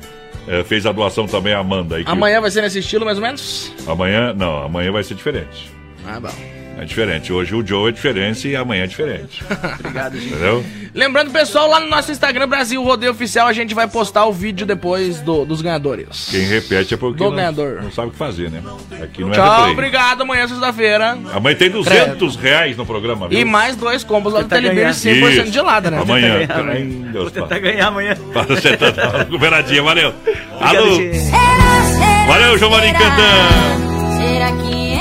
eh, fez a doação também, a Amanda. Aí, que- Amanhã vai ser nesse estilo, mais ou menos? Amanhã, não, amanhã vai ser diferente. Ah, bom. É diferente. Hoje o Joe é diferente e amanhã é diferente. Obrigado, gente. Entendeu? Lembrando, pessoal, lá no nosso Instagram, Brasil Rodeio Oficial, a gente vai postar o vídeo depois do- dos ganhadores. Quem repete é porque Do não, ganhador. não sabe o que fazer, né? Aqui não é Tchau, replay. obrigado. Amanhã, sexta-feira. Amanhã tem 200 reais no programa, viu? E mais dois combos lá do Telebir ganhar. 100% Isso. gelada, né? Amanhã. Tentar ganhar amanhã. Deus, Vou tentar ganhar amanhã. Para você tá recuperadinha, valeu. Obrigado, Alô. gente. Valeu, João Marinho cantando. Será que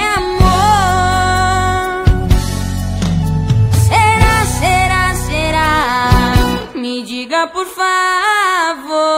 diga por favor.